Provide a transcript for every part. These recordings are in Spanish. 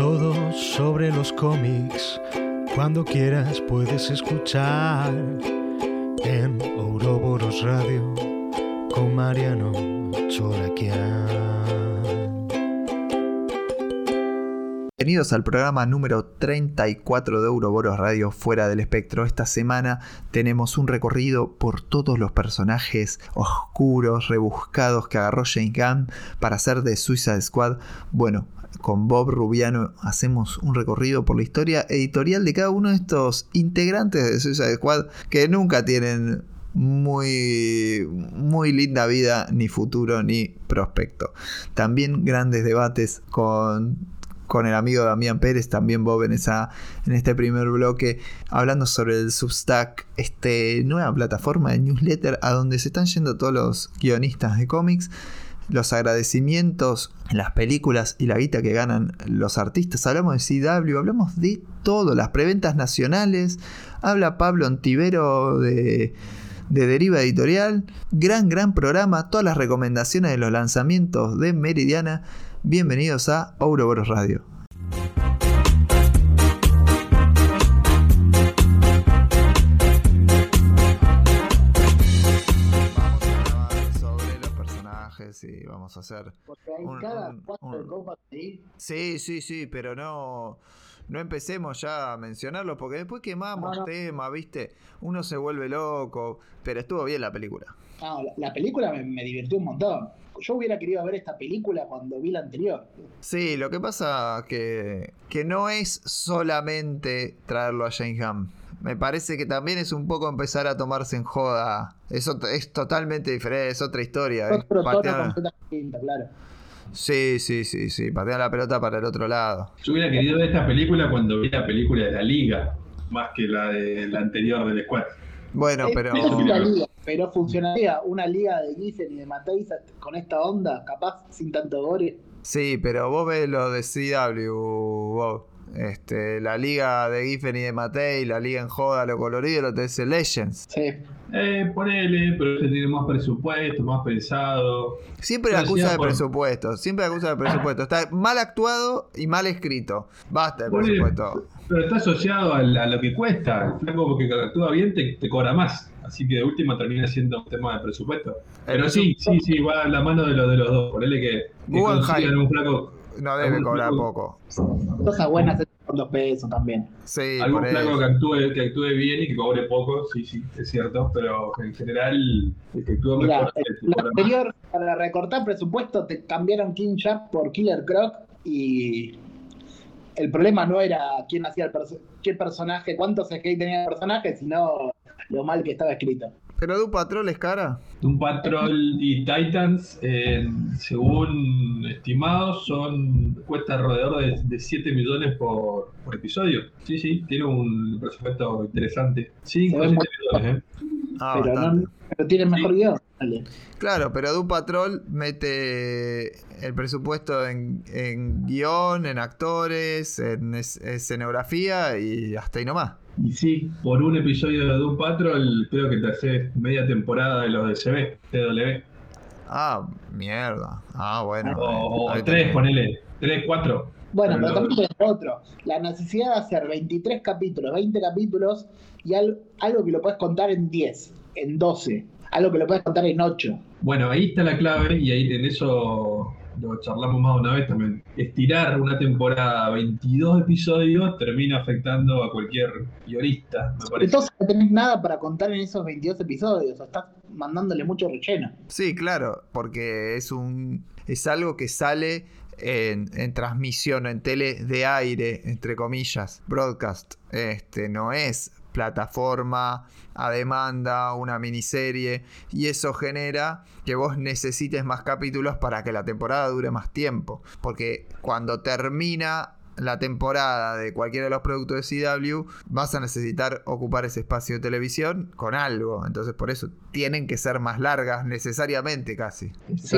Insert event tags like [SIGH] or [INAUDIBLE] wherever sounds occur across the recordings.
Todo sobre los cómics, cuando quieras puedes escuchar en Ouroboros Radio con Mariano Choraquian. Bienvenidos al programa número 34 de Euroboros Radio Fuera del Espectro. Esta semana tenemos un recorrido por todos los personajes oscuros, rebuscados que agarró Jane Gunn para hacer de Suicide Squad. Bueno, con Bob Rubiano hacemos un recorrido por la historia editorial de cada uno de estos integrantes de Suicide Squad que nunca tienen muy, muy linda vida, ni futuro, ni prospecto. También grandes debates con con el amigo Damián Pérez, también Bob en, esa, en este primer bloque, hablando sobre el Substack, este nueva plataforma de newsletter a donde se están yendo todos los guionistas de cómics los agradecimientos, las películas y la guita que ganan los artistas. Hablamos de CW, hablamos de todo, las preventas nacionales. Habla Pablo Antivero de, de Deriva Editorial. Gran, gran programa. Todas las recomendaciones de los lanzamientos de Meridiana. Bienvenidos a Ouroboros Radio. Y vamos a hacer. Porque hay un- cada un- cuatro un- copas ahí. Sí, sí, sí, pero no. No empecemos ya a mencionarlo porque después quemamos No, no. temas, ¿viste? Uno se vuelve loco, pero estuvo bien la película. La, la película me, me divirtió un montón. Yo hubiera querido ver esta película cuando vi la anterior. Sí, lo que pasa que, que no es solamente traerlo a Jane Hamm. Me parece que también es un poco empezar a tomarse en joda. Es, ot- es totalmente diferente, es otra historia. es Otro tono patear- completamente distinto, claro. Sí, sí, sí, sí. Patear la pelota para el otro lado. Yo hubiera querido ver esta película cuando vi la película de la Liga, más que la de la anterior del Squad. Bueno, Es- pero. es una liga, pero funcionaría una liga de Giffen y de Mateis con esta onda, capaz sin tanto gore. Sí, pero vos ves lo de CW, Bob. Este, la liga de Giffen y de Matei, la liga en joda, lo colorido, lo en Legends. Sí. Eh, ponele, pero este tiene más presupuesto, más pensado. Siempre la acusa de por- presupuesto, siempre la acusa de presupuesto. Está mal actuado y mal escrito. Basta de Ponele, presupuesto. pero está asociado a, lo que cuesta. El flaco porque actúa bien te, te cobra más. Así que de última termina siendo un tema de presupuesto. Pero sí, sí, sí, va a la mano de, lo, de los dos. Ponele que, que un flaco, No debe cobrar poco. Cosas buenas con dos pesos también. Sí, algún por flaco que actúe, que actúe bien y que cobre poco, sí, sí, es cierto. Pero en general, el que mejor más. anterior, para recortar presupuesto, te cambiaron King Shark por Killer Croc y el problema no era quién hacía el perso- qué personaje, cuántos CGI tenía el personaje, sino lo mal que estaba escrito. Pero Doom Patrol es cara. Doom Patrol y Titans, eh, según estimados, son cuesta alrededor de, de 7 millones por, por episodio. Sí, sí, tiene un presupuesto interesante. 5 o Se 7 ve millones, ¿eh? Ah, pero, no, pero tiene mejor guion. dale. Claro, pero Doom Patrol mete el presupuesto en, en guion, en actores, en es- escenografía y hasta ahí nomás. Y sí, por un episodio de Doom Patrol, creo que te hace media temporada de los de CB, TW. Ah, mierda. Ah, bueno. O, ahí o 3, tenés. ponele. 3, 4. Bueno, Pero también tenés otro. La necesidad de hacer 23 capítulos, 20 capítulos y al- algo que lo puedes contar en 10, en 12, algo que lo puedes contar en 8. Bueno, ahí está la clave y ahí en eso lo charlamos más de una vez también. Estirar una temporada a 22 episodios termina afectando a cualquier guionista, me parece. Entonces no tenés nada para contar en esos 22 episodios, o estás mandándole mucho relleno. Sí, claro, porque es un es algo que sale en, en transmisión, en tele de aire, entre comillas, broadcast. Este no es plataforma a demanda, una miniserie, y eso genera que vos necesites más capítulos para que la temporada dure más tiempo. Porque cuando termina la temporada de cualquiera de los productos de CW, vas a necesitar ocupar ese espacio de televisión con algo. Entonces, por eso tienen que ser más largas, necesariamente casi. Sí,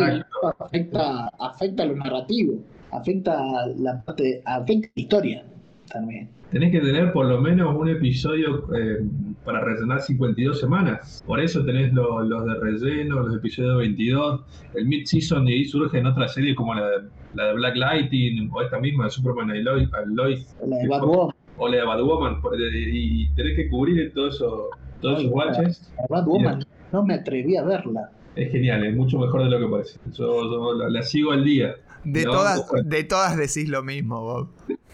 afecta, afecta lo narrativo, afecta la parte, afecta la historia también. Tenés que tener por lo menos un episodio eh, para rellenar 52 semanas. Por eso tenés lo- los de relleno, los episodios 22. El mid-season y ahí surgen otras series como la de, la de Black Lightning o esta misma de Superman y Lois, La de Batwoman. o la de Batwoman. por- Y, tenés que cubrir todo eso, todos Ay, esos baches. La Batwoman no me atreví a verla. Es genial, es mucho mejor de lo que parece. Yo, yo la, la sigo al día. De, No, todas, bueno. de todas decís lo mismo, Bob.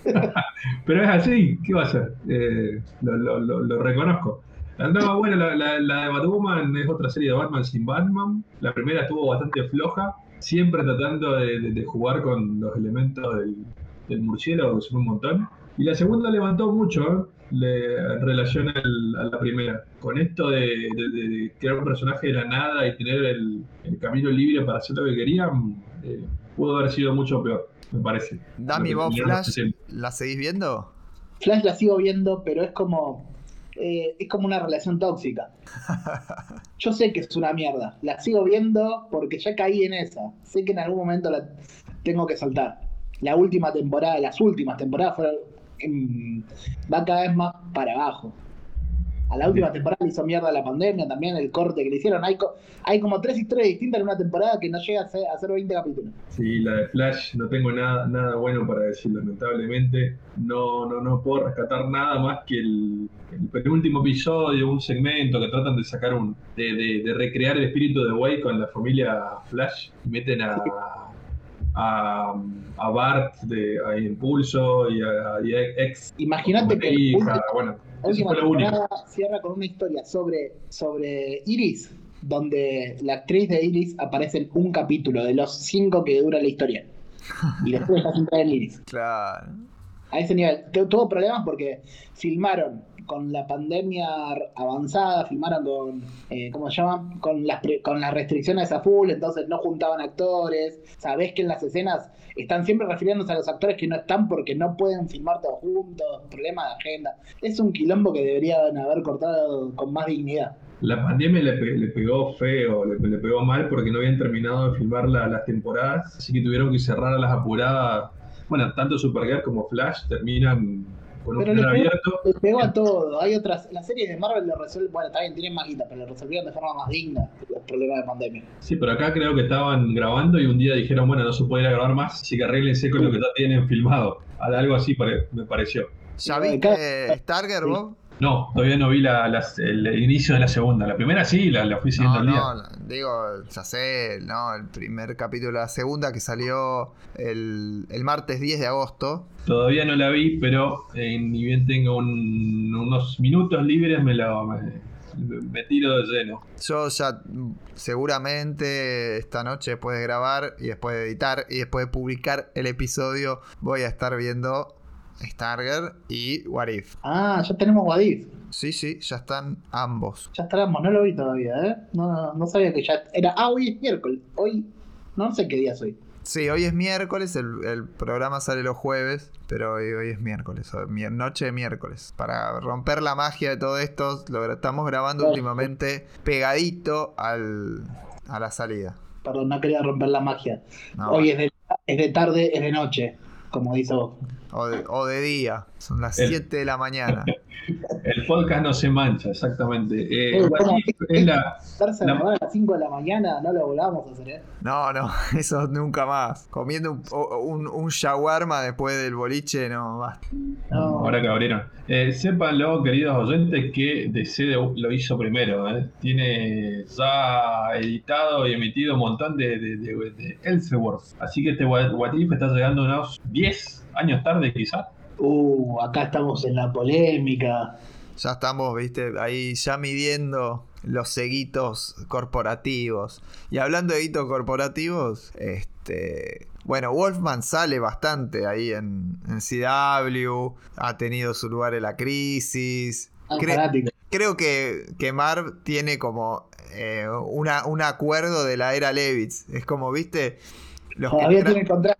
[LAUGHS] Pero es así, ¿qué va a hacer? Eh, lo, lo- lo- lo reconozco. No, bueno, la, la- la de Batwoman es otra serie de Batman sin Batman. La primera estuvo bastante floja, siempre tratando de, de- de jugar con los elementos del, del murciélago, que son un montón. Y la segunda levantó mucho ¿eh? Le- en relación al- a la primera. Con esto de, de- de- de crear un personaje de la nada y tener el, el camino libre para hacer lo que querían, eh, pudo haber sido mucho peor, me parece. Dami, vos, Flash. ¿la seguís viendo? Flash la sigo viendo, pero es como. eh, es como una relación tóxica. [LAUGHS] Yo sé que es una mierda. La sigo viendo porque ya caí en esa. Sé que en algún momento la tengo que saltar. La última temporada, las últimas temporadas fueron. em, va cada vez más para abajo. A la última temporada le hizo mierda la pandemia, también el corte que le hicieron. Hay, co- hay como tres historias distintas en una temporada que no llega a ser, a ser 20 capítulos. Sí, la de Flash no tengo nada, nada bueno para decir, lamentablemente. No, no, no puedo rescatar nada más que el, el penúltimo episodio, un segmento que tratan de sacar un. de, de- de recrear el espíritu de Wade con la familia Flash. Y meten a. a, a Bart de a Impulso y a, a. Imagínate que el último- bueno, última temporada cierra con una historia sobre, sobre Iris, donde la actriz de Iris aparece en un capítulo de los cinco que dura la historia. Y después está centrada en Iris. [LAUGHS] Claro. A ese nivel. Tu- Tuvo problemas porque filmaron con la pandemia avanzada, filmaron con, eh, ¿cómo se llama? Con las, con las restricciones a full, entonces no juntaban actores. Sabés que en las escenas están siempre refiriéndose a los actores que no están porque no pueden filmar todos juntos, problema de agenda. Es un quilombo que deberían haber cortado con más dignidad. La pandemia le, pe- le pegó feo, le, pegó mal porque no habían terminado de filmar la- las temporadas, así que tuvieron que cerrar a las apuradas. Bueno, tanto Supergirl como Flash terminan con un Pero final le pegó, abierto. le pegó a [LAUGHS] todo. Hay otras, las series de Marvel lo resuelven, bueno, también tienen más guita, pero lo resolvieron de forma más digna los problemas de pandemia. Sí, pero acá creo que estaban grabando y un día dijeron, bueno, no se puede ir a grabar más, así que arréglense con lo que ya tienen filmado. Algo así pare- me pareció. ¿Ya viste Starger, sí. Bob? No, todavía no vi la- el, inicio de la segunda. La primera sí, la, la fui siguiendo No, al día. no, digo, ya sé, no, el primer capítulo de la segunda que salió el, el martes 10 de agosto. Todavía no la vi, pero eh, ni bien tengo un- unos minutos libres, me, la, me, me tiro de lleno. Yo ya seguramente esta noche después de grabar y después de editar y después de publicar el episodio voy a estar viendo Starger y What If. Ah, ya tenemos Wadif. Sí, sí, ya están ambos. Ya estaremos, no lo vi todavía, ¿eh? No, no, no sabía que ya era. Ah, hoy es miércoles. Hoy, no sé qué día es hoy. Sí, hoy es miércoles, el, el programa sale los jueves, pero hoy, hoy es miércoles, hoy- mi- noche de miércoles. Para romper la magia de todo esto, lo estamos grabando últimamente pegadito al, a la salida. Perdón, no quería romper la magia. No, Hoy es de, es de tarde, es de noche, como dice vos. O, de, o de día, son las El- 7 de la mañana. [LAUGHS] El podcast no se mancha, exactamente. Eh, Eh, ¿cómo? If es la, La- a las 5 de la mañana, no lo volvamos a hacer, ¿eh? No, no, [LAUGHS] eso nunca más. Comiendo un, o- un, un shawarma después del boliche, no, basta. No. Ahora que abrieron. Eh, sépanlo, queridos oyentes, que DC lo hizo primero. ¿eh? Tiene ya editado y emitido un montón de, de, de, de Elseworlds. Así que este What What If está llegando unos 10 años tarde, quizás. Uh, acá estamos en la polémica. Ya estamos, viste, ahí ya midiendo los seguitos corporativos. Y hablando de hitos corporativos, este. Bueno, Wolfman sale bastante ahí en, en CW, ha tenido su lugar en la crisis. Cre- fanático. creo que, que Marv tiene como eh, una, un acuerdo de la era Levitz. Es como, viste, los Todavía tiene contrato.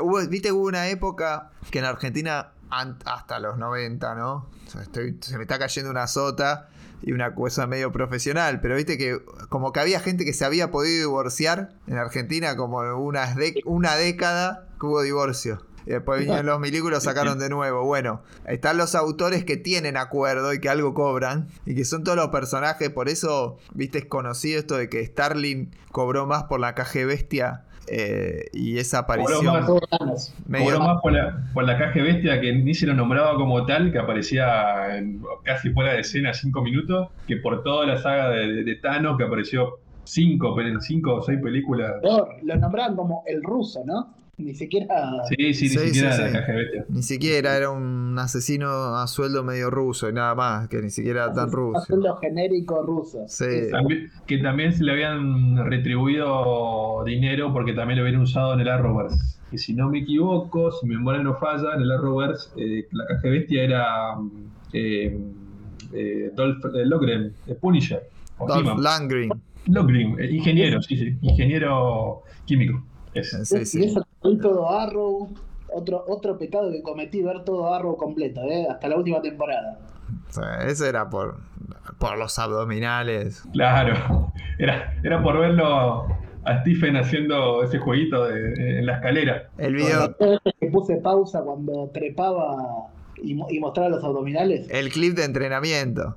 Hubo- Viste, hubo una época que en Argentina, hasta los 90, ¿no? Estoy- se me está cayendo una sota y una cosa medio profesional, pero viste que como que había gente que se había podido divorciar en Argentina como unas de- una década que hubo divorcio. Y después vinieron los lo sacaron de nuevo. Bueno, están los autores que tienen acuerdo y que algo cobran. Y que son todos los personajes. Por eso, viste, es conocido esto de que Starling cobró más por la caja bestia. Eh, y esa aparición. más. Medio- por la, por la caja bestia que ni se lo nombraba como tal, que aparecía en- casi fuera de escena cinco minutos, que por toda la saga de, de- de Thanos, que apareció cinco, cinco o seis películas. Lo nombraban como el ruso, ¿no? [LAUGHS] Ni siquiera. Sí, sí, ni Sí, siquiera sí, la sí. Ni siquiera era un asesino a sueldo medio ruso y nada más, que ni siquiera tan ruso. Hacerlo genérico ruso. Sí. También- que también se le habían retribuido dinero porque también lo habían usado en el Arrowverse. Que si no me equivoco, si mi memoria no falla, en el Arrowverse eh, la caja bestia era eh, eh, Dolph eh, Lundgren, eh, Punisher. Dolph eh, ingeniero, sí, sí, ingeniero químico. Ese. Sí, Y sí. eso, vi todo Arrow. Otro, otro pecado que cometí, ver todo Arrow completo, ¿eh? hasta la última temporada. O sea, eso era por, por los abdominales. Claro, era, era por verlo a Stephen haciendo ese jueguito de- en la escalera. El video, que puse pausa cuando trepaba y, y mostraba los abdominales. el clip de entrenamiento.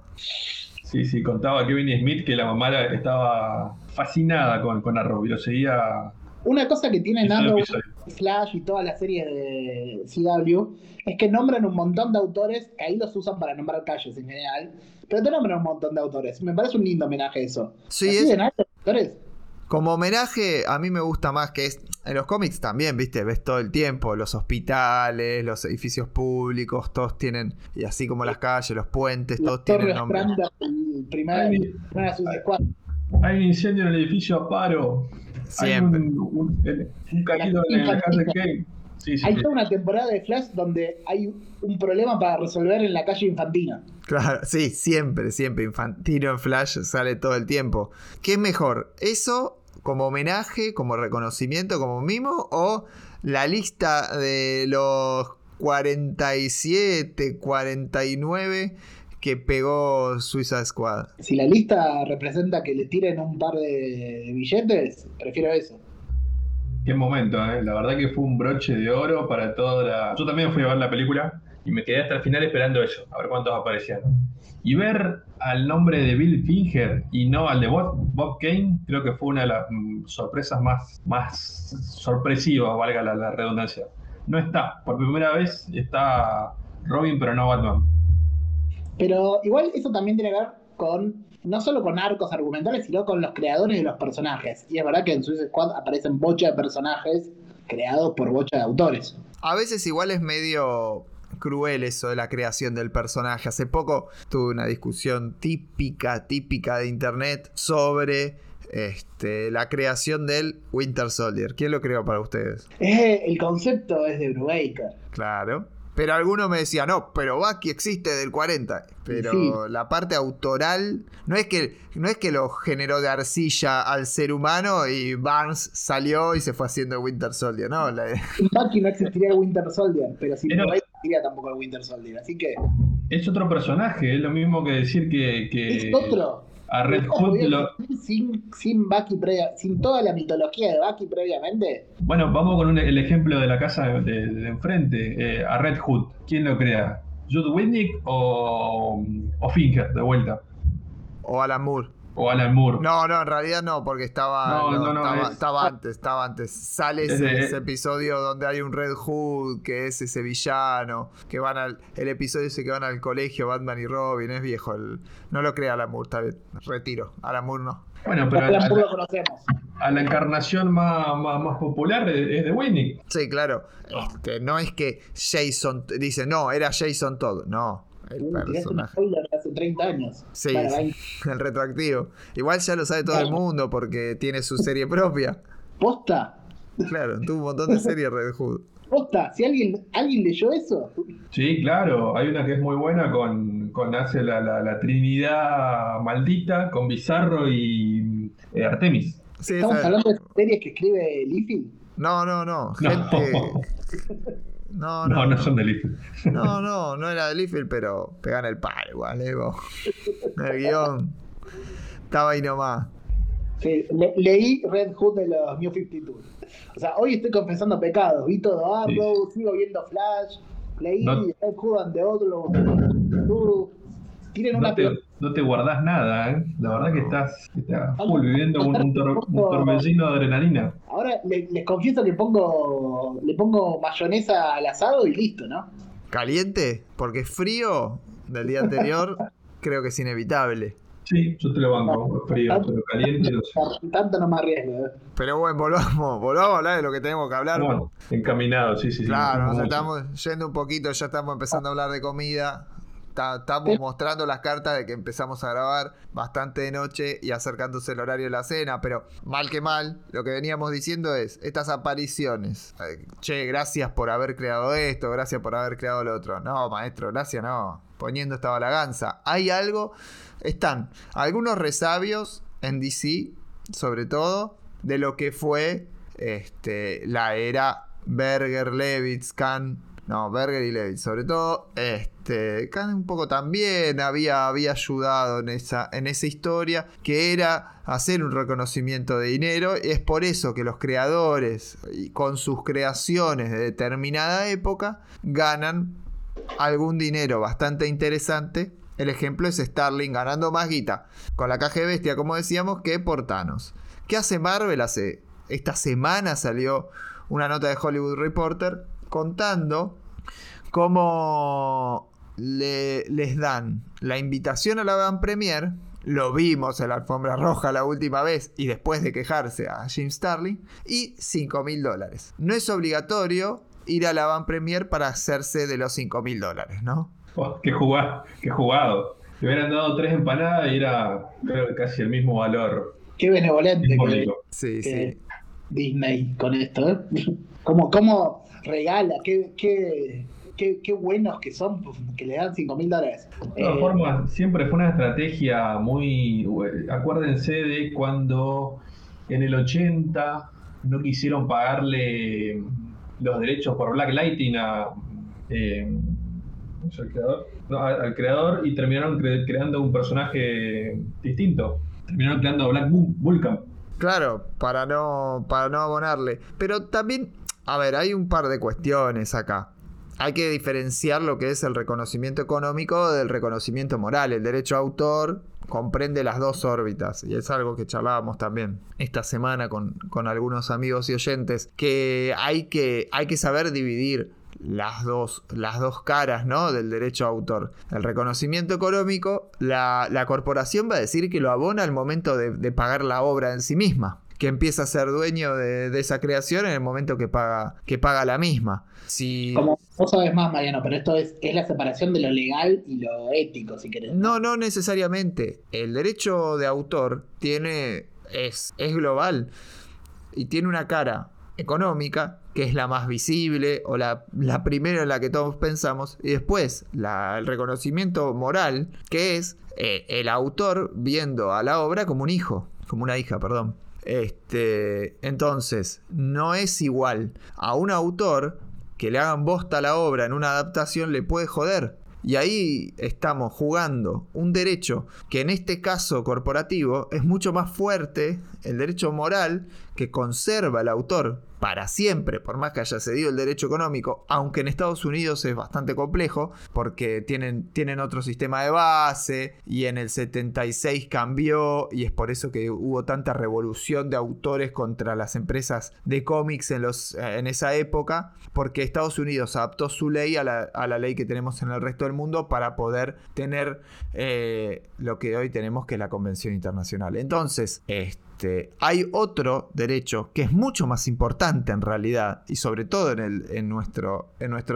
Sí, sí, contaba Kevin Smith que la mamá estaba fascinada con, con Arrow y lo seguía Una cosa que todo Arrow. Flash y todas las series de CW es que nombran un montón de autores, que ahí los usan para nombrar calles en general, pero te nombran un montón de autores. Me parece un lindo homenaje eso. Sí, Así es- de nada, autores. Como homenaje, a mí me gusta más que es. En los cómics también, viste, ves todo el tiempo. Los hospitales, los edificios públicos, todos tienen. Y así como las calles, los puentes, La todos tienen nombre. Stranda, el primer, Ay. primera Suicide Squad. Hay un incendio en el edificio Aparo. Siempre. Hay un, un, el- un caído en la casa de Kane. Sí, sí, Hay sí. toda una temporada de Flash donde hay un problema para resolver en la calle Infantina. Claro, sí, siempre, siempre. Infantino en Flash sale todo el tiempo. ¿Qué es mejor? ¿Eso como homenaje, como reconocimiento, como mimo? ¿O la lista de los 47, 49 que pegó Suicide Squad? Si la lista representa que le tiren un par de billetes, prefiero eso. Qué momento, ¿eh? La verdad que fue un broche de oro para toda la... Yo también fui a ver la película y me quedé hasta el final esperando eso, a ver cuántos aparecían. Y ver al nombre de Bill Finger y no al de Bob, Bob Kane, creo que fue una de las mm, sorpresas más, más sorpresivas, valga la, la redundancia. No está, por primera vez está Robin, pero no Batman. Pero igual eso también tiene que ver con, no solo con arcos argumentales, sino con los creadores de los personajes. Y es verdad que en Suicide Squad aparecen bocha de personajes creados por bocha de autores. A veces igual es medio cruel eso de la creación del personaje. Hace poco tuve una discusión típica, típica de internet sobre este, la creación del Winter Soldier. ¿Quién lo creó para ustedes? Eh, el concepto es de Brubaker. Claro. Pero alguno me decía, no, pero Bucky existe del 40. Pero Sí. la parte autoral no es, que, no es que lo generó de arcilla al ser humano y Barnes salió y se fue haciendo Winter Soldier, ¿no? La- no existiría el Winter Soldier, pero Brubaker no existiría tampoco el Winter Soldier. Así que Es otro personaje, es lo mismo que decir que, que es otro. A Red ¿Cómo Hood podía lo... Sin, sin Bucky previa, sin toda la mitología de Bucky previamente. Bueno, vamos con un- el ejemplo de la casa de, de- de enfrente, eh, a Red Hood. ¿Quién lo crea? ¿Jude Whitnick o, o Finger, de vuelta? o Alan Moore. ¿O Alan Moore? No, no, en realidad no, porque estaba, No, no, no, no, estaba, es- estaba antes, estaba antes. Sale Es ese, de- ese episodio donde hay un Red Hood, que es ese villano, que van al, el episodio ese que van al colegio, Batman y Robin, es viejo. El, no lo crea Alan Moore, está bien, retiro. Alan Moore no. Bueno, pero a, Alan Moore lo a- conocemos. a la encarnación más, más, más popular es de Whitnick. Sí, claro. Este, no es que Jason, dice, no, era Jason Todd, no. El personaje. hace 30 años. Sí, Bueno, sí. 20. El retroactivo. Igual ya lo sabe todo el mundo porque tiene su serie propia. ¿Posta? Claro, tuvo un montón de series Red Hood. ¿Posta? Si alguien, alguien leyó eso, Sí, claro, hay una que es muy buena con, con hace la, la, la Trinidad maldita, con Bizarro y eh, Artemis. Sí, estamos hablando de series que escribe Liefeld. No, no, no. No. [LAUGHS] No, No, no. no son de. No, no, no era de Liefeld, pero pegan el palo igual, Evo. El guion. Estaba ahí nomás. Sí, le- leí Red Hood de los New 52. O sea, hoy estoy confesando pecados. Vi todo Arrow, sigo viendo Flash, leí No- Red Hood and the 52. Tienen una No te, no te guardás nada, ¿eh? La verdad que estás, estás full viviendo un, un, tor- un torbellino de adrenalina. Ahora le- les confieso que pongo le pongo mayonesa al asado y listo, ¿no? ¿Caliente? Porque frío del día anterior [LAUGHS] creo que es inevitable. Sí, yo te lo banco, es frío, pero caliente no sé. [LAUGHS] Tanto no me arriesgo. ¿eh? Pero bueno, volvamos, volvamos a hablar de lo que tenemos que hablar. Bueno, encaminado, sí, sí, sí. Claro, nos Mucho. estamos yendo un poquito, ya estamos empezando a hablar de comida. Ta- Estamos mostrando las cartas de que empezamos a grabar bastante de noche y acercándose el horario de la cena, pero mal que mal, lo que veníamos diciendo es estas apariciones. eh, Che, gracias por haber creado esto, gracias por haber creado lo otro. No, maestro, gracias no. Poniendo esta balaganza. Hay algo, están algunos resabios en DC, sobre todo, de lo que fue este, la era Berger, Levitz, Kahn. No, Berger y Levitz, sobre todo. Este, Kahn un poco también había, había ayudado en esa, en esa historia, que era hacer un reconocimiento de dinero. Es por eso que los creadores, con sus creaciones de determinada época, ganan algún dinero bastante interesante. El ejemplo es Starling ganando más guita con la caja de bestia, como decíamos, que por Thanos. ¿Qué hace Marvel? Hace esta semana salió una nota de Hollywood Reporter contando cómo le- les dan la invitación a la Van Premier. Lo vimos en la alfombra roja la última vez y después de quejarse a Jim Starling. Y 5 mil dólares. No es obligatorio ir a la Van Premier para hacerse de los 5 mil dólares, ¿no? Oh, qué jugado, qué jugado. Le hubieran dado tres empanadas y era creo que casi el mismo valor Qué benevolente que. Sí, que sí. Disney con esto, ¿eh? [LAUGHS] Como, como regala, qué, qué, qué, qué buenos que son, pues, que le dan 5 mil dólares. De todas Eh, formas, siempre fue una estrategia muy... Acuérdense de cuando en el 80 no quisieron pagarle los derechos por Black Lighting a... eh, al creador y terminaron cre- creando un personaje distinto. Terminaron creando a Black Vulcan. Claro, para no, para no abonarle. Pero también, a ver, hay un par de cuestiones acá. Hay que diferenciar lo que es el reconocimiento económico del reconocimiento moral. El derecho a autor comprende las dos órbitas y es algo que charlábamos también esta semana con, con algunos amigos y oyentes que hay que, hay que saber dividir las dos, las dos caras ¿no? del derecho a autor. El reconocimiento económico, la, la corporación va a decir que lo abona al momento de, de pagar la obra en sí misma, que empieza a ser dueño de, de esa creación en el momento que paga, que paga la misma. Si, Como vos sabés más, Mariano, pero esto es, es la separación de lo legal y lo ético, si querés. No, no necesariamente. El derecho de autor tiene. es, es global. Y tiene una cara económica, que es la más visible, o la, la primera en la que todos pensamos. Y después, la- el reconocimiento moral, que es eh, el autor viendo a la obra como un hijo. Como una hija, perdón. Este, entonces, no es igual a un autor que le hagan bosta a la obra en una adaptación, le puede joder. Y ahí estamos jugando un derecho que en este caso corporativo es mucho más fuerte, el derecho moral que conserva el autor para siempre, por más que haya cedido el derecho económico, aunque en Estados Unidos es bastante complejo, porque tienen, tienen otro sistema de base y en el 76 cambió y es por eso que hubo tanta revolución de autores contra las empresas de cómics en, los, en esa época, porque Estados Unidos adaptó su ley a la, a la ley que tenemos en el resto del mundo para poder tener eh, lo que hoy tenemos que es la Convención Internacional. Entonces, este, hay otro derecho que es mucho más importante en realidad, y sobre todo en, nuestro,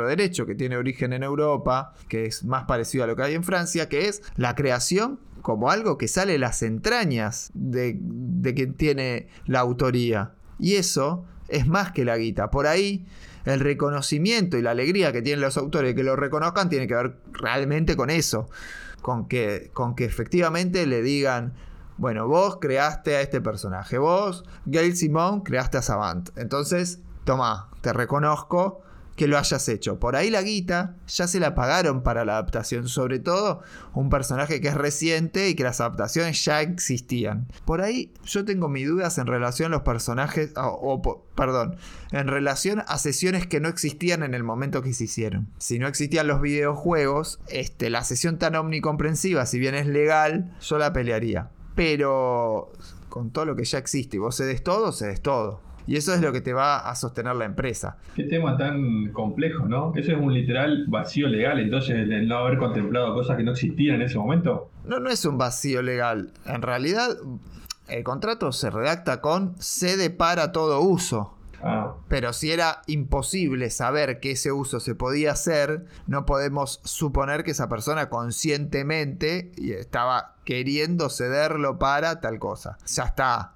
derecho que tiene origen en Europa, que es más parecido a lo que hay en Francia, que es la creación como algo que sale de las entrañas de, de quien tiene la autoría. Y eso es más que la guita. Por ahí el reconocimiento y la alegría que tienen los autores que lo reconozcan tiene que ver realmente con eso. Con que efectivamente le digan, bueno, vos creaste a este personaje, vos, Gail Simón, creaste a Savant. Entonces, toma, te reconozco que lo hayas hecho. Por ahí la guita ya se la pagaron para la adaptación, sobre todo un personaje que es reciente y que las adaptaciones ya existían. Por ahí yo tengo mis dudas en relación a los personajes, o, perdón, en relación a sesiones que no existían en el momento que se hicieron. Si no existían los videojuegos, este, la sesión tan omnicomprensiva, si bien es legal, yo la pelearía. Pero con todo lo que ya existe y vos cedes todo, cedes todo. Y eso es lo que te va a sostener la empresa. Qué tema tan complejo, ¿no? Eso es un literal vacío legal, entonces el no haber contemplado cosas que no existían en ese momento. No, no es un vacío legal. En realidad, el contrato se redacta con cede para todo uso. Ah. Pero si era imposible saber que ese uso se podía hacer, no podemos suponer que esa persona conscientemente estaba queriendo cederlo para tal cosa. Ya está,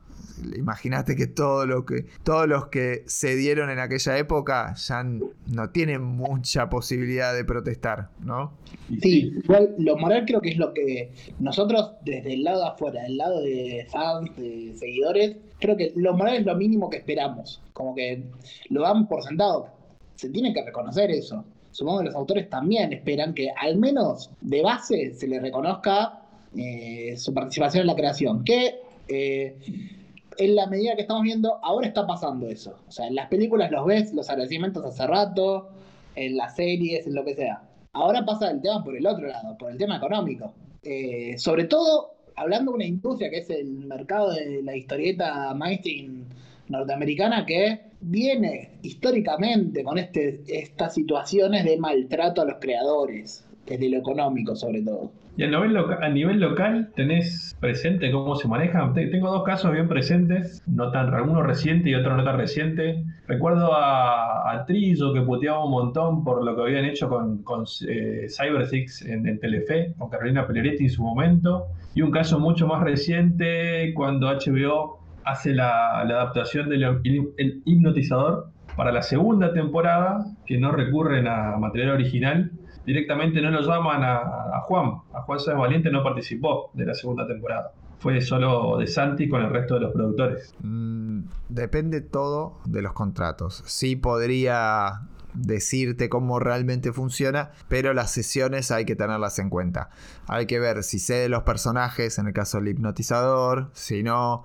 Imagínate que todo lo que todos los que se dieron en aquella época ya no tienen mucha posibilidad de protestar, ¿no? Sí, igual lo moral creo que es lo que nosotros desde el lado de afuera, del lado de fans, de seguidores, creo que lo moral es lo mínimo que esperamos, como que lo dan por sentado. Se tiene que reconocer eso. Supongo que los autores también esperan que al menos de base se les reconozca eh, su participación en la creación. Que eh, en la medida que estamos viendo, ahora está pasando eso. O sea, en las películas los ves, los agradecimientos hace rato, en las series, en lo que sea. Ahora pasa el tema por el otro lado, por el tema económico. Eh, sobre todo, hablando de una industria que es el mercado de la historieta mainstream norteamericana que viene históricamente con este, estas situaciones de maltrato a los creadores, desde lo económico sobre todo. Y a nivel, a nivel local, ¿tenés presente cómo se maneja? Tengo dos casos bien presentes, no tan, uno reciente y otro no tan reciente. Recuerdo a, Trillo que puteaba un montón por lo que habían hecho con, con eh, Cyber Six en, Telefe, con Carolina Peleretti en su momento. Y un caso mucho más reciente cuando HBO hace la, adaptación del el hipnotizador para la segunda temporada, que no recurren a material original directamente no lo llaman a, Juan. A Juan Sáenz Valiente no participó de la segunda temporada. Fue solo de Santi con el resto de los productores. Mm, depende todo de los contratos. Sí podría decirte cómo realmente funciona, pero las sesiones hay que tenerlas en cuenta. Hay que ver si sé de los personajes, en el caso del hipnotizador, si no,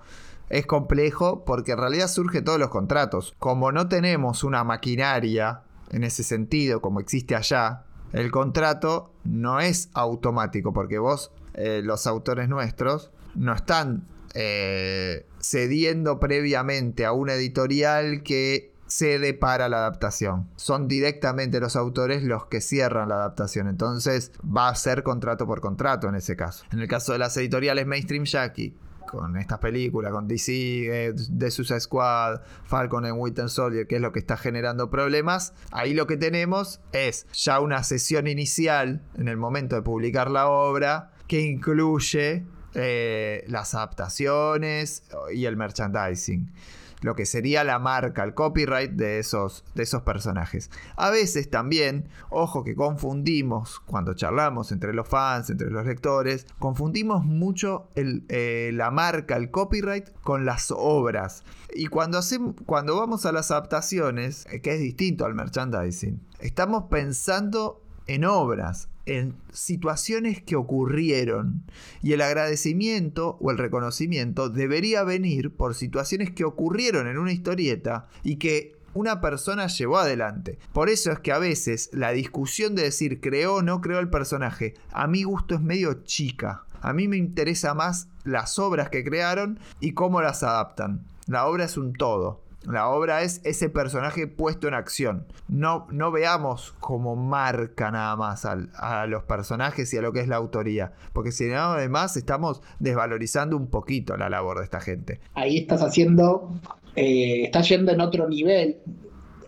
es complejo porque en realidad surge todos los contratos. Como no tenemos una maquinaria en ese sentido, como existe allá, el contrato no es automático, porque vos, eh, los autores nuestros, no están eh, cediendo previamente a una editorial que cede para la adaptación. Son directamente los autores los que cierran la adaptación. Entonces va a ser contrato por contrato en ese caso. En el caso de las editoriales mainstream Jackie, con estas películas, con DC, eh, The Suicide Squad, Falcon and Winter Soldier, que es lo que está generando problemas, ahí lo que tenemos es ya una sesión inicial en el momento de publicar la obra que incluye eh, las adaptaciones y el merchandising lo que sería la marca, el copyright de esos, de esos personajes. A veces también, ojo que confundimos, cuando charlamos entre los fans, entre los lectores, confundimos mucho eh, la marca, el copyright con las obras. Y cuando, hacemos, cuando vamos a las adaptaciones, eh, que es distinto al merchandising, estamos pensando en obras, en situaciones que ocurrieron. Y el agradecimiento o el reconocimiento debería venir por situaciones que ocurrieron en una historieta y que una persona llevó adelante. Por eso es que a veces la discusión de decir creó o no creó el personaje, a mi gusto es medio chica. A mí me interesa más las obras que crearon y cómo las adaptan. La obra es un todo. La obra es ese personaje puesto en acción. No, no veamos como marca nada más a los personajes y a lo que es la autoría. Porque si no, además estamos desvalorizando un poquito la labor de esta gente. Ahí estás haciendo, eh, estás yendo en otro nivel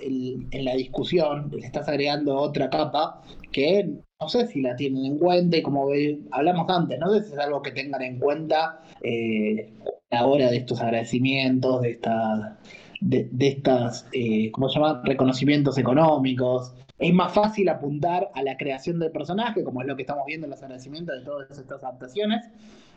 en la discusión, le estás agregando otra capa que no sé si la tienen en cuenta y como hablamos antes, no sé si es algo que tengan en cuenta eh, a la hora de estos agradecimientos, de esta de, de estas, eh, ¿cómo se llama?, reconocimientos económicos. Es más fácil apuntar a la creación del personaje, como es lo que estamos viendo en los agradecimientos de todas estas adaptaciones,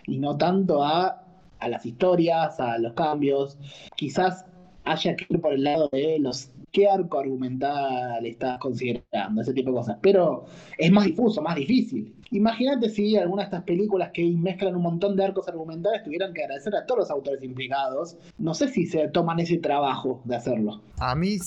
y no tanto a, a las historias, a los cambios. Quizás haya que ir por el lado de los qué arco argumental estás considerando, ese tipo de cosas. Pero es más difuso, más difícil. Imagínate si alguna de estas películas que mezclan un montón de arcos argumentales tuvieran que agradecer a todos los autores implicados. No sé si se toman ese trabajo de hacerlo. A mí,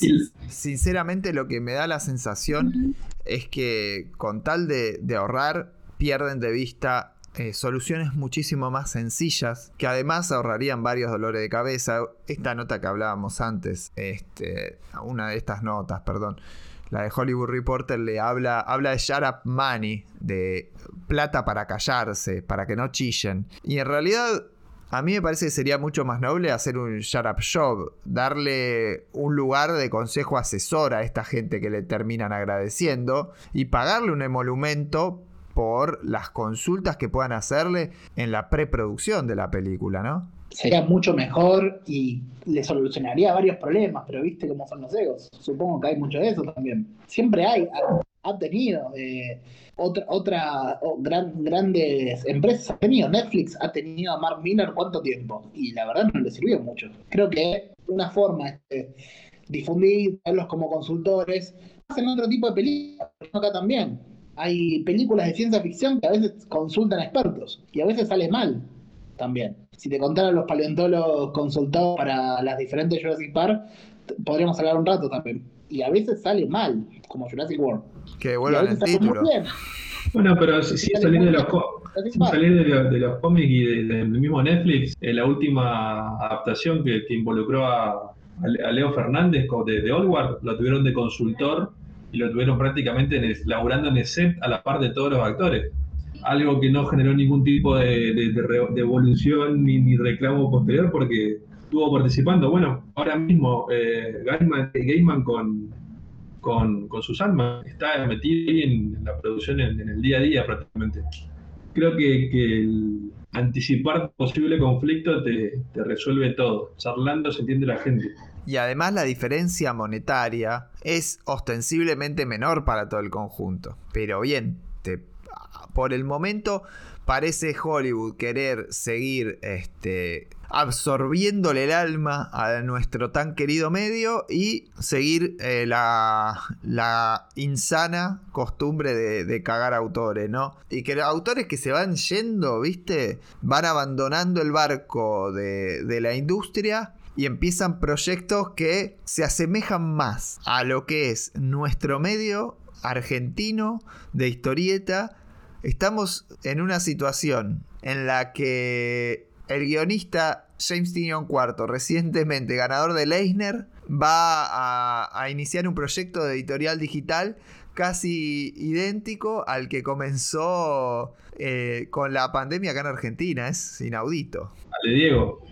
sinceramente, lo que me da la sensación es que con tal de, ahorrar, pierden de vista eh, soluciones muchísimo más sencillas que además ahorrarían varios dolores de cabeza. Esta nota que hablábamos antes, este, una de estas notas, perdón, la de Hollywood Reporter le habla, habla de shut up money, de plata para callarse, para que no chillen. Y en realidad a mí me parece que sería mucho más noble hacer un shut up job, darle un lugar de consejo asesor a esta gente que le terminan agradeciendo y pagarle un emolumento por las consultas que puedan hacerle en la preproducción de la película, ¿no? Sería mucho mejor y le solucionaría varios problemas, pero viste cómo son los egos. Supongo que hay mucho de eso también. Siempre hay, ha, tenido eh, otra, otra gran, grandes empresas, ha tenido Netflix, ha tenido a Mark Miller cuánto tiempo y la verdad no le sirvió mucho. Creo que una forma de difundir, verlos como consultores, hacen otro tipo de películas, acá también. Hay películas de ciencia ficción que a veces consultan a expertos y a veces sale mal también. Si te contaran los paleontólogos consultados para las diferentes Jurassic Park, podríamos hablar un rato también. Y a veces sale mal, como Jurassic World. Que vuelvan el título. Bueno, pero si, salir de los, salir de, los cómics y del mismo Netflix, en la última adaptación que, involucró a, Leo Fernández de, de Old lo tuvieron de consultor y lo tuvieron prácticamente laburando en el set a la par de todos los actores algo que no generó ningún tipo de, de, evolución ni, reclamo posterior porque estuvo participando. Bueno, ahora mismo eh, Gaiman, con, con, con sus almas está metido en, la producción en, el día a día prácticamente. Creo que, que el anticipar posible conflicto te, te resuelve todo. Charlando se entiende la gente. Y además la diferencia monetaria es ostensiblemente menor para todo el conjunto. Pero bien, te por el momento parece Hollywood querer seguir este, absorbiéndole el alma a nuestro tan querido medio y seguir eh, la, insana costumbre de, cagar autores, ¿no? Y que los autores que se van yendo, ¿viste? Van abandonando el barco de, de la industria y empiezan proyectos que se asemejan más a lo que es nuestro medio argentino de historieta estamos en una situación en la que el guionista James Tinion IV, recientemente ganador de Leisner, va a, iniciar un proyecto de editorial digital casi idéntico al que comenzó eh, con la pandemia acá en Argentina. Es inaudito. Ale Diego.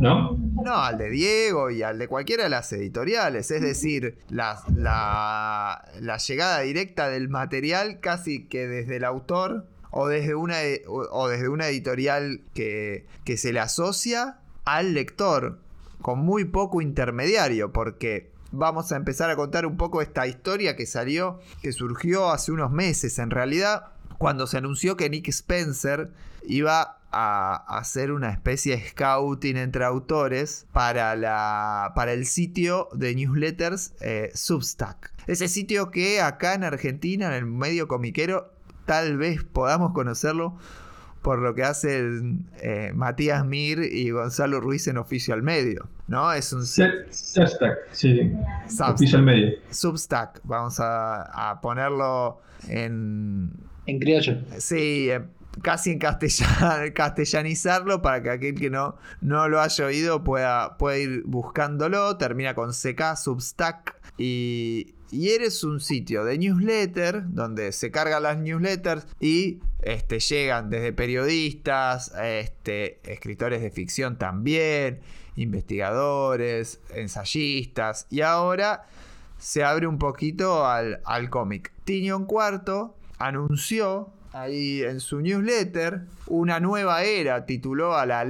¿No? No, al de Diego y al de cualquiera de las editoriales. Es decir, la, la, llegada directa del material casi que desde el autor o desde una, o desde una editorial que, que se le asocia al lector, con muy poco intermediario, porque vamos a empezar a contar un poco esta historia que salió, que surgió hace unos meses en realidad, cuando se anunció que Nick Spencer iba a hacer una especie de scouting entre autores para, la, para el sitio de newsletters eh, Substack. Ese sitio que acá en Argentina, en el medio comiquero, tal vez podamos conocerlo por lo que hacen eh, Matías Mir y Gonzalo Ruiz en Oficio al Medio. ¿No? Es un Substack, sí. Oficio al Medio. Substack, vamos a, ponerlo en. En criollo. Sí, casi en [LAUGHS] castellanizarlo para que aquel que no, no lo haya oído pueda, ir buscándolo. Termina con CK, Substack. Y, y eres un sitio de newsletter donde se cargan las newsletters y este, llegan desde periodistas, este, escritores de ficción también, investigadores, ensayistas. Y ahora se abre un poquito al, al cómic. Tinion Cuarto anunció ahí en su newsletter, una nueva era tituló a la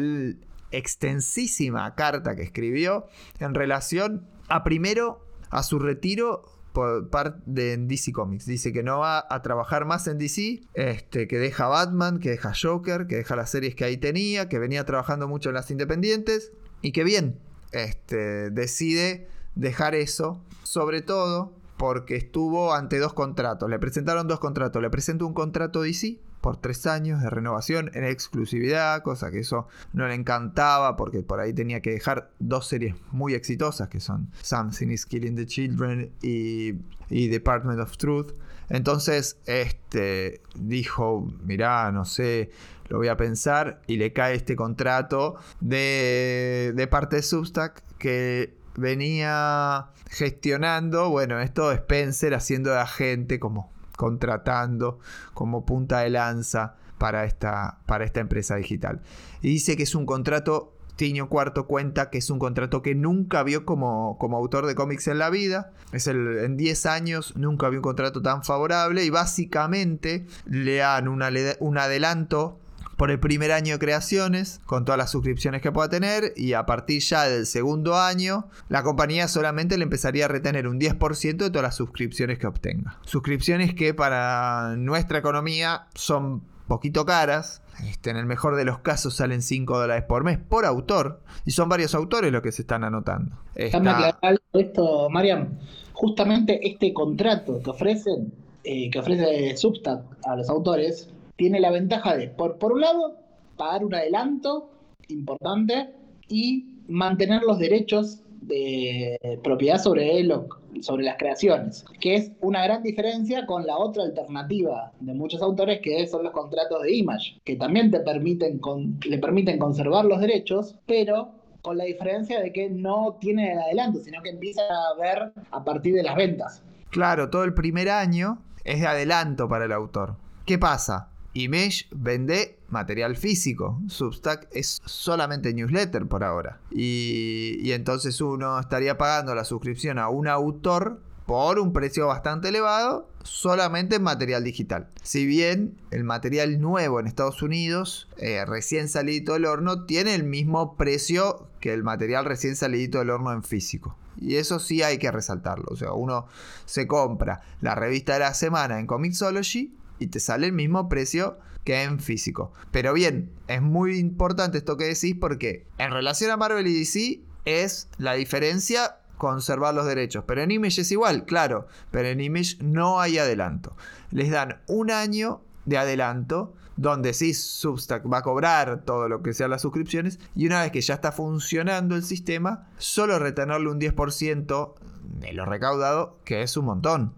extensísima carta que escribió en relación a primero a su retiro por parte de DC Comics. Dice que no va a trabajar más en DC, este, que deja Batman, que deja Joker, que deja las series que ahí tenía, que venía trabajando mucho en las independientes y que bien, este, decide dejar eso, sobre todo porque estuvo ante dos contratos. Le presentaron dos contratos. Le presentó un contrato DC por tres años de renovación en exclusividad, cosa que eso no le encantaba porque por ahí tenía que dejar dos series muy exitosas que son Something is Killing the Children y, y Department of Truth. Entonces, este dijo, mirá, no sé, lo voy a pensar y le cae este contrato de, de parte de Substack que venía gestionando, bueno, esto Spencer haciendo de agente, como contratando, como punta de lanza para esta, para esta empresa digital. Y dice que es un contrato, Tiño Cuarto cuenta que es un contrato que nunca vio como, como autor de cómics en la vida. Es el, en 10 años nunca vio un contrato tan favorable y básicamente le dan un adelanto por el primer año de creaciones, con todas las suscripciones que pueda tener, y a partir ya del segundo año, la compañía solamente le empezaría a retener un 10% de todas las suscripciones que obtenga. Suscripciones que para nuestra economía son poquito caras. Este, en el mejor de los casos salen 5 dólares por mes por autor. Y son varios autores los que se están anotando. Está... esto, Mariam. Justamente este contrato que ofrecen, eh, que ofrece Substack a los autores, tiene la ventaja de, por, por un lado, pagar un adelanto importante y mantener los derechos de propiedad sobre, lo, sobre las creaciones, que es una gran diferencia con la otra alternativa de muchos autores que son los contratos de Image, que también te permiten le permiten conservar los derechos, pero con la diferencia de que no tiene el adelanto, sino que empieza a ver a partir de las ventas. Claro, todo el primer año es de adelanto para el autor. ¿Qué pasa? Image vende material físico. Substack es solamente newsletter por ahora. Y, entonces uno estaría pagando la suscripción a un autor por un precio bastante elevado solamente en material digital. Si bien el material nuevo en Estados Unidos, eh, recién salido del horno, tiene el mismo precio que el material recién salido del horno en físico. Y eso sí hay que resaltarlo. O sea, uno se compra la revista de la semana en Comixology y te sale el mismo precio que en físico. Pero bien, es muy importante esto que decís porque en relación a Marvel y DC es la diferencia conservar los derechos. Pero en Image es igual, claro, pero en Image no hay adelanto. Les dan un año de adelanto donde sí Substack va a cobrar todo lo que sean las suscripciones y una vez que ya está funcionando el sistema, solo retenerle un 10% de lo recaudado, que es un montón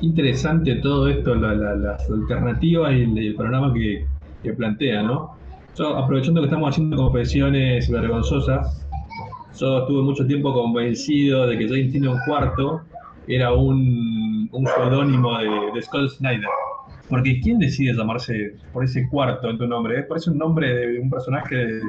interesante todo esto, las alternativas y el, programa que, plantea, ¿no? Yo, aprovechando que estamos haciendo confesiones vergonzosas, yo estuve mucho tiempo convencido de que James tiene un cuarto era un, un seudónimo de, de Snyder. Porque ¿quién decide llamarse por ese cuarto en tu nombre? Parece un nombre de un personaje de,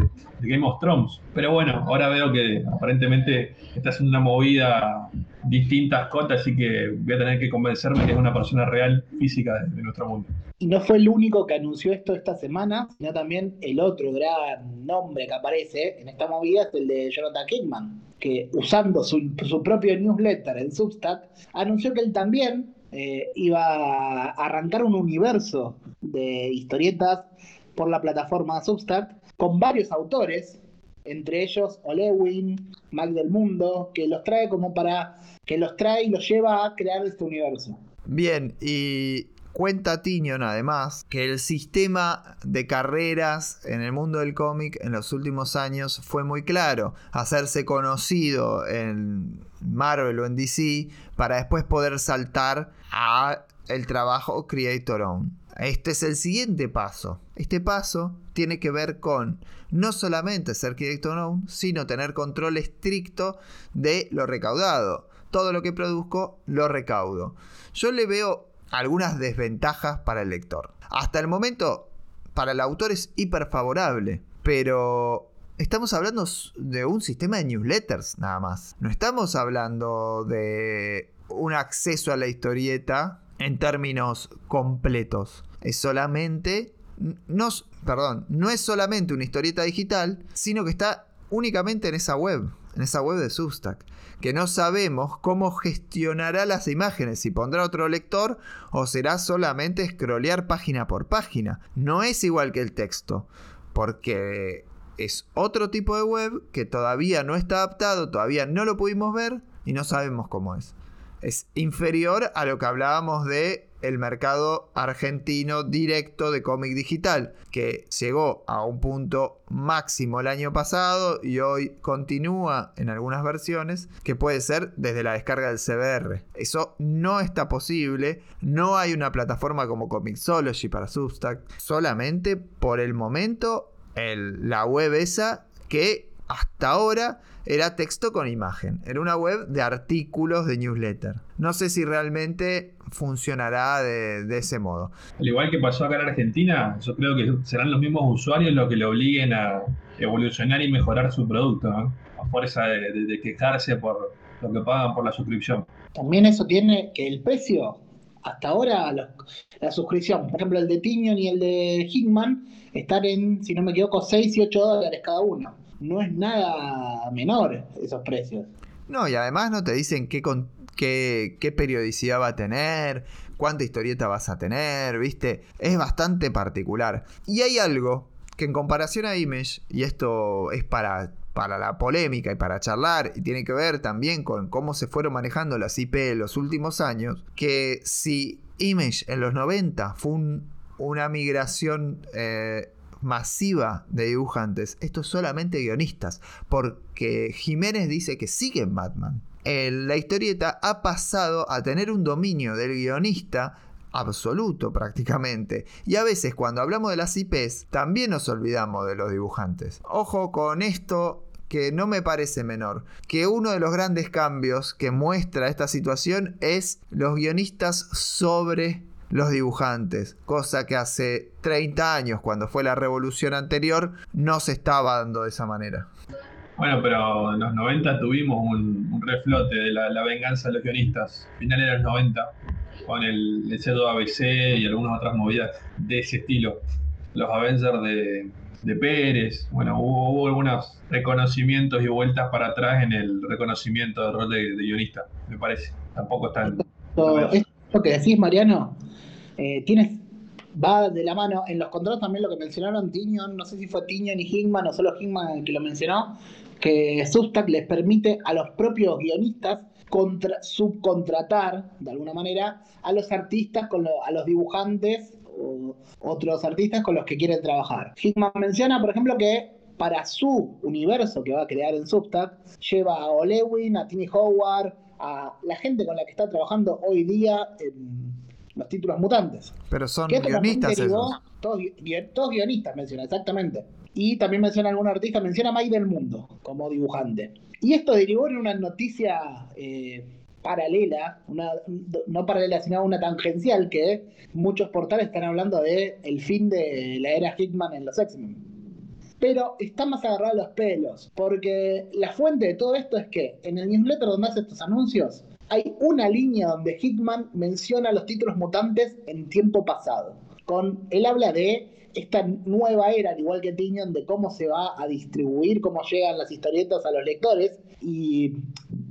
Game of Thrones. Pero bueno, ahora veo que aparentemente está haciendo una movida distinta Scott, así que voy a tener que convencerme que es una persona real, física de, nuestro mundo. Y no fue el único que anunció esto esta semana, sino también el otro gran nombre que aparece en esta movida es el de Jonathan Kingman, que usando su, su propio newsletter en Substack, anunció que él también eh, iba a arrancar un universo de historietas por la plataforma Substack con varios autores, entre ellos Olewin, Mac del Mundo, que los trae como para que los trae y los lleva a crear este universo. Bien, y Cuenta Tinion además que el sistema de carreras en el mundo del cómic en los últimos años fue muy claro. Hacerse conocido en Marvel o en DC para después poder saltar a el trabajo Creator Own. Este es el siguiente paso. Este paso tiene que ver con no solamente ser Creator Own, sino tener control estricto de lo recaudado. Todo lo que produzco lo recaudo. Yo le veo algunas desventajas para el lector. Hasta el momento, para el autor es hiper favorable, pero estamos hablando de un sistema de newsletters nada más. No estamos hablando de un acceso a la historieta en términos completos. Es solamente no, perdón, no es solamente una historieta digital, sino que está únicamente en esa web, en esa web de Substack que no sabemos cómo gestionará las imágenes, si pondrá otro lector o será solamente scrollear página por página. No es igual que el texto, porque es otro tipo de web que todavía no está adaptado, todavía no lo pudimos ver, y no sabemos cómo es. Es inferior a lo que hablábamos de el mercado argentino directo de cómic digital, que llegó a un punto máximo el año pasado y hoy continúa en algunas versiones, que puede ser desde la descarga del CBR. Eso no está posible, no hay una plataforma como Comixology para Substack, solamente por el momento la web esa que hasta ahora era texto con imagen. Era una web de artículos de newsletter. No sé si realmente funcionará de, ese modo. Al igual que pasó acá en Argentina, yo creo que serán los mismos usuarios los que le obliguen a evolucionar y mejorar su producto, a fuerza de, quejarse por lo que pagan por la suscripción. También eso tiene que el precio hasta ahora la suscripción, por ejemplo el de Tinion y el de Hitman, están en, si no me equivoco, 6 y 8 dólares cada uno no es nada menor esos precios. No, y además no te dicen qué, qué, qué periodicidad va a tener, cuánta historieta vas a tener, ¿viste? Es bastante particular. Y hay algo que en comparación a Image, y esto es para, para la polémica y para charlar, y tiene que ver también con cómo se fueron manejando las IP en los últimos años, que si Image en los 90 fue una migración eh, masiva de dibujantes. Esto es solamente guionistas, porque Jiménez dice que sigue en Batman. la historieta ha pasado a tener un dominio del guionista absoluto prácticamente. Y a veces cuando hablamos de las IPs, también nos olvidamos de los dibujantes. Ojo con esto que no me parece menor, que uno de los grandes cambios que muestra esta situación es los guionistas sobre los dibujantes, cosa que hace 30 años, cuando fue la revolución anterior, no se estaba dando de esa manera. Bueno, pero en los 90 tuvimos un, reflote de la, venganza de los guionistas, finales de los 90, con el, el ABC y algunas otras movidas de ese estilo. Los Avengers de, de Pérez, bueno, hubo, algunos reconocimientos y vueltas para atrás en el reconocimiento del rol de, guionista, me parece. Tampoco están... Esto que decís, Mariano, eh, tienes, va de la mano. En los contratos también lo que mencionaron Tinion, no sé si fue Tinion y Hickman o solo Hickman el que lo mencionó, que Substack les permite a los propios guionistas subcontratar, de alguna manera, a los artistas, a los dibujantes o otros artistas con los que quieren trabajar. Hickman menciona, por ejemplo, que para su universo que va a crear en Substack, lleva a Olewin, a Timmy Howard, a la gente con la que está trabajando hoy día los títulos mutantes. Pero son guionistas Todos, guionistas menciona, exactamente. Y también menciona algún artista, menciona Mike del Mundo como dibujante. Y esto derivó en una noticia eh, paralela, una, no paralela, sino una tangencial, que muchos portales están hablando de el fin de la era Hickman en los X-Men. Pero está más agarrado a los pelos, porque la fuente de todo esto es que en el newsletter donde hace estos anuncios, hay una línea donde Hickman menciona los títulos mutantes en tiempo pasado. Con, él habla de esta nueva era, al igual que Tinion, de cómo se va a distribuir, cómo llegan las historietas a los lectores, y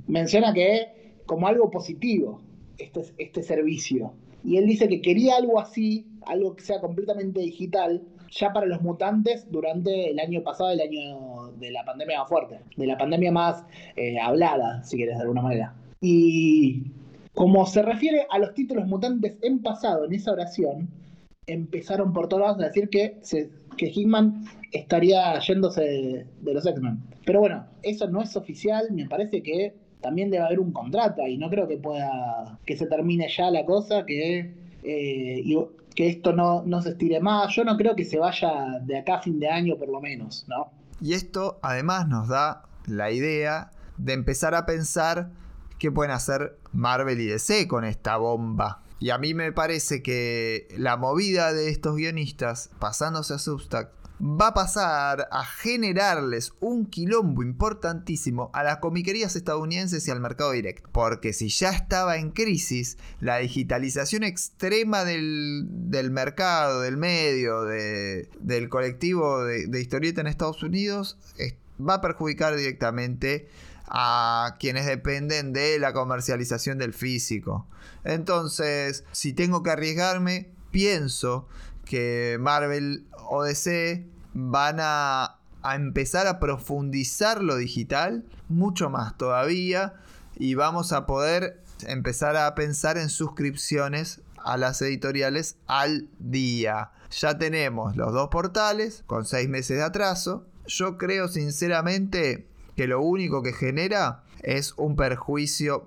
menciona que como algo positivo este, este servicio. Y él dice que quería algo así, algo que sea completamente digital, ya para los mutantes durante el año pasado, el año de la pandemia más fuerte, de la pandemia más eh, hablada, si quieres de alguna manera. Y como se refiere a los títulos mutantes en pasado, en esa oración, empezaron por todos lados a decir que, se, que Hickman estaría yéndose de, los X-Men. Pero bueno, eso no es oficial, me parece que también debe haber un contrato y no creo que pueda, que se termine ya la cosa, que, eh, que esto no, no se estire más. Yo no creo que se vaya de acá a fin de año por lo menos, ¿no? Y esto además nos da la idea de empezar a pensar qué pueden hacer Marvel y DC con esta bomba. Y a mí me parece que la movida de estos guionistas, pasándose a Substack, va a pasar a generarles un quilombo importantísimo a las comiquerías estadounidenses y al mercado directo. Porque si ya estaba en crisis, la digitalización extrema del, mercado, del medio, del colectivo de, de historieta en Estados Unidos, va a perjudicar directamente a quienes dependen de la comercialización del físico. Entonces, si tengo que arriesgarme, pienso que Marvel o DC van a, empezar a profundizar lo digital mucho más todavía y vamos a poder empezar a pensar en suscripciones a las editoriales al día. Ya tenemos los dos portales con seis meses de atraso. Yo creo sinceramente que lo único que genera es un perjuicio,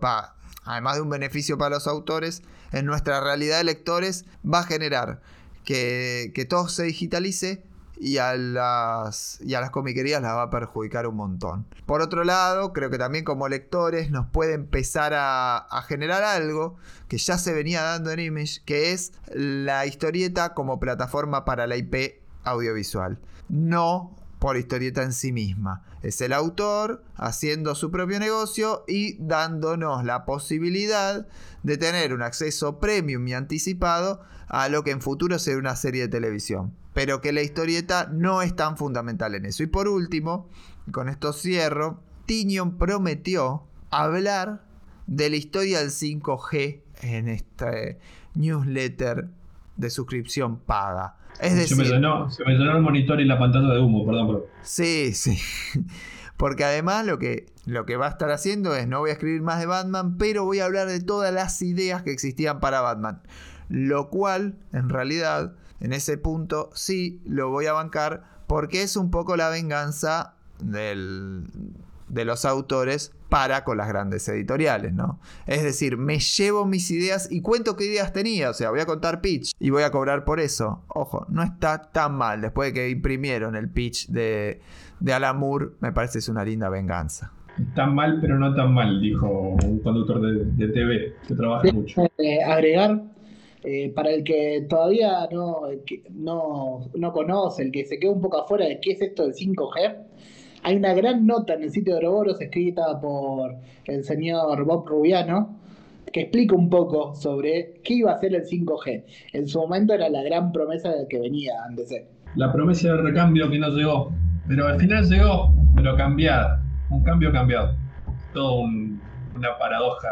además de un beneficio para los autores, en nuestra realidad de lectores va a generar que, que todo se digitalice y a las, y a las comiquerías las va a perjudicar un montón. Por otro lado, creo que también como lectores nos puede empezar a, a generar algo que ya se venía dando en Image, que es la historieta como plataforma para la IP audiovisual. No por historieta en sí misma. Es el autor haciendo su propio negocio y dándonos la posibilidad de tener un acceso premium y anticipado a lo que en futuro será una serie de televisión pero que la historieta no es tan fundamental en eso. Y por último, con esto cierro, Tinion prometió hablar de la historia del 5G en este newsletter de suscripción paga. Es decir, se me, llenó, el monitor y la pantalla de humo, perdón. Pero... Sí, sí. [LAUGHS] Porque además lo que, lo que va a estar haciendo es, no voy a escribir más de Batman, pero voy a hablar de todas las ideas que existían para Batman. Lo cual, en realidad, en ese punto sí lo voy a bancar porque es un poco la venganza del, de los autores para con las grandes editoriales, ¿no? Es decir, me llevo mis ideas y cuento qué ideas tenía, o sea, voy a contar pitch y voy a cobrar por eso. Ojo, no está tan mal, después de que imprimieron el pitch de, de Alan Moore, me parece es una linda venganza. Está mal, pero no tan mal, dijo un conductor de, TV que trabaja mucho. Eh, agregar eh, para el que todavía no, no, no, conoce, el que se queda un poco afuera de qué es esto del 5G, hay una gran nota en el sitio de Oroboros escrita por el señor Bob Rubiano que explica un poco sobre qué iba a ser el 5G. En su momento era la gran promesa de que venía antes. La promesa de recambio que no llegó, pero al final llegó, pero cambiada, un cambio cambiado. Todo una paradoja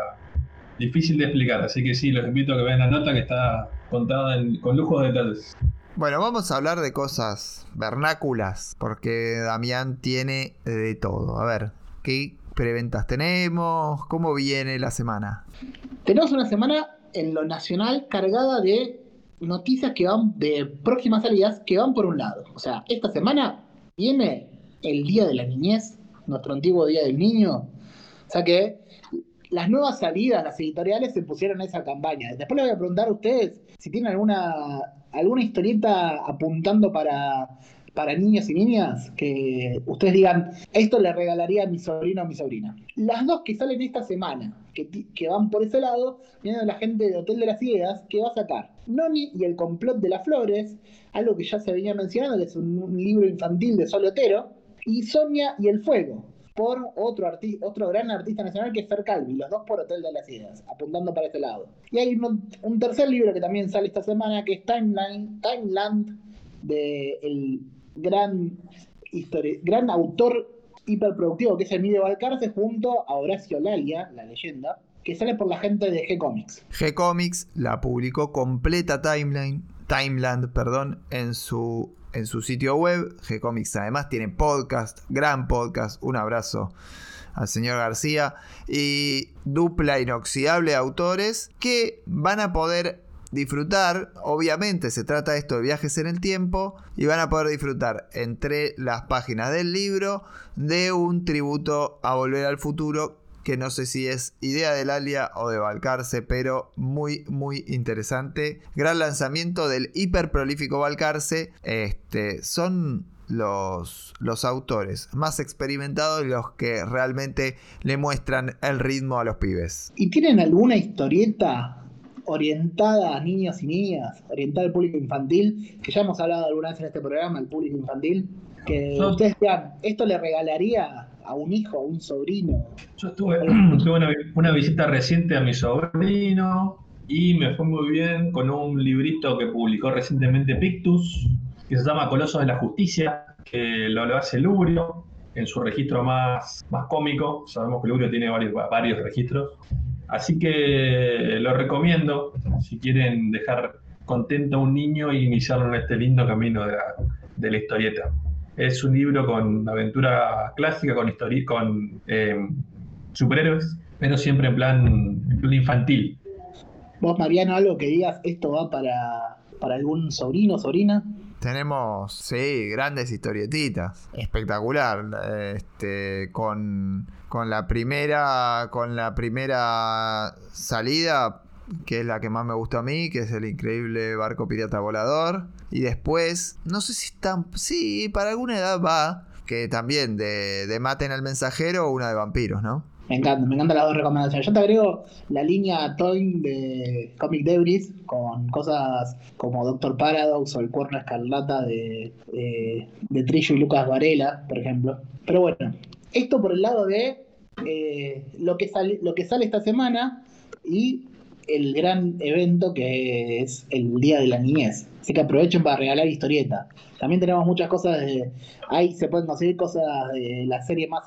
difícil de explicar, así que sí, los invito a que vean la nota que está contada con lujo de detalles. Bueno, vamos a hablar de cosas vernáculas, porque Damián tiene de todo. A ver, ¿qué preventas tenemos? ¿Cómo viene la semana? Tenemos una semana en lo nacional cargada de noticias que van de próximas salidas que van por un lado. O sea, esta semana viene el Día de la Niñez, nuestro antiguo Día del Niño. O sea que las nuevas salidas, las editoriales se pusieron a esa campaña. Después les voy a preguntar a ustedes si tienen alguna, alguna historieta apuntando para, para niños y niñas que ustedes digan, esto le regalaría a mi sobrino o mi sobrina. Las dos que salen esta semana, que, que van por ese lado, vienen la gente de Hotel de las Ideas, que va a sacar Noni y el complot de las flores, algo que ya se venía mencionando, que es un, libro infantil de Solotero, y Sonia y el fuego, por otro, otro gran artista nacional que es Fer Calvi, los dos por Hotel de las Ideas, apuntando para ese lado. Y hay un, tercer libro que también sale esta semana, que es Timeline, Timeland, de el gran, gran autor hiperproductivo que es Emilio Balcarce, junto a Horacio Lalia, la leyenda, que sale por la gente de G-Comics. G-Comics la publicó completa Timeline, Timeland, perdón, en su en su sitio web. G-Comics además tiene podcast, gran podcast. Un abrazo al señor García. Y dupla inoxidable de autores que van a poder disfrutar. Obviamente se trata esto de viajes en el tiempo. Y van a poder disfrutar entre las páginas del libro de un tributo a Volver al Futuro que no sé si es idea del Alia o de Balcarce, pero muy, muy interesante. Gran lanzamiento del hiper prolífico Balcarce. Este, son los, los autores más experimentados y los que realmente le muestran el ritmo a los pibes. ¿Y tienen alguna historieta orientada a niños y niñas, orientada al público infantil, que ya hemos hablado alguna vez en este programa, el público infantil, que ustedes vean, esto le regalaría a un hijo, a un sobrino. Yo [CLEARS THROAT] tuve, una, visita reciente a mi sobrino y me fue muy bien con un librito que publicó recientemente Pictus, que se llama Colosos de la Justicia, que lo, hace Lurio en su registro más, más cómico. Sabemos que Lurio tiene varios, varios registros. Así que lo recomiendo si quieren dejar contento a un niño y iniciarlo en este lindo camino de la, de la historieta. Es un libro con aventura clásica, con, con eh, superhéroes, pero siempre en plan, en plan infantil. Vos, Mariano, algo que digas, esto va para, para algún sobrino, sobrina. Tenemos, sí, grandes historietitas. Espectacular. Este, con, con la primera. Con la primera salida. Que es la que más me gustó a mí, que es el increíble barco pirata volador. Y después, no sé si están. Sí, para alguna edad va. Que también de, de Maten al mensajero o una de vampiros, ¿no? Me encanta, me encantan las dos recomendaciones. Yo te agrego la línea Toy de Comic Debris con cosas como Doctor Paradox o el cuerno escarlata de, de, Trillo y Lucas Varela, por ejemplo. Pero bueno, esto por el lado de eh, lo, que sale, lo que sale esta semana y el gran evento que es el Día de la Niñez. Así que aprovechen para regalar historieta. También tenemos muchas cosas de. Ahí se pueden conseguir cosas de la serie más.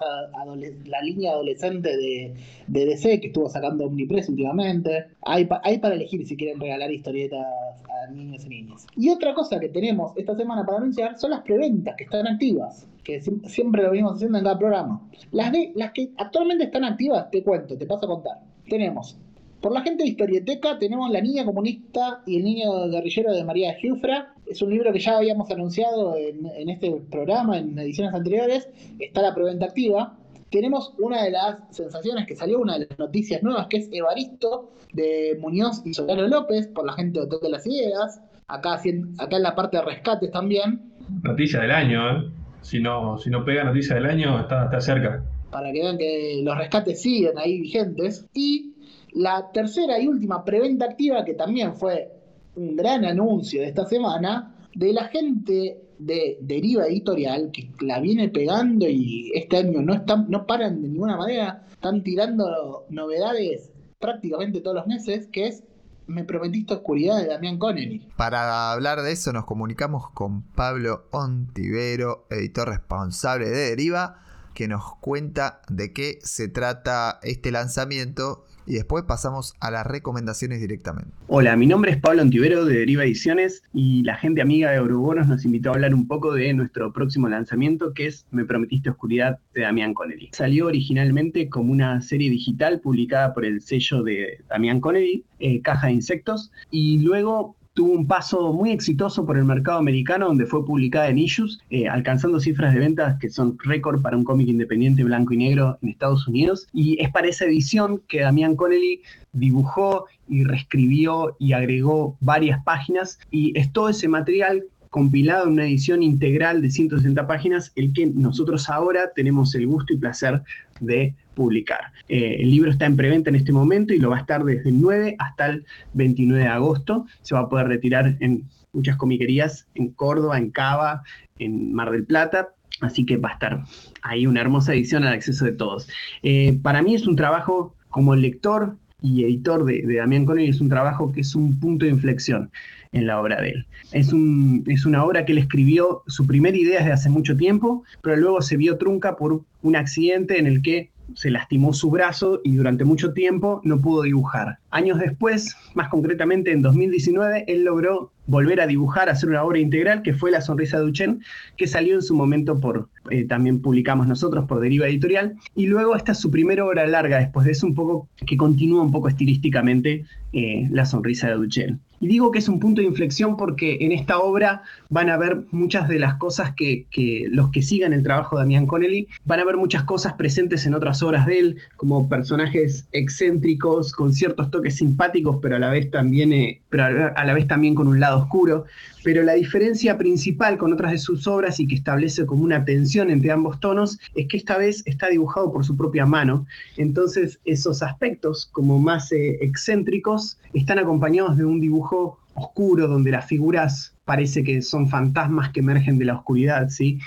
la línea adolescente de, de, DC que estuvo sacando Omnipress últimamente. Hay, hay para elegir si quieren regalar historietas a niños y niñas. Y otra cosa que tenemos esta semana para anunciar son las preventas que están activas. Que siempre lo venimos haciendo en cada programa. Las, de, las que actualmente están activas, te cuento, te paso a contar. Tenemos por la gente de Historieteca tenemos La Niña Comunista y el Niño Guerrillero de María Giufra. Es un libro que ya habíamos anunciado en, este programa, en ediciones anteriores. Está la preventa activa. Tenemos una de las sensaciones que salió, una de las noticias nuevas, que es Evaristo de Muñoz y Solano López, por la gente de Hotel de las Ideas. Acá, acá en la parte de rescates también. Noticia del año, ¿eh? Si no, si no pega noticia del año, está, está cerca. Para que vean que los rescates siguen ahí vigentes. Y la tercera y última preventa activa, que también fue un gran anuncio de esta semana, de la gente de Deriva Editorial, que la viene pegando y este año no, están, no paran de ninguna manera, están tirando novedades prácticamente todos los meses, que es Me prometiste oscuridad de Damián Connelly. Para hablar de eso nos comunicamos con Pablo Ontivero, editor responsable de Deriva, que nos cuenta de qué se trata este lanzamiento y después pasamos a las recomendaciones directamente. Hola, mi nombre es Pablo Antivero de Deriva Ediciones y la gente amiga de Eurobonos nos invitó a hablar un poco de nuestro próximo lanzamiento que es Me Prometiste Oscuridad de Damián Connelly. Salió originalmente como una serie digital publicada por el sello de Damián Connelly, eh, Caja de Insectos, y luego tuvo un paso muy exitoso por el mercado americano, donde fue publicada en Issues, eh, alcanzando cifras de ventas que son récord para un cómic independiente blanco y negro en Estados Unidos. Y es para esa edición que Damián Connelly dibujó y reescribió y agregó varias páginas. Y es todo ese material compilado en una edición integral de 160 páginas, el que nosotros ahora tenemos el gusto y placer de publicar. Eh, el libro está en preventa en este momento y lo va a estar desde el 9 hasta el 29 de agosto. Se va a poder retirar en muchas comiquerías en Córdoba, en Cava, en Mar del Plata. Así que va a estar ahí una hermosa edición al acceso de todos. Eh, para mí es un trabajo como lector y editor de, de Damián Connery, es un trabajo que es un punto de inflexión en la obra de él. Es, un, es una obra que él escribió, su primera idea desde hace mucho tiempo, pero luego se vio trunca por un accidente en el que se lastimó su brazo y durante mucho tiempo no pudo dibujar. Años después, más concretamente en 2019, él logró volver a dibujar, hacer una obra integral que fue La Sonrisa de Duchen, que salió en su momento por, eh, también publicamos nosotros por Deriva Editorial, y luego esta es su primera obra larga, después de eso un poco, que continúa un poco estilísticamente eh, La Sonrisa de Duchen. Y digo que es un punto de inflexión porque en esta obra van a ver muchas de las cosas que, los que sigan el trabajo de Damián Connelly, van a ver muchas cosas presentes en otras obras de él, como personajes excéntricos, con ciertos toques simpáticos, pero a la vez también, eh, pero a la vez también con un lado oscuro. Pero la diferencia principal con otras de sus obras y que establece como una tensión entre ambos tonos es que esta vez está dibujado por su propia mano. Entonces esos aspectos como más eh, excéntricos están acompañados de un dibujo oscuro donde las figuras parece que son fantasmas que emergen de la oscuridad, ¿sí?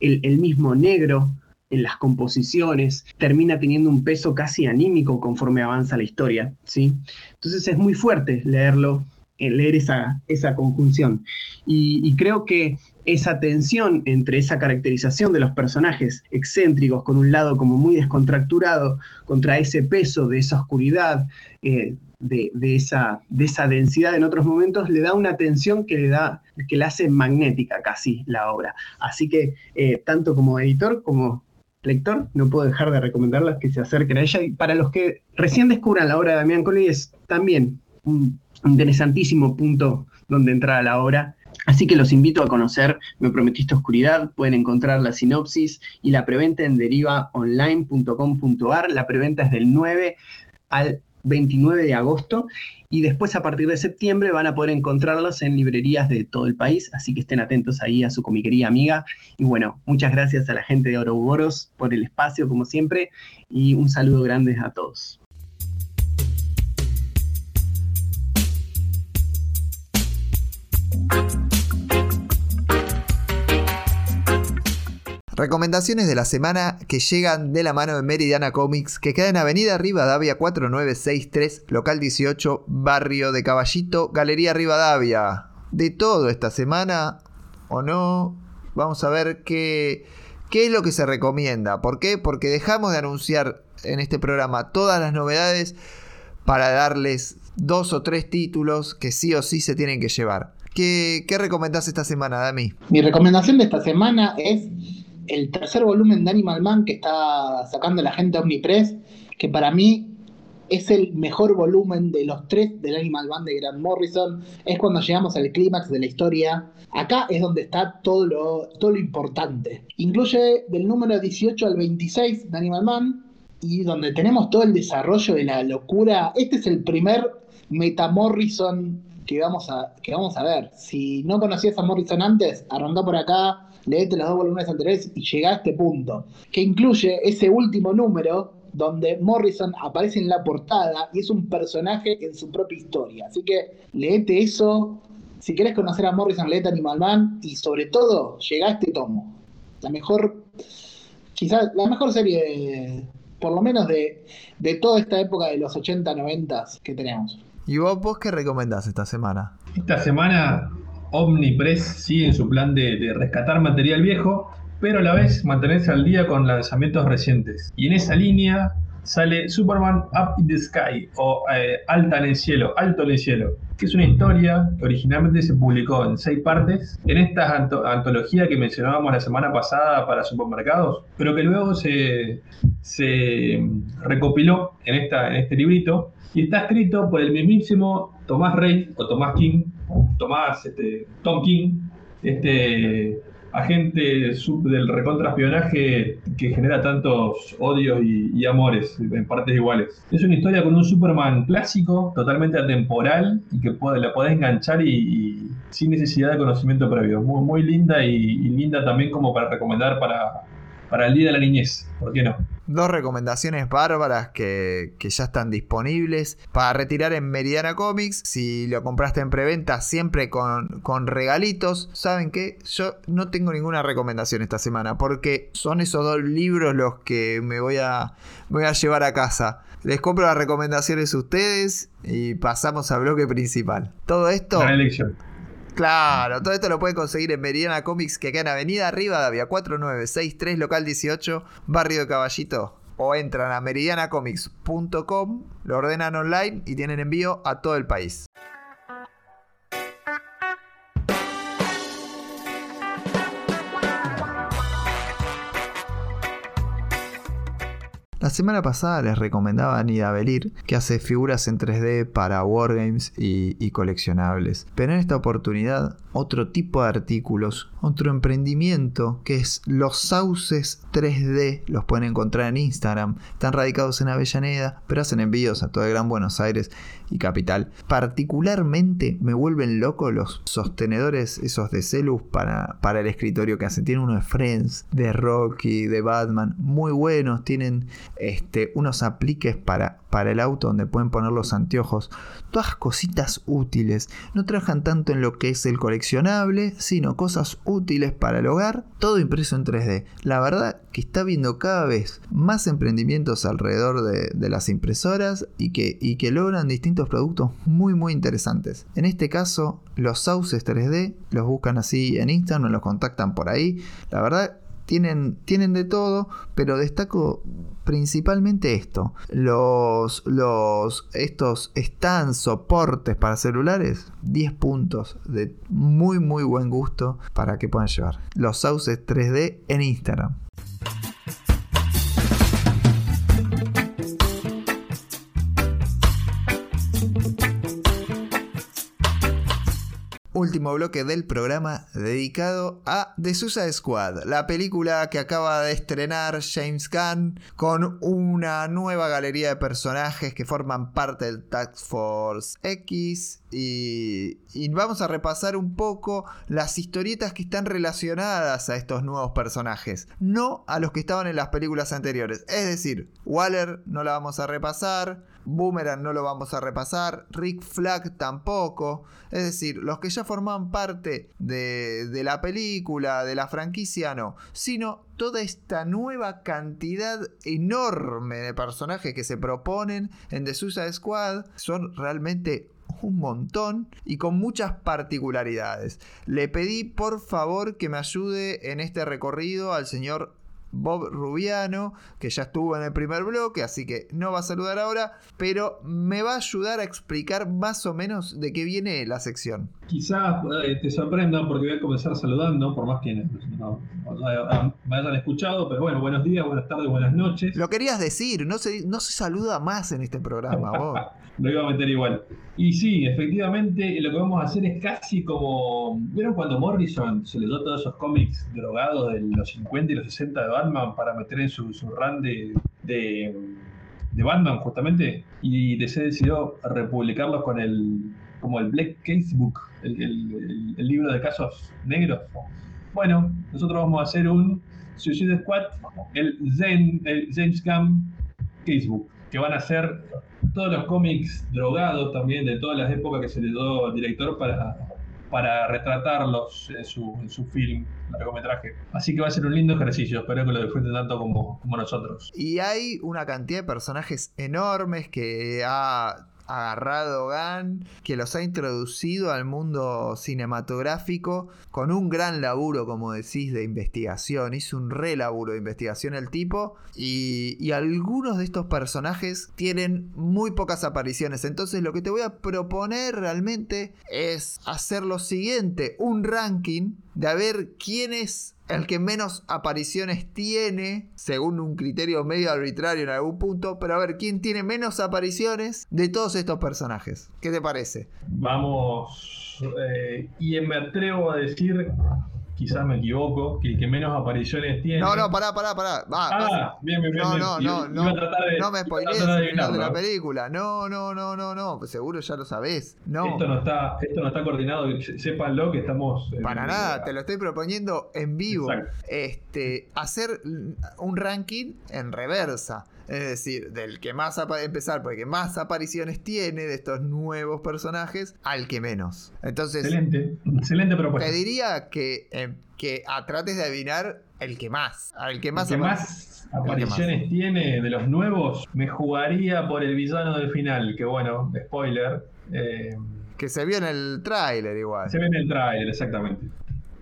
El, el mismo negro en las composiciones, termina teniendo un peso casi anímico conforme avanza la historia, ¿sí? Entonces es muy fuerte leerlo leer esa, esa conjunción. Y, creo que esa tensión entre esa caracterización de los personajes excéntricos con un lado como muy descontracturado contra ese peso de esa oscuridad, eh, de, esa, de esa densidad en otros momentos, le da una tensión que le da, que le hace magnética casi la obra. Así que eh, tanto como editor como lector, no puedo dejar de recomendarles que se acerquen a ella. Y para los que recién descubran la obra de Damián Colli, es también un interesantísimo punto donde entrar a la obra. Así que los invito a conocer Me Prometiste Oscuridad, pueden encontrar la sinopsis y la preventa en derivaonline.com.ar. La preventa es del 9 al 29 de agosto y después a partir de septiembre van a poder encontrarlos en librerías de todo el país, así que estén atentos ahí a su comiquería amiga. Y bueno, muchas gracias a la gente de Ouroboros por el espacio como siempre y un saludo grande a todos. Recomendaciones de la semana que llegan de la mano de Meridiana Comics, que queda en Avenida Rivadavia 4963, local 18, barrio de Caballito, Galería Rivadavia. De todo esta semana, o no, vamos a ver qué, qué es lo que se recomienda. ¿Por qué? Porque dejamos de anunciar en este programa todas las novedades para darles dos o tres títulos que sí o sí se tienen que llevar. ¿Qué, qué recomendás esta semana, Dami? Mi recomendación de esta semana es el tercer volumen de Animal Man que está sacando la gente Omnipress, que para mí es el mejor volumen de los tres del Animal Man de Grant Morrison. Es cuando llegamos al clímax de la historia. Acá es donde está todo lo, todo lo importante. Incluye del número 18 al 26 de Animal Man y donde tenemos todo el desarrollo de la locura. Este es el primer Meta Morrison que vamos a, que vamos a ver. Si no conocías a Morrison antes, arrancá por acá leete los dos volúmenes anteriores y llega a este punto, que incluye ese último número donde Morrison aparece en la portada y es un personaje en su propia historia. Así que leete eso. Si querés conocer a Morrison, leete Animal Man y sobre todo, llega a este tomo. La mejor, quizás la mejor serie, por lo menos de, de toda esta época de los 80, 90 que tenemos. ¿Y vos, vos qué recomendás esta semana? Esta semana Omnipress sigue en su plan de, rescatar material viejo, pero a la vez mantenerse al día con lanzamientos recientes. Y en esa línea sale Superman Up in the Sky o eh, Alta en el cielo, Alto en el cielo, que es una historia que originalmente se publicó en seis partes en esta antología que mencionábamos la semana pasada para supermercados, pero que luego se, recopiló en, en este librito y está escrito por el mismísimo Tomás Rey o Tomás King, Tomás, este, Tom King, este agente del recontraespionaje que genera tantos odios y, amores en partes iguales. Es una historia con un Superman clásico, totalmente atemporal y que puede, la podés enganchar y, sin necesidad de conocimiento previo. Muy, muy linda y, y linda también como para recomendar para, para el Día de la Niñez, ¿por qué no? Dos recomendaciones bárbaras que, ya están disponibles para retirar en Meridiana Comics. Si lo compraste en preventa, siempre con, con regalitos. ¿Saben qué? Yo no tengo ninguna recomendación esta semana porque son esos dos libros los que me voy a, voy a llevar a casa. Les compro las recomendaciones a ustedes y pasamos al bloque principal. Todo esto. La elección Claro, todo esto lo pueden conseguir en Meridiana Comics, que queda en Avenida Rivadavia 4963, local 18, barrio de Caballito. O entran a meridianacomics.com, lo ordenan online y tienen envío a todo el país. La semana pasada les recomendaba a Nida Belir, que hace figuras en 3D para Wargames y, y coleccionables. Pero en esta oportunidad, otro tipo de artículos, otro emprendimiento que es los sauces 3D, los pueden encontrar en Instagram. Están radicados en Avellaneda, pero hacen envíos a todo el Gran Buenos Aires y Capital. Particularmente me vuelven loco los sostenedores, esos de Celus para, para el escritorio que hacen. Tienen uno de Friends, de Rocky, de Batman, muy buenos. Tienen este, unos apliques para, para el auto donde pueden poner los anteojos. Todas cositas útiles. No trabajan tanto en lo que es el sino cosas útiles para el hogar. Todo impreso en 3D. La verdad que está viendo cada vez más emprendimientos alrededor de, de las impresoras y que, y que logran distintos productos muy muy interesantes. En este caso, los sauces 3D los buscan así en Instagram, los contactan por ahí. La verdad tienen, tienen de todo, pero destaco principalmente esto. Los, los, estos están soportes para celulares, 10 puntos de muy muy buen gusto para que puedan llevar. Los sauces 3D en Instagram. Último bloque del programa dedicado a The Suicide Squad, la película que acaba de estrenar James Gunn con una nueva galería de personajes que forman parte del Task Force X y, y vamos a repasar un poco las historietas que están relacionadas a estos nuevos personajes, no a los que estaban en las películas anteriores. Es decir, Waller no la vamos a repasar, Boomerang no lo vamos a repasar, Rick Flag tampoco. Es decir, los que ya formaban parte de, de, la película, de la franquicia, no. Sino toda esta nueva cantidad enorme de personajes que se proponen en The Suicide Squad son realmente un montón y con muchas particularidades. Le pedí por favor que me ayude en este recorrido al señor Bob Rubiano, que ya estuvo en el primer bloque, así que no va a saludar ahora, pero me va a ayudar a explicar más o menos de qué viene la sección. Quizás eh, te sorprenda porque voy a comenzar saludando, por más que no, me hayan escuchado, pero bueno, buenos días, buenas tardes, buenas noches. Lo querías decir, no se, no se saluda más en este programa, Bob. [LAUGHS] lo iba a meter igual. Y sí, efectivamente, lo que vamos a hacer es casi como. ¿Vieron cuando Morrison se leyó todos esos cómics drogados de los 50 y los 60 de Batman para meter en su, su run de, de, Batman, justamente? Y DC decidió republicarlos con el. como el Black Casebook, el libro de casos negros. Bueno, nosotros vamos a hacer un Suicide Squad, el, Zen, el James Gunn Casebook, que van a ser todos los cómics drogados también de todas las épocas que se le dio al director para, para retratarlos en su, en su film, largometraje. Así que va a ser un lindo ejercicio, espero que lo disfruten tanto como, como nosotros. Y hay una cantidad de personajes enormes que ha agarrado Gan, que los ha introducido al mundo cinematográfico con un gran laburo, como decís, de investigación. Hizo un re laburo de investigación el tipo. Y, y algunos de estos personajes tienen muy pocas apariciones. Entonces lo que te voy a proponer realmente es hacer lo siguiente, un ranking de a ver quién es el que menos apariciones tiene, según un criterio medio arbitrario en algún punto, pero a ver quién tiene menos apariciones de todos estos personajes. ¿Qué te parece? Vamos, eh, y me atrevo a decir quizás me equivoco, que el que menos apariciones tiene. No, no, pará, pará, pará. Va, ah, bien, bien, bien. No, no, no, no. no me spoilees el final de la película. No, no, no, no, no. Pues seguro ya lo sabés. No. Esto no está, esto no está coordinado. Sépanlo que estamos. Para nada, te lo estoy proponiendo en vivo. Este, hacer un ranking en reversa. Es decir, del que más empezar porque más apariciones tiene de estos nuevos personajes al que menos. Entonces, excelente, excelente propuesta. Te diría que, eh, que a, trates de adivinar el que más. Al que más, el que más apariciones tiene de los nuevos, me jugaría por el villano del final, que bueno, spoiler. Eh, que se vio en el tráiler igual. Se ve en el tráiler, exactamente.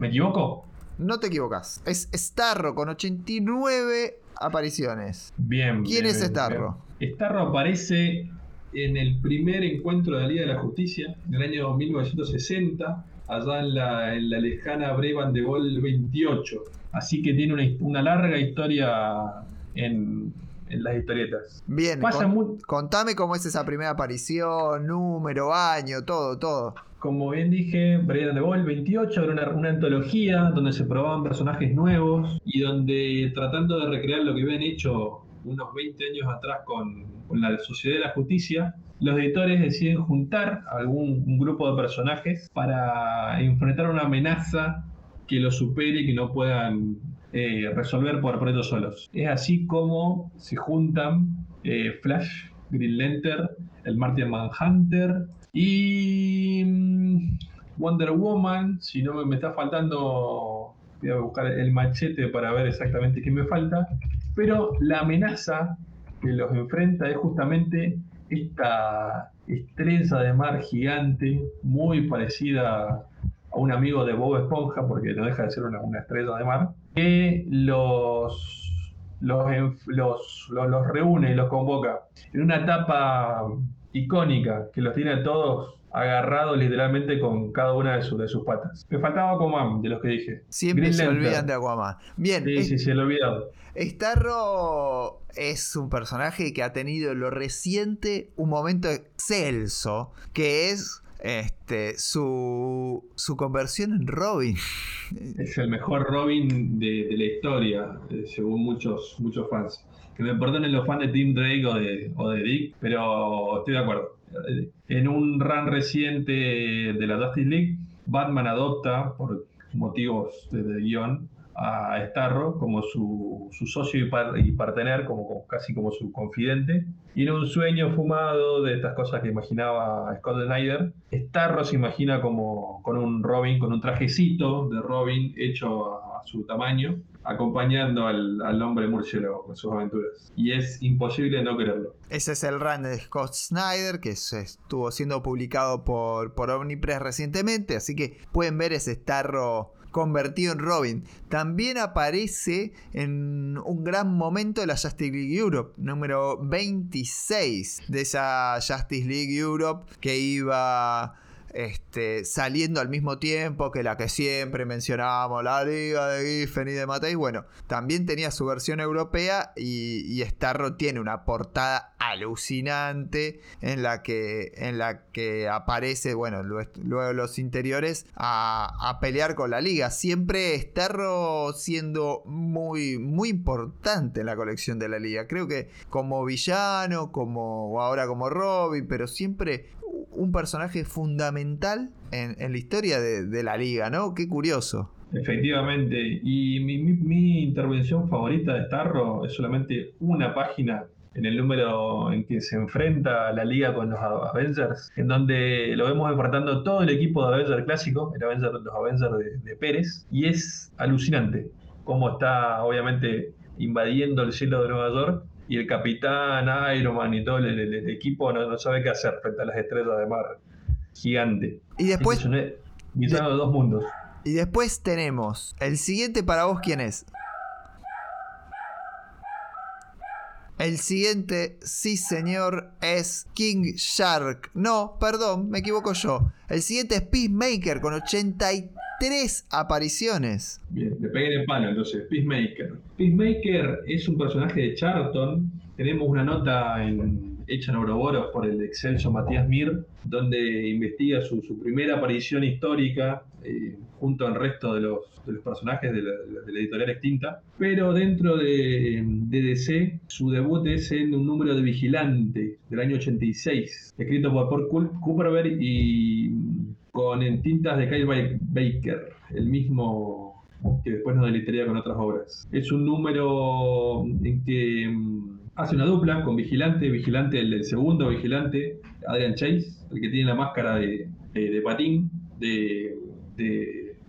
¿Me equivoco? No te equivocas. Es Starro con 89 apariciones. Bien. ¿Quién es Starro? Starro aparece en el primer encuentro de la Liga de la Justicia, en el año 1960, allá en la, en la lejana Brevan de Vol 28. Así que tiene una, una larga historia en, en las historietas. Bien, contame cómo es esa primera aparición, número, año, todo, todo. Como bien dije, Brian de Ball 28 era una, una, antología donde se probaban personajes nuevos y donde tratando de recrear lo que habían hecho unos 20 años atrás con, con la Sociedad de la Justicia, los editores deciden juntar algún un grupo de personajes para enfrentar una amenaza que los supere y que no puedan eh, resolver por, ellos solos. Es así como se juntan eh, Flash, Green Lantern, el Martian Manhunter, y mm, Wonder Woman, si no me está faltando, voy a buscar el machete para ver exactamente qué me falta, pero la amenaza que los enfrenta es justamente esta estrella de mar gigante, muy parecida a un amigo de Bob Esponja, porque no deja de ser una, estrella de mar, que los, los, los, los reúne y los convoca en una etapa icónica que los tiene a todos agarrados literalmente con cada una de, sus de sus patas. Me faltaba Aquaman, de los que dije. Siempre se olvidan de Aquaman. Bien. Sí, sí, se lo olvidado. Starro es un personaje que ha tenido lo reciente un momento excelso, que es este, su, su conversión en Robin. [LAUGHS] Es el mejor Robin de, la historia, eh, según muchos, muchos fans. Que me perdonen los fans de Tim Drake o de, o de Dick, pero estoy de acuerdo. Eh, En un run reciente de la Justice League, Batman adopta, por motivos de, de guion, a Starro como su, socio y, par- partener, como, casi como su confidente. Y en un sueño fumado de estas cosas que imaginaba Scott Snyder, Starro se imagina como con un Robin, con un trajecito de Robin hecho a, su tamaño, acompañando al, al hombre murciélago con sus aventuras. Y es imposible no creerlo. Ese es el run de Scott Snyder que estuvo siendo publicado por, por Omnipress recientemente, así que pueden ver ese Starro convertido en Robin. También aparece en un gran momento de la Justice League Europe, número 26 de esa Justice League Europe que iba este, saliendo al mismo tiempo que la que siempre mencionábamos, la Liga de Giffen y de Matei. Bueno, también tenía su versión europea y, Starro tiene una portada alucinante en la que, en la que aparece, bueno, lue- luego los interiores a, pelear con la liga. Siempre Starro siendo muy, muy importante en la colección de la liga. Creo que como villano, como ahora como Robin, pero siempre un personaje fundamental en, en la historia de, de la liga, ¿no? Qué curioso. Efectivamente, y mi, mi- mi intervención favorita de Starro es solamente una página en el número en que se enfrenta la liga con los Avengers, en donde lo vemos enfrentando todo el equipo de Avengers clásico, el Avenger, los Avengers de, de Pérez, y es alucinante cómo está obviamente invadiendo el cielo de Nueva York y el capitán Iron Man y todo el, el- el equipo no, no sabe qué hacer frente a las estrellas de mar gigante. Y después, villano de dos mundos. y después tenemos el siguiente para vos, ¿quién es? El siguiente, sí señor, es King Shark. No, perdón, me equivoco yo. El siguiente es Peacemaker con 83 apariciones. Bien, le pegué en el palo entonces. Peacemaker. Peacemaker es un personaje de Charlton. Tenemos una nota en- hecha en Ouroboros por el excelso Matías Mir, donde investiga su, primera aparición histórica eh, junto al resto de los, personajes de la, editorial extinta. Pero dentro de, de DC, su debut es en un número de Vigilante del año 86, escrito por Paul Cooperberg y con en tintas de Kyle Ba- Baker, el mismo que después nos deleitaría con otras obras. Es un número en que mm, hace una dupla con Vigilante, Vigilante, el, segundo Vigilante, Adrian Chase, el que tiene la máscara de, de- de patín, de,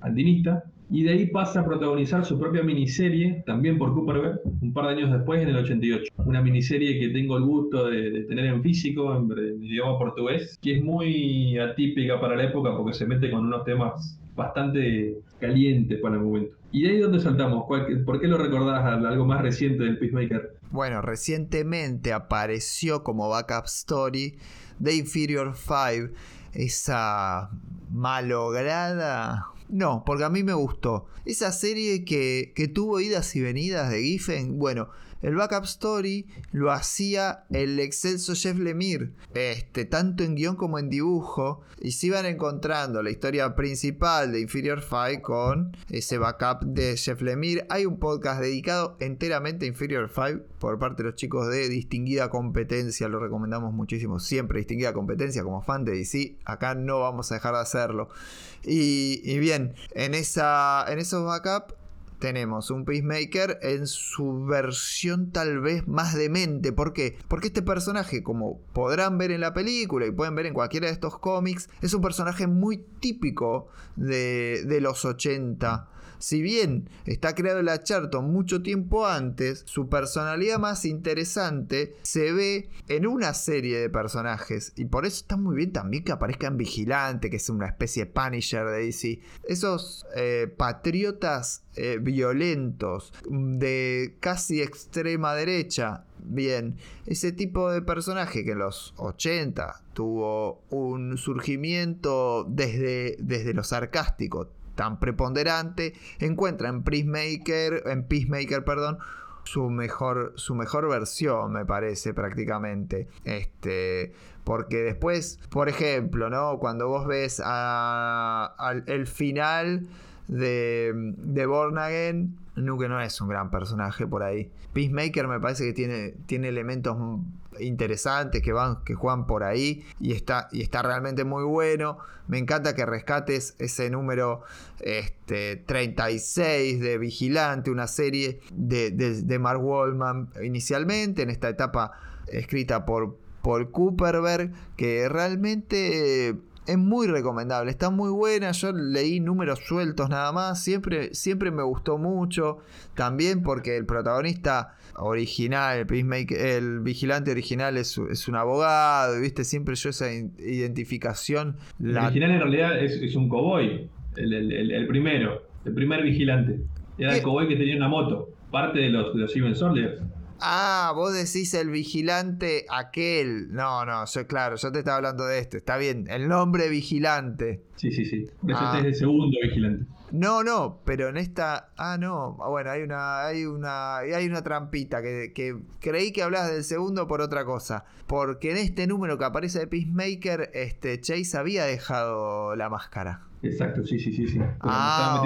andinista, y de ahí pasa a protagonizar su propia miniserie, también por Cooperberg, un par de años después, en el 88. Una miniserie que tengo el gusto de, tener en físico, en, idioma portugués, que es muy atípica para la época porque se mete con unos temas bastante calientes para el momento. ¿Y de ahí dónde saltamos? ¿Cuál- ¿Por qué lo recordás algo más reciente del Peacemaker? Bueno, recientemente apareció como backup story de Inferior 5, esa malograda... No, porque a mí me gustó. Esa serie que, que tuvo idas y venidas de Giffen, bueno, el backup story lo hacía el excelso Jeff Lemire, este, tanto en guion como en dibujo, y se iban encontrando la historia principal de Inferior 5 con ese backup de Jeff Lemire. Hay un podcast dedicado enteramente a Inferior 5 por parte de los chicos de Distinguida Competencia, lo recomendamos muchísimo, siempre Distinguida Competencia como fan de DC, acá no vamos a dejar de hacerlo. Y, y bien, en, esa, en esos backups tenemos un Peacemaker en su versión tal vez más demente. ¿Por qué? Porque este personaje, como podrán ver en la película y pueden ver en cualquiera de estos cómics, es un personaje muy típico de, de los 80. Si bien está creado la Charlton mucho tiempo antes, su personalidad más interesante se ve en una serie de personajes. Y por eso está muy bien también que aparezca en Vigilante, que es una especie de Punisher de DC. Esos eh, patriotas eh, violentos de casi extrema derecha. Bien, ese tipo de personaje que en los 80 tuvo un surgimiento desde, desde lo sarcástico tan preponderante, encuentra en Peacemaker, en Peacemaker, perdón, su mejor, su mejor versión, me parece, prácticamente. Este, porque después, por ejemplo, ¿no? Cuando vos ves el final de, de Born Again, Nuke no es un gran personaje por ahí. Peacemaker me parece que tiene, tiene elementos interesantes que van que juegan por ahí y está y está realmente muy bueno. Me encanta que rescates ese número este, 36 de Vigilante, una serie de, de, Mark Wallman inicialmente en esta etapa escrita por Paul Cooperberg que realmente es muy recomendable, está muy buena. Yo leí números sueltos nada más. Siempre, siempre me gustó mucho. También porque el protagonista original, el, el vigilante original es, un abogado. ¿Viste? Siempre yo esa identificación. El original en realidad es, un cowboy. El, primero, el primer vigilante. Era el cowboy que tenía una moto. Parte de los, de los Soldiers. Ah, vos decís el vigilante aquel. No, no, yo claro, yo te estaba hablando de este. Está bien, el nombre vigilante. Sí, sí, sí. Este ah. es el segundo vigilante. No, no, pero en esta. Ah, no. Bueno, hay una. Hay una. Hay una trampita que, que creí que hablabas del segundo por otra cosa. Porque en este número que aparece de Peacemaker, este Chase había dejado la máscara. Exacto, sí, sí, sí, sí. Ah,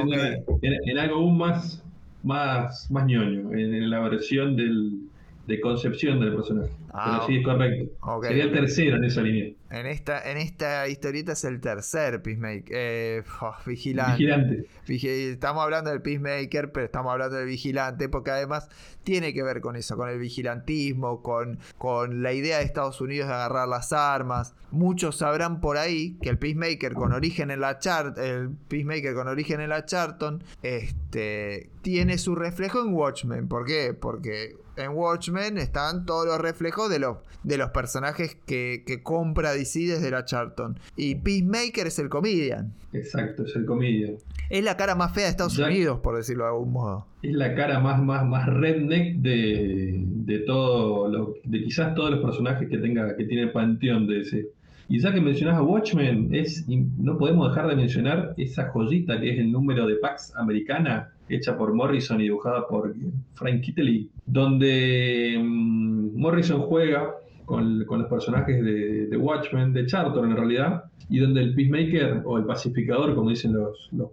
en, algo aún más, más, más ñoño, en la versión del, de concepción del personaje. Ah, Pero sí, es correcto. Sería el tercero en esa línea. En esta, en esta historieta es el tercer Peacemaker. Eh, [LAUGHS] oh, vigilante. estamos hablando del Peacemaker, pero estamos hablando del vigilante, porque además tiene que ver con eso, con el vigilantismo, con, con la idea de Estados Unidos de agarrar las armas. Muchos sabrán por ahí que el Peacemaker con origen en la chart, el Peacemaker con origen en la Charton, este, tiene su reflejo en Watchmen. ¿Por qué? Porque en Watchmen están todos los reflejos de los, de los personajes que, que compra DC desde la Charlton. Y Peacemaker es el comedian. Exacto, es el comedian. Es la cara más fea de Estados Unidos, por decirlo de algún modo. Es la cara más, más, más redneck de, de todo lo, de quizás todos los personajes que tenga, que tiene el panteón de ese. Y ya que mencionas a Watchmen, es, no podemos dejar de mencionar esa joyita que es el número de Pax Americana, hecha por Morrison y dibujada por Frank Kittley, donde mm, Morrison juega con, los personajes de, Watchmen, de Charlton en realidad, y donde el Peacemaker o el pacificador, como dicen los, los,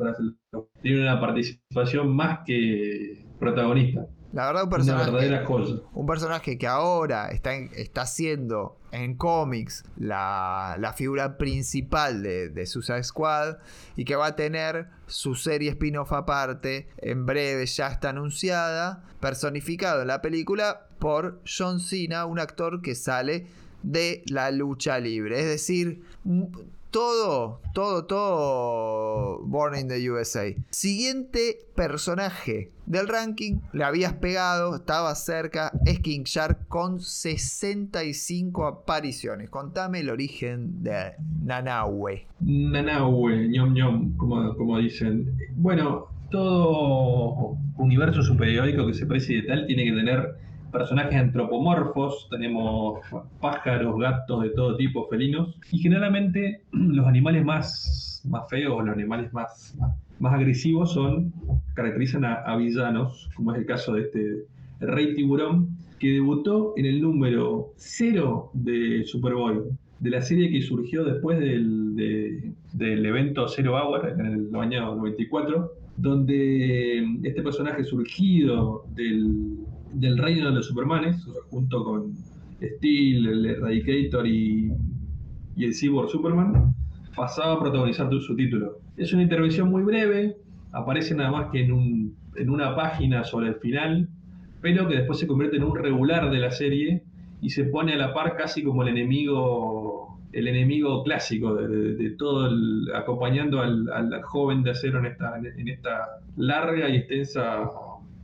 los tiene una participación más que protagonista. La verdad, un personaje, un personaje que ahora está, está siendo en cómics la, figura principal de, de, Suicide Squad y que va a tener su serie spin-off aparte, en breve ya está anunciada, personificado en la película por John Cena, un actor que sale de la lucha libre. Es decir, todo, todo, todo Born in the USA. Siguiente personaje del ranking, le habías pegado, estaba cerca, es King Shark con 65 apariciones. Contame el origen de Nanaue. Nanaue, ñom ñom, como, como dicen. Bueno, todo universo superiórico que se precie de tal tiene que tener personajes antropomorfos, tenemos pájaros, gatos de todo tipo, felinos, y generalmente [CLEARS THROAT] los animales más, más feos, los animales más, más, agresivos son, caracterizan a, villanos, como es el caso de este rey tiburón, que debutó en el número 0 de Superboy, de la serie que surgió después del, del evento Zero Hour en el año 94, donde este personaje surgido del, del reino de los Supermanes, junto con Steel, el Eradicator y, y el Cyborg Superman, pasaba a protagonizar su título. Es una intervención muy breve, aparece nada más que en, un, en una página sobre el final, pero que después se convierte en un regular de la serie y se pone a la par casi como el enemigo el enemigo clásico de, todo acompañando al, joven de acero en esta, en esta larga y extensa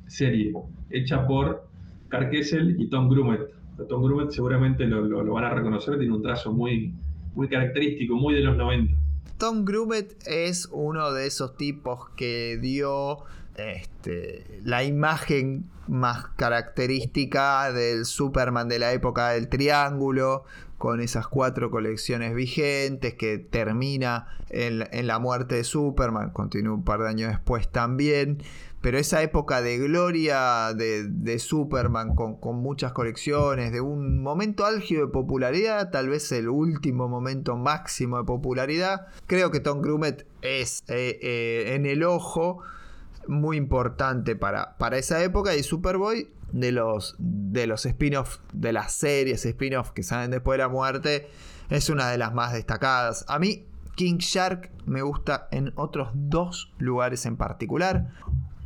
serie hecha por Carl Kessel y Tom Grumet. Tom Grumet seguramente lo, van a reconocer, tiene un trazo muy, muy característico, muy de los 90. Tom Grumet es uno de esos tipos que dio este, la imagen más característica del Superman de la época del Triángulo, con esas cuatro colecciones vigentes, que termina en, en la muerte de Superman, continúa un par de años después también pero esa época de gloria de, Superman con, muchas colecciones, de un momento álgido de popularidad, tal vez el último momento máximo de popularidad, creo que Tom Grumet es eh, eh, en el ojo muy importante para, para esa época y Superboy de los, de los spin-offs, de las series spin-offs que salen después de la muerte, es una de las más destacadas. A mí King Shark me gusta en otros dos lugares en particular.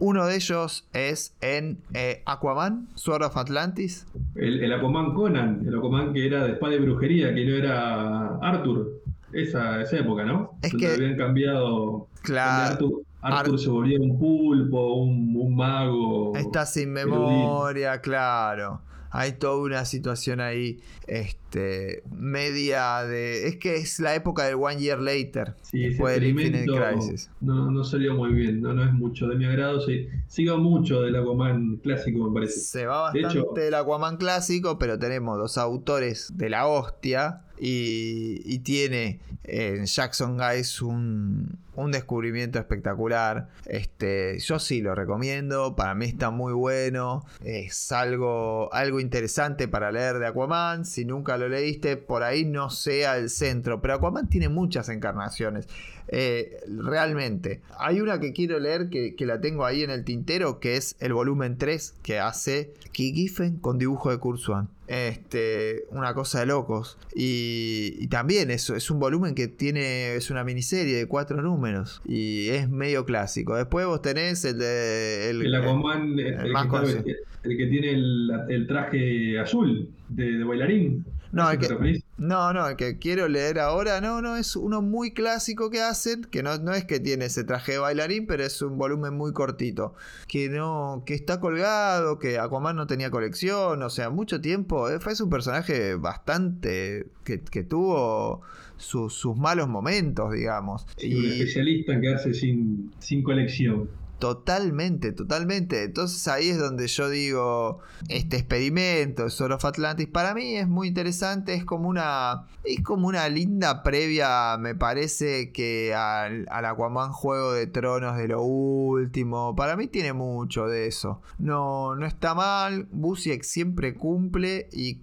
Uno de ellos es en eh, Aquaman, Sword of Atlantis. El, Aquaman Conan, el Aquaman que era de espada de brujería, que no era Arthur. Esa, esa época, ¿no? Es que habían cambiado. Claro. Arthur, se volvía un pulpo, un, mago. Está sin memoria, claro hay toda una situación ahí este, media de... Es que es la época del One Year Later. Sí, después del Infinite Crisis. No, no salió muy bien, no, no es mucho de mi agrado. Sí, sigo mucho del Aquaman clásico, me parece. Se va bastante del Aquaman clásico, pero tenemos dos autores de la hostia y, tiene en Jackson Guys un, descubrimiento espectacular. Este, yo sí lo recomiendo, para mí está muy bueno, es algo, algo interesante para leer de Aquaman, si nunca lo leíste, por ahí no sea el centro, pero Aquaman tiene muchas encarnaciones. Eh, realmente, hay una que quiero leer que, la tengo ahí en el tintero, que es el volumen 3 que hace Key Giffen con dibujo de Kurzwan. Este, una cosa de locos. Y, también es, es un volumen que tiene, es una miniserie de cuatro números. Y es medio clásico. Después vos tenés el de... El, el Aquaman, el, más que, el, que tiene el, traje azul de bailarín. No, el que, no, no, el que quiero leer ahora, no, no, es uno muy clásico que hacen, que no, no es que tiene ese traje de bailarín, pero es un volumen muy cortito, que no, que está colgado, que Aquaman no tenía colección, o sea, mucho tiempo, eh, fue un personaje bastante, que, tuvo sus malos momentos, digamos. y, un especialista en quedarse sin, sin colección. Totalmente, totalmente. Entonces ahí es donde yo digo, este experimento, Sword of Atlantis, para mí es muy interesante, es como una, es como una linda previa, me parece que al, Aquaman Juego de Tronos de lo último, para mí tiene mucho de eso. No, no está mal, Busiek siempre cumple y,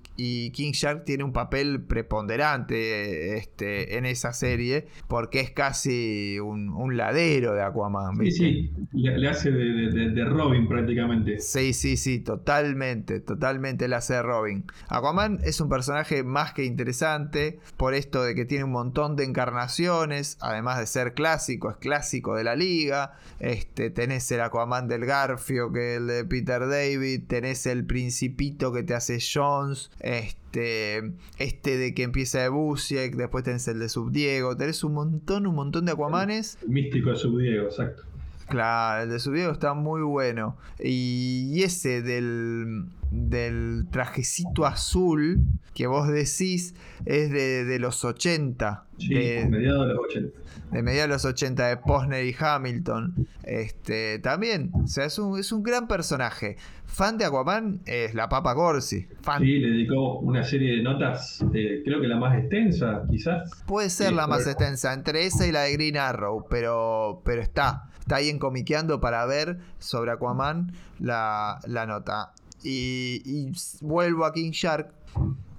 King Shark tiene un papel preponderante este, en esa serie, porque es casi un, ladero de Aquaman. Sí, sí le, hace de, Robin prácticamente. Sí, sí, sí, totalmente, totalmente le hace de Robin. Aquaman es un personaje más que interesante por esto de que tiene un montón de encarnaciones, además de ser clásico, es clásico de la liga. Este, tenés el Aquaman del Garfio, que es el de Peter David, tenés el Principito que te hace Jones, este, este de que empieza de Busiek, después tenés el de Subdiego, tenés un montón, un montón de Aquamanes. místico de Subdiego, exacto. Claro, el de su video está muy bueno. Y ese del, del trajecito azul que vos decís es de, los 80. Sí, de, mediados de los 80. De mediados de los 80 de Posner y Hamilton. Este, también, o sea, es un, es un gran personaje. Fan de Aquaman es la Papa Corsi. Fan. Sí, le dedicó una serie de notas, eh, creo que la más extensa, quizás. Puede ser la más extensa, entre esa y la de Green Arrow, pero, pero está está ahí en Comiqueando para ver sobre Aquaman la, nota. Y, vuelvo a King Shark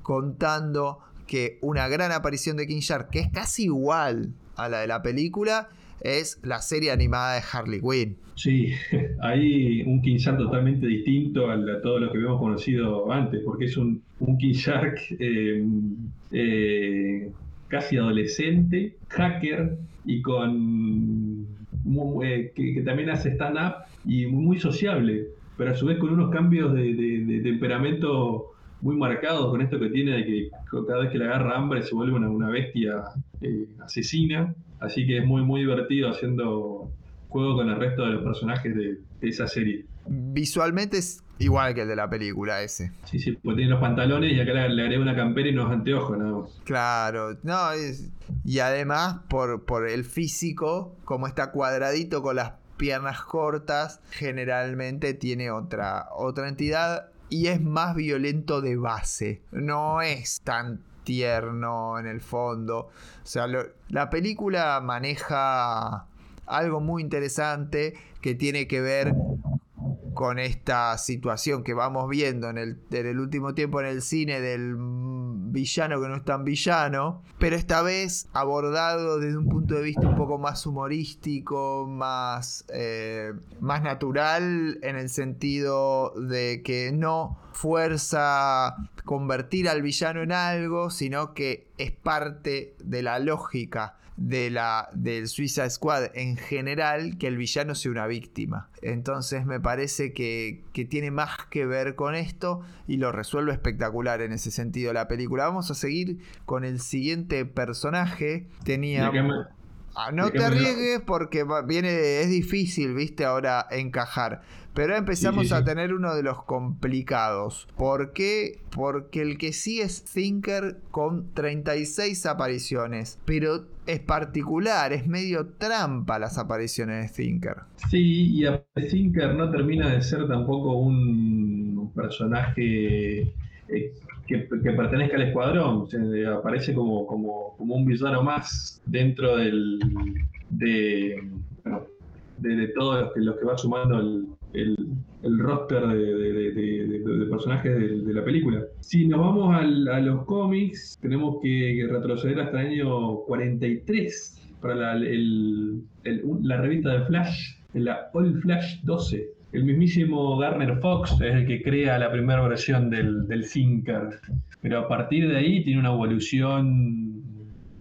contando que una gran aparición de King Shark, que es casi igual a la de la película, es la serie animada de Harley Quinn. Sí, [LAUGHS] hay un King Shark totalmente distinto a, todo lo que habíamos conocido antes, porque es un, Shark eh, eh, casi adolescente, hacker y con eh, que, también hace stand-up y muy, sociable, pero a su vez con unos cambios de, temperamento muy marcados, con esto que tiene de que cada vez que le agarra hambre se vuelve una, bestia eh, asesina, así que es muy, muy divertido haciendo juego con el resto de los personajes de, esa serie. Visualmente es igual que el de la película ese. Sí, sí, pues tiene los pantalones y acá le, agrega una campera y unos anteojos nada más. Claro, no, y además por, por el físico, como está cuadradito con las piernas cortas, generalmente tiene otra, otra entidad y es más violento de base. No es tan tierno en el fondo. O sea, la película maneja algo muy interesante que tiene que ver con esta situación que vamos viendo en el, último tiempo en el cine del villano que no es tan villano, pero esta vez abordado desde un punto de vista un poco más humorístico, más, eh, más natural, en el sentido de que no fuerza convertir al villano en algo, sino que es parte de la lógica de la, del Suiza Squad en general que el villano sea una víctima. Entonces me parece que, que, tiene más que ver con esto y lo resuelve espectacular en ese sentido la película. Vamos a seguir con el siguiente personaje. Tenía... Ah, no te arriesgues porque viene, es difícil, viste, ahora encajar. Pero empezamos a tener uno de los complicados. ¿Por qué? Porque el que sí es Thinker con 36 apariciones. Pero es particular, es medio trampa las apariciones de Thinker. Sí, y a Thinker no termina de ser tampoco un personaje eh, que, pertenezca al escuadrón, aparece como, como, un villano más dentro del, de, de, todos los que, los que va sumando el, el, roster de, personajes de, la película. Si nos vamos a los cómics, tenemos que retroceder hasta el año 43 para la, la revista de Flash, la All Flash 12 el mismísimo Garner Fox es el que crea la primera versión del, del pero a partir de ahí tiene una evolución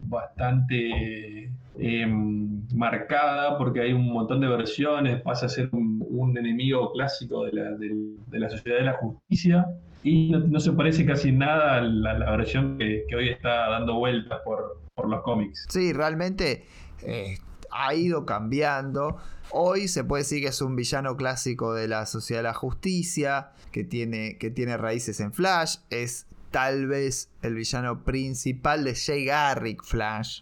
bastante em, marcada porque hay un montón de versiones, pasa a ser un, enemigo clásico de la, de, la, sociedad de la justicia y no, se parece casi nada a la, versión que, hoy está dando vueltas por, por los cómics. Sí, realmente eh, ha ido cambiando. Hoy se puede decir que es un villano clásico de la Sociedad de la Justicia, que tiene, que tiene raíces en Flash. Es tal vez el villano principal de Jay Garrick Flash.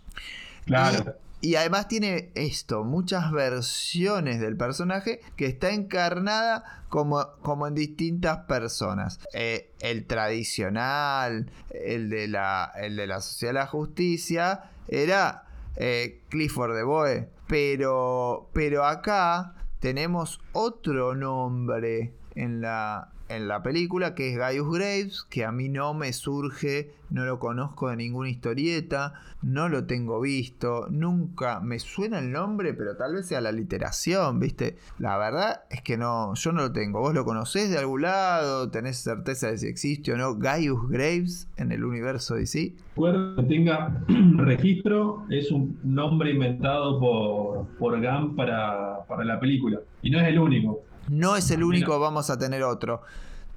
Claro. Y, además tiene esto, muchas versiones del personaje que está encarnada como, como en distintas personas. Eh, el tradicional, el de, la, el de la Sociedad de la Justicia, era eh, Clifford de Boe. Pero, pero acá tenemos otro nombre en la, en la película, que es Gaius Graves, que a mí no me surge, no lo conozco de ninguna historieta, no lo tengo visto, nunca me suena el nombre, pero tal vez sea la literación, ¿viste? La verdad es que no, yo no lo tengo. ¿Vos lo conocés de algún lado? ¿Tenés certeza de si existe o no? Gaius Graves en el universo DC. Que tenga [CLEARS THROAT] registro, es un nombre inventado por, por GAM para, para la película. Y no es el único. No es el único, vamos a tener otro.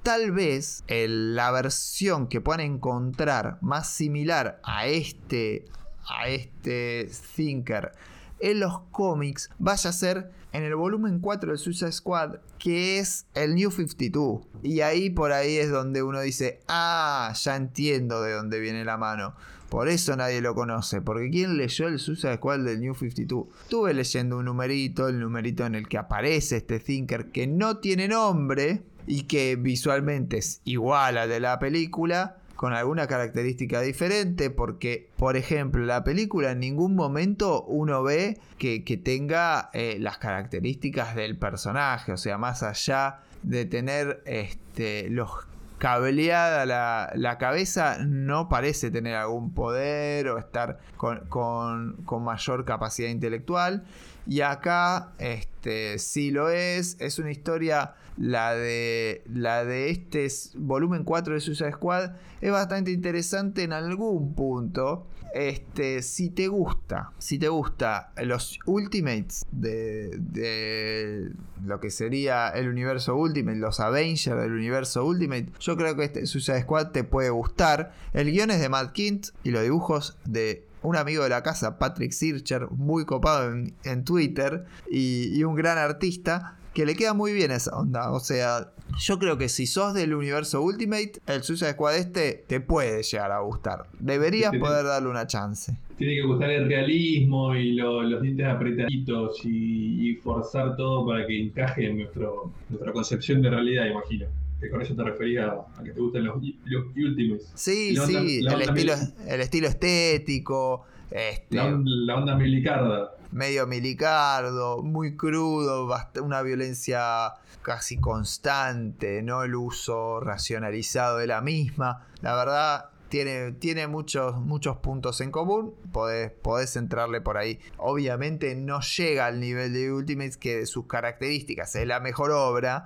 Tal vez la versión que puedan encontrar más similar a este, a este Thinker en los cómics vaya a ser en el volumen 4 del Suicide Squad, que es el New 52. Y ahí por ahí es donde uno dice, ah, ya entiendo de dónde viene la mano. Por eso nadie lo conoce, porque ¿quién leyó el Suicide Squad del New 52? Estuve leyendo un numerito, el numerito en el que aparece este Thinker que no tiene nombre y que visualmente es igual al de la película, con alguna característica diferente, porque, por ejemplo, la película en ningún momento uno ve que, tenga eh, las características del personaje, o sea, más allá de tener este, los cableada la, cabeza, no parece tener algún poder o estar con, con, mayor capacidad intelectual. Y acá este, sí lo es. Es una historia, la de, la de este volumen 4 de Suicide Squad, es bastante interesante en algún punto. Este, si te gusta, si te gusta los Ultimates de, de lo que sería el universo Ultimate, los Avengers del universo Ultimate, yo creo que este Suicide Squad te puede gustar. El guion es de Matt Kint y los dibujos de un amigo de la casa, Patrick Sircher, muy copado en, Twitter y, un gran artista. que le queda muy bien esa onda. O sea, yo creo que si sos del universo Ultimate, el Suicide Squad este te puede llegar a gustar. Deberías poder darle una chance. Tiene que gustar el realismo y lo- los dientes apretaditos y, y forzar todo para que encaje en nuestro, nuestra concepción de realidad, imagino. Que con eso te refería a que te gusten los, los Ultimates. Sí, La onda- sí, la el estilo, mil- el estilo estético, este, La, on- la onda milicarda. medio milicardo, muy crudo, una violencia casi constante, no el uso racionalizado de la misma. La verdad, tiene, tiene muchos, muchos puntos en común, podés, podés entrarle por ahí. Obviamente no llega al nivel de Ultimates que de sus características es la mejor obra.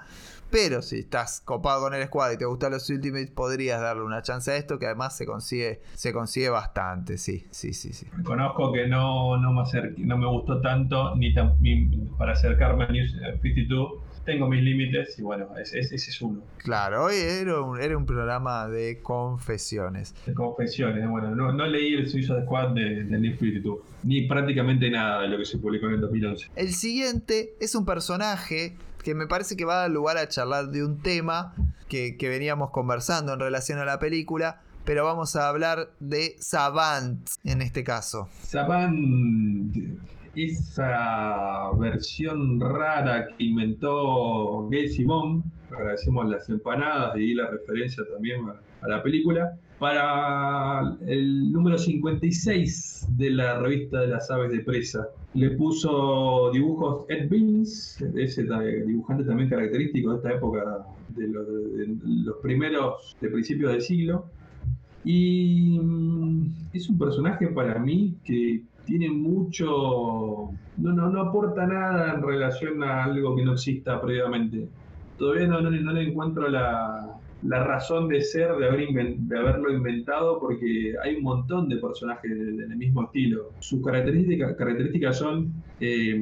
Pero si estás copado con el squad y te gustan los Ultimates, podrías darle una chance a esto, que además se consigue, se consigue bastante, sí, sí, sí, sí. Reconozco que no, no, me acerqué- no me gustó tanto ni, tan- ni para acercarme a News 52. Tengo mis límites y bueno, ese, ese- es uno. Claro, hoy era un, era un programa de confesiones. De confesiones. Bueno, no, no leí el Suicide Squad de, de New 52. Ni prácticamente nada de lo que se publicó en el 2011. El siguiente es un personaje que me parece que va a dar lugar a charlar de un tema que, veníamos conversando en relación a la película, pero vamos a hablar de Savant en este caso. Saban, esa versión rara que inventó Gail Simón, agradecemos las empanadas y la referencia también a la película, para el número 56 de la revista de las aves de presa. Le puso dibujos Ed Beans, ese dibujante también característico de esta época, de los, de los primeros, de principios del siglo. Y mm, es un personaje para mí que tiene mucho. No, no, no aporta nada en relación a algo que no exista previamente. Todavía no, no, no le encuentro la, la razón de ser de, haber de haberlo inventado porque hay un montón de personajes de- de- del mismo estilo. Sus características, características son eh,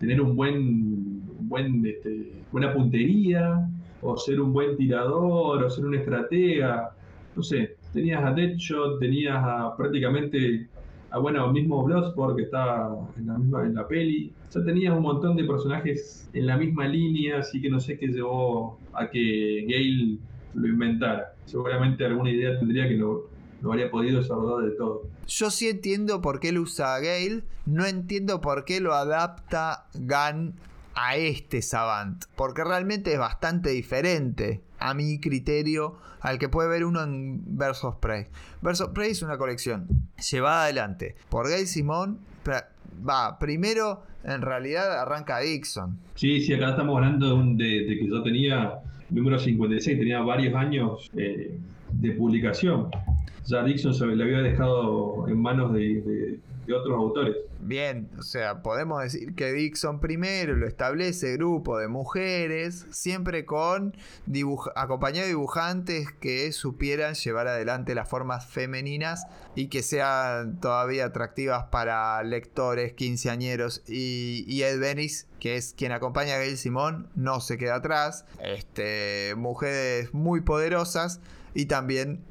tener un buen, buen este, buena puntería, o ser un buen tirador, o ser un estratega no sé, tenías a Deadshot, tenías a prácticamente a bueno, mismo Bloodsport que está en la misma en la peli. Ya tenías un montón de personajes en la misma línea, así que no sé qué llevó a que Gale lo inventara. Seguramente alguna idea tendría que no, no habría podido desarrollar de todo. Yo sí entiendo por qué él usa Gale, no entiendo por qué lo adapta Gunn a este Savant, porque realmente es bastante diferente a mi criterio al que puede ver uno en Versus Prey. Versus Prey es una colección llevada adelante por Gail Simón. Va, primero en realidad arranca Dixon. Sí, sí, acá estamos hablando de, un- de- que yo tenía número 56, tenía varios años eh, de publicación. Ya Dixon se le había dejado en manos de- otros autores. Bien, o sea, podemos decir que Dixon primero lo establece grupo de mujeres, siempre con acompañado de dibujantes que supieran llevar adelante las formas femeninas y que sean todavía atractivas para lectores, quinceañeros y, y Ed Benis, que es quien acompaña a Gail Simón, no se queda atrás. Este, mujeres muy poderosas y también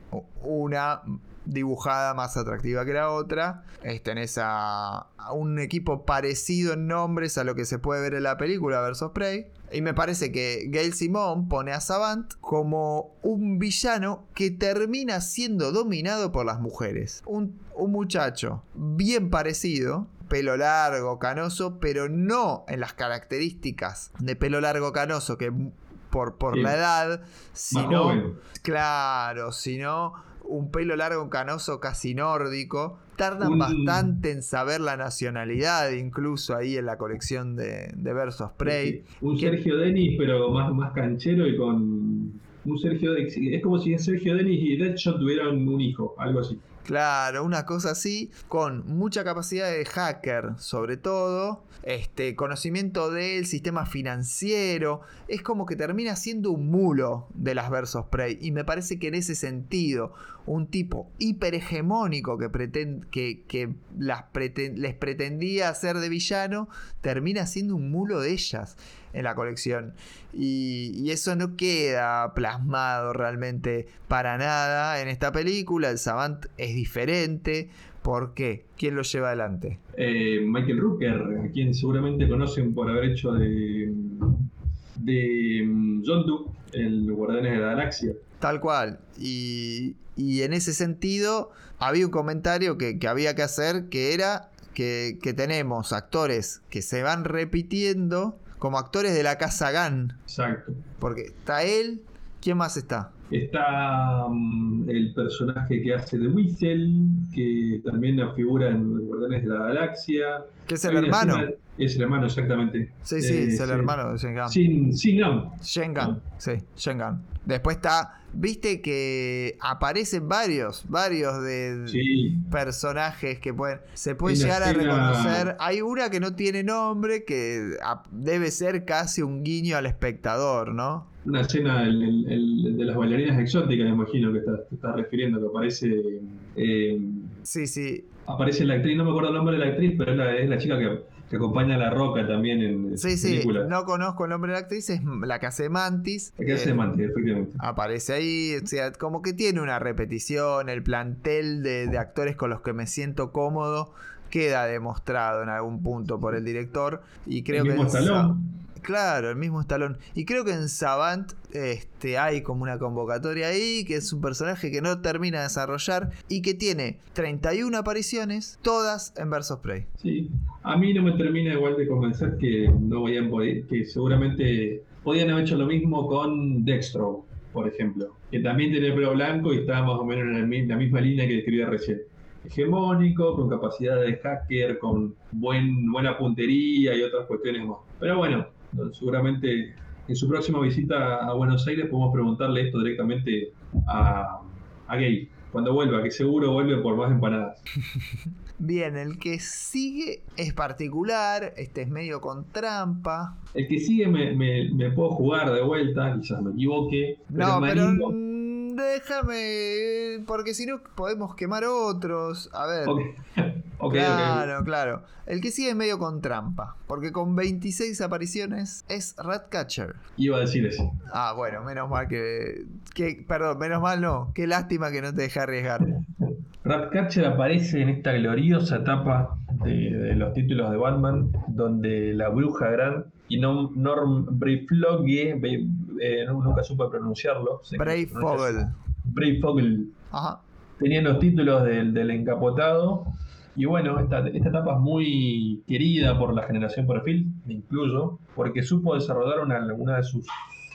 una dibujada más atractiva que la otra. Tenés a, a un equipo parecido en nombres a lo que se puede ver en la película Versus Prey. Y me parece que Gail Simón pone a Savant como un villano que termina siendo dominado por las mujeres. Un, un muchacho bien parecido, pelo largo, canoso, pero no en las características de pelo largo, canoso que por, por Sí. la edad, sino. Claro, si no, un pelo largo canoso casi nórdico. Tardan Un- bastante en saber la nacionalidad, incluso ahí en la colección de, de Versus Prey. Un. Sergio Denis, pero más, más canchero y con. Un Sergio. Es como si Sergio Denis y Deadshot tuvieran un hijo, algo así. Claro, una cosa así, con mucha capacidad de hacker, sobre todo, este conocimiento del sistema financiero, es como que termina siendo un mulo de las Versus Prey y me parece que en ese sentido, un tipo hiperhegemónico que, preten- que, que las les pretendía hacer de villano, termina siendo un mulo de ellas en la colección. Y, y eso no queda plasmado realmente para nada en esta película. El Savant es diferente. ¿Por qué? ¿Quién lo lleva adelante? Eh, Michael Rooker, a quien seguramente conocen por haber hecho de de mm, John Doe, el Guardianes de la Galaxia. Tal cual. Y, y en ese sentido, había un comentario que, que había que hacer que era que, que tenemos actores que se van repitiendo como actores de la casa Gunn. Exacto. Porque está él, ¿quién más está? Está mm, el personaje que hace de Whistle, que también figura en Guardianes de la Galaxia. Que es el Hay hermano. escena- Es el hermano, exactamente. Sí, sí, Eh, es el hermano de Shengan. Sin, sin Lam. Shengan, sí, Shengan. Después está, viste que aparecen varios, varios de Sí, personajes que pueden, se puede llegar a reconocer. Hay una que no tiene nombre, que debe ser casi un guiño al espectador, ¿no? una escena el- el- el de las bailarinas exóticas, me imagino que te estás refiriendo, que aparece. eh, Sí, sí. aparece la actriz, no me acuerdo el nombre de la actriz, pero es la, es la chica que, que acompaña a la roca también en Sí, sí, películas. no conozco el nombre de la actriz, es la que hace Mantis. La que hace Eh, Mantis, efectivamente. Aparece ahí, o sea, como que tiene una repetición, el plantel de, de actores con los que me siento cómodo queda demostrado en algún punto por el director y creo el que mismo en Sa- Stallone. Claro, el mismo Stallone. Y creo que en Savant este, hay como una convocatoria ahí, que es un personaje que no termina de desarrollar y que tiene 31 apariciones, todas en Versus Prey. Sí, a mí no me termina igual de convencer que no voy a que seguramente podían haber hecho lo mismo con Dextro, por ejemplo, que también tiene el pelo blanco y está más o menos en la, mi- la misma línea que describía recién. Hegemónico, con capacidad de hacker, con buen, buena puntería y otras cuestiones más. Pero bueno, no, seguramente en su próxima visita a Buenos Aires podemos preguntarle esto directamente a, a Gay. Cuando vuelva, que seguro vuelve por más empanadas. [LAUGHS] Bien, el que sigue es particular, este es medio con trampa. El que sigue me, me- me puedo jugar de vuelta, quizás me equivoque. Pero No, pero mm, déjame, porque si no podemos quemar otros. A ver. Ok, ok, claro, claro. El que sigue es medio con trampa, porque con 26 apariciones es Ratcatcher. Iba a decir eso. Ah, bueno, menos mal que, que. Perdón, menos mal no. Qué lástima que no te dejé arriesgar. Ratcatcher aparece en esta gloriosa etapa de, de los títulos de Batman, donde la bruja gran y no, Norm Breyfloge, Be- eh, nunca supe pronunciarlo. Brave Fogel. Breyfogle, Ajá. tenían los títulos del, del encapotado. Y bueno, esta, esta etapa es muy querida por la generación perfil, me incluyo, porque supo desarrollar una, de sus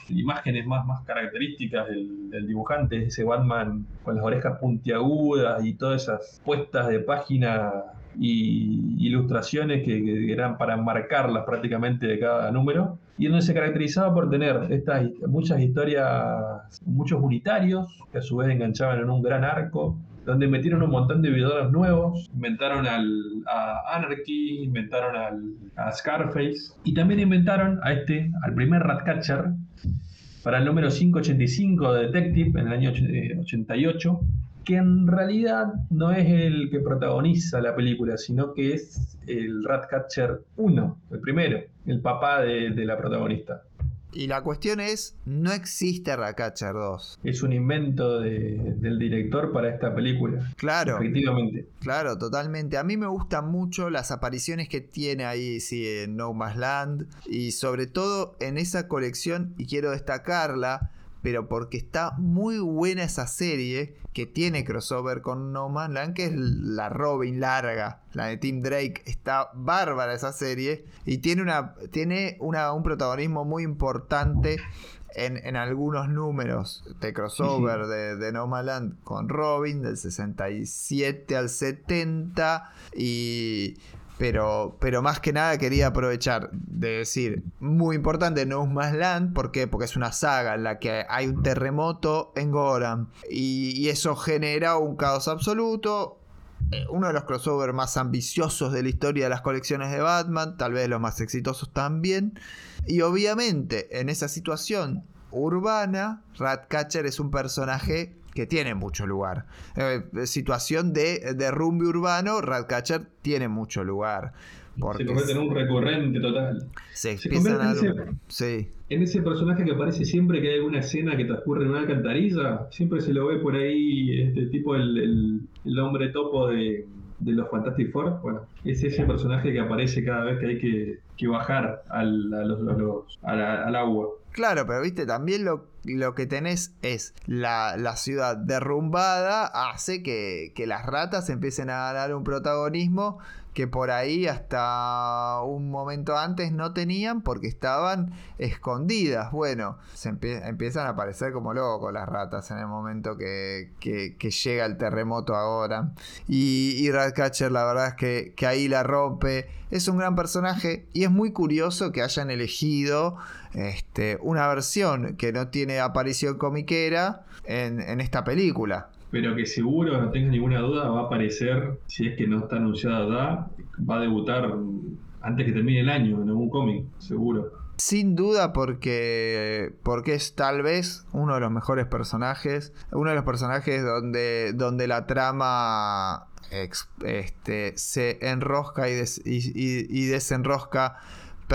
imágenes más, más características del, del dibujante, ese Batman con las orejas puntiagudas y todas esas puestas de página y ilustraciones que, que eran para marcarlas prácticamente de cada número, y donde se caracterizaba por tener estas muchas historias, muchos unitarios, que a su vez enganchaban en un gran arco, donde metieron un montón de villanos nuevos, inventaron al, a Anarchy, inventaron al, a Scarface, y también inventaron a este, al primer Ratcatcher, para el número 585 de Detective en el año och- eh, 88, que en realidad no es el que protagoniza la película, sino que es el Ratcatcher 1, el primero, el papá de la protagonista. Y la cuestión es: no existe Ratcatcher 2. Es un invento de- del director para esta película. Claro. Efectivamente. Claro, totalmente. A mí me gustan mucho las apariciones que tiene ahí, sí, en No Más Land. Y sobre todo en esa colección, y quiero destacarla, pero porque está muy buena esa serie que tiene crossover con No Man's Land, que es la Robin larga, la de Tim Drake. Está bárbara esa serie y tiene, una, tiene una, un protagonismo muy importante en, en algunos números de crossover de, de No Man's Land con Robin del 67 al 70 y pero, pero más que nada quería aprovechar de decir, muy importante No Man's Land, ¿por qué? Porque es una saga en la que hay un terremoto en y, y eso genera un caos absoluto. Eh, Uno de los crossovers más ambiciosos de la historia de las colecciones de Batman, tal vez los más exitosos también. Y obviamente en esa situación urbana, Ratcatcher es un personaje que tiene mucho lugar. Eh, situación de derrumbe urbano, Ratcatcher tiene mucho lugar. Porque se convierte en un recurrente total. se se convierte en Sí, En ese personaje que aparece siempre que hay alguna escena que transcurre en una alcantarilla, siempre se lo ve por ahí, este tipo, el, el- el hombre topo de, de los Fantastic Four, bueno, es ese personaje que aparece cada vez que hay que, que bajar al, a los- a los- a la- al agua. Claro, pero viste, también lo, lo que tenés es la, la ciudad derrumbada hace que, que las ratas empiecen a ganar un protagonismo que por ahí hasta un momento antes no tenían porque estaban escondidas. Bueno, se empie- empiezan a aparecer como locos las ratas en el momento que, que- llega el terremoto ahora. Y, y Ratcatcher la verdad es que, que ahí la rompe. Es un gran personaje y es muy curioso que hayan elegido este, una versión que no tiene aparición comiquera en, en esta película. Pero que seguro, no tengas ninguna duda, va a aparecer, si es que no está anunciada ya, va a debutar antes que termine el año en algún cómic, seguro. Sin duda porque, porque es tal vez uno de los mejores personajes, uno de los personajes donde, donde la trama ex- este, se enrosca y, des- y- y- y desenrosca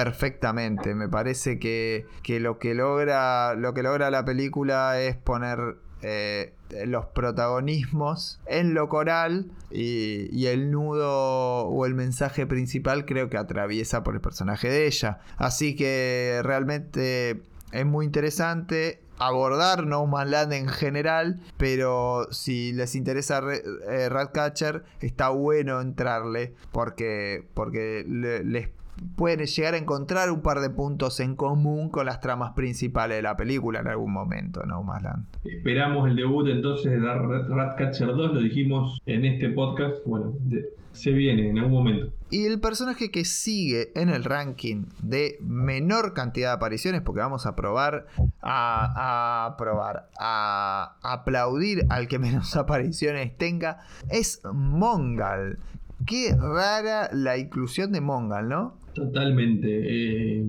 perfectamente. Me parece que, que lo que logra lo que logra la película es poner eh, los protagonismos en lo coral y, y el nudo o el mensaje principal creo que atraviesa por el personaje de ella. Así que realmente es muy interesante abordar No Man's Land en general, pero si les interesa Re- eh, Ratcatcher, está bueno entrarle porque, porque le- les pueden llegar a encontrar un par de puntos en común con las tramas principales de la película en algún momento, No Man's Land. Esperamos el debut entonces de Rat- Ratcatcher 2, lo dijimos en este podcast, bueno, de- se viene en algún momento. Y el personaje que sigue en el ranking de menor cantidad de apariciones, porque vamos a probar, a, a probar, a aplaudir al que menos [LAUGHS] apariciones tenga, es Mongal. Qué rara la inclusión de Mongal, ¿no? Totalmente. eh,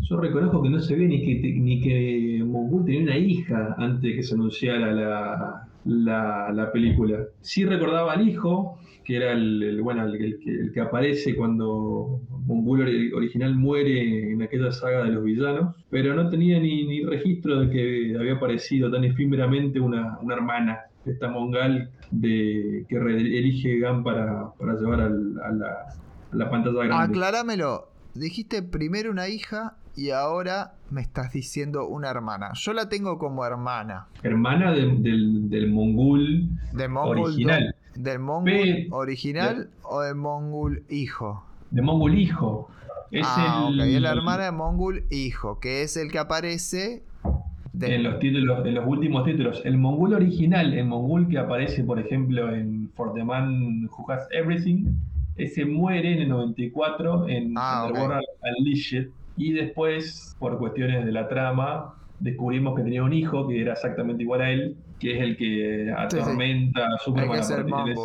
yo reconozco que no se ve ni que, ni que Mongul tenía una hija antes de que se anunciara la, la, la película. Sí recordaba al hijo, que era el, bueno, el, el que, aparece cuando Mongul ori- original muere en aquella saga de los villanos, pero no tenía ni, ni registro de que había aparecido tan efímeramente una, una hermana, esta Mongal de, que elige Gan para, para llevar al- a, la, a la pantalla grande. Aclarámelo. Dijiste primero una hija y ahora me estás diciendo una hermana. Yo la tengo como hermana. hermana de- del, del mongul ¿De Mongol Original. do- ¿Del Mongol Pe- original o del Mongol hijo? de mongul hijo. Es ah, el, ok. Es la hermana de Mongol hijo, que es el que aparece. de- en los títulos, en los últimos títulos. El mongul original, el mongul que aparece, por ejemplo, en For the Man Who Has Everything, ese muere en el 94 en Ah, ok. Underworld Unleashed. Y después, por cuestiones de la trama, descubrimos que tenía un hijo que era exactamente igual a él, que es el que atormenta a Superman que es a ese-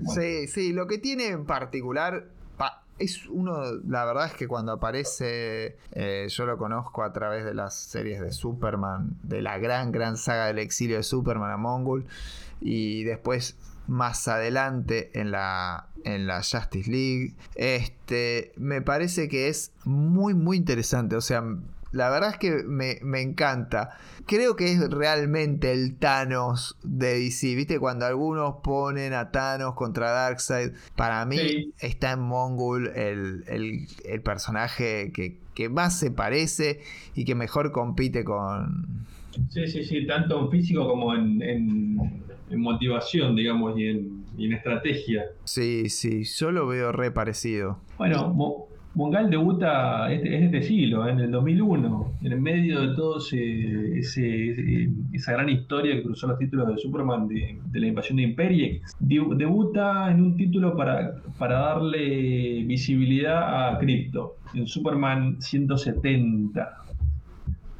bueno. Sí, sí, lo que tiene en particular. pa, es uno. La verdad es que cuando aparece. eh, yo lo conozco a través de las series de Superman. De la gran, gran saga del exilio de Superman a Mongol. Y después. Más adelante en la, en la Justice League. Este. Me parece que es muy, muy interesante. O sea. La verdad es que me, me encanta. Creo que es realmente el Thanos de DC. ¿Viste? Cuando algunos ponen a Thanos contra Darkseid. Para mí Sí. está en Mongul el, el- el personaje que, que más se parece y que mejor compite con. Sí, sí, sí, tanto en físico como en, en- en motivación, digamos, y en, y en estrategia. Sí, sí, yo lo veo re parecido. Bueno, Mo- Mongal debuta este, es este siglo, en el 2001, en el medio de todo ese, ese- ese- esa gran historia que cruzó los títulos de Superman de, de la invasión de Imperiex. Debu- Debuta en un título para, para darle visibilidad a Crypto, en Superman 170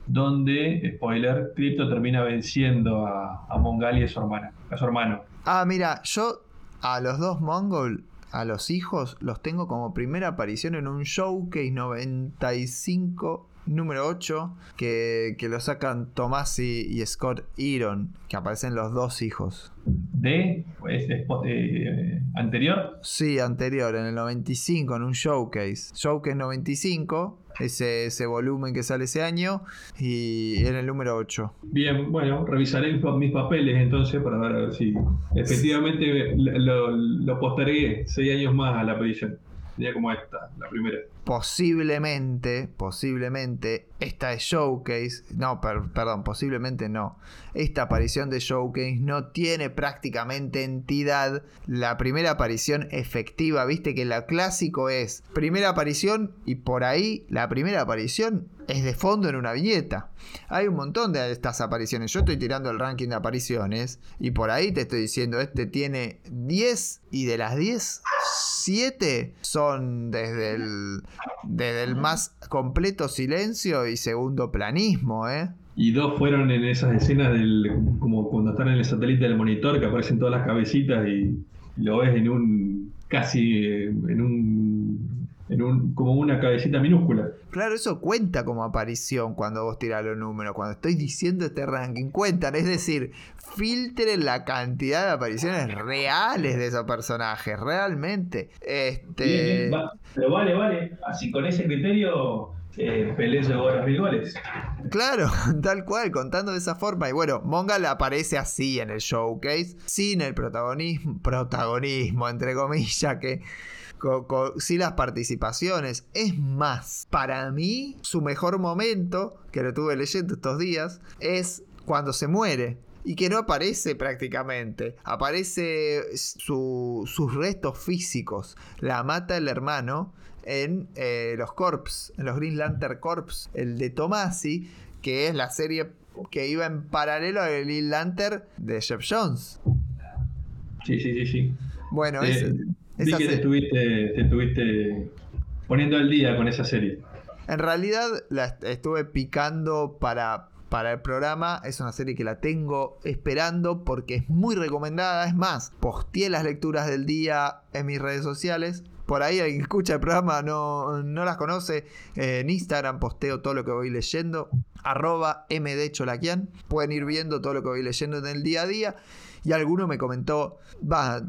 donde, spoiler, Crypto termina venciendo a, a y a su hermana, a su hermano. Ah, mira, yo a los dos Mongol, a los hijos, los tengo como primera aparición en un showcase 95 número 8, que, que lo sacan Tomasi y Scott Iron, que aparecen los dos hijos. ¿De? Pues, eh, ¿Anterior? Sí, anterior, en el 95, en un showcase. Showcase 95, ese, ese volumen que sale ese año, y en el número 8. Bien, bueno, revisaré mis, papeles entonces para ver a ver si efectivamente lo, lo postergué seis años más a la aparición. Sería como esta, la primera. Posiblemente, posiblemente, esta es Showcase. No, per- perdón, posiblemente no. Esta aparición de Showcase no tiene prácticamente entidad. La primera aparición efectiva, viste que la clásico es primera aparición y por ahí la primera aparición es de fondo en una viñeta. Hay un montón de estas apariciones. Yo estoy tirando el ranking de apariciones y por ahí te estoy diciendo, este tiene 10 y de las 10, 7 son desde el, desde el más completo silencio y segundo planismo, ¿eh? Y dos fueron en esas escenas del como cuando están en el satélite del monitor que aparecen todas las cabecitas y, lo ves en un casi eh, en un en un como una cabecita minúscula. Claro, eso cuenta como aparición cuando vos tirás los números. Cuando estoy diciendo este ranking, cuentan. Es decir, filtren la cantidad de apariciones reales de esos personajes. Realmente. Este. Bien, bien, va- pero vale, vale. Así con ese criterio eh, Pelé llegó a los mil goles. Claro, [LAUGHS] tal cual, contando de esa forma. Y bueno, Mongal aparece así en el showcase, sin el protagonismo, protagonismo entre comillas, que sin las participaciones. Es más, para mí, su mejor momento, que lo tuve leyendo estos días, es cuando se muere. Y que no aparece prácticamente. Aparece su- sus restos físicos. La mata el hermano en eh, los Corps, en los Green Lantern Corps, el de Tomasi, que es la serie que iba en paralelo al Green Lantern de Jeff Jones. Sí, sí, sí, sí. Bueno, Eh, vi que te estuviste, te estuviste poniendo al día con esa serie. en realidad la est- estuve picando para, para el programa. Es una serie que la tengo esperando porque es muy recomendada. Es más, posteé las lecturas del día en mis redes sociales. Por ahí alguien que escucha el programa no, no las conoce. Eh, en Instagram posteo todo lo que voy leyendo. Arroba mdcholaquian. Pueden ir viendo todo lo que voy leyendo en el día a día. Y alguno me comentó, va,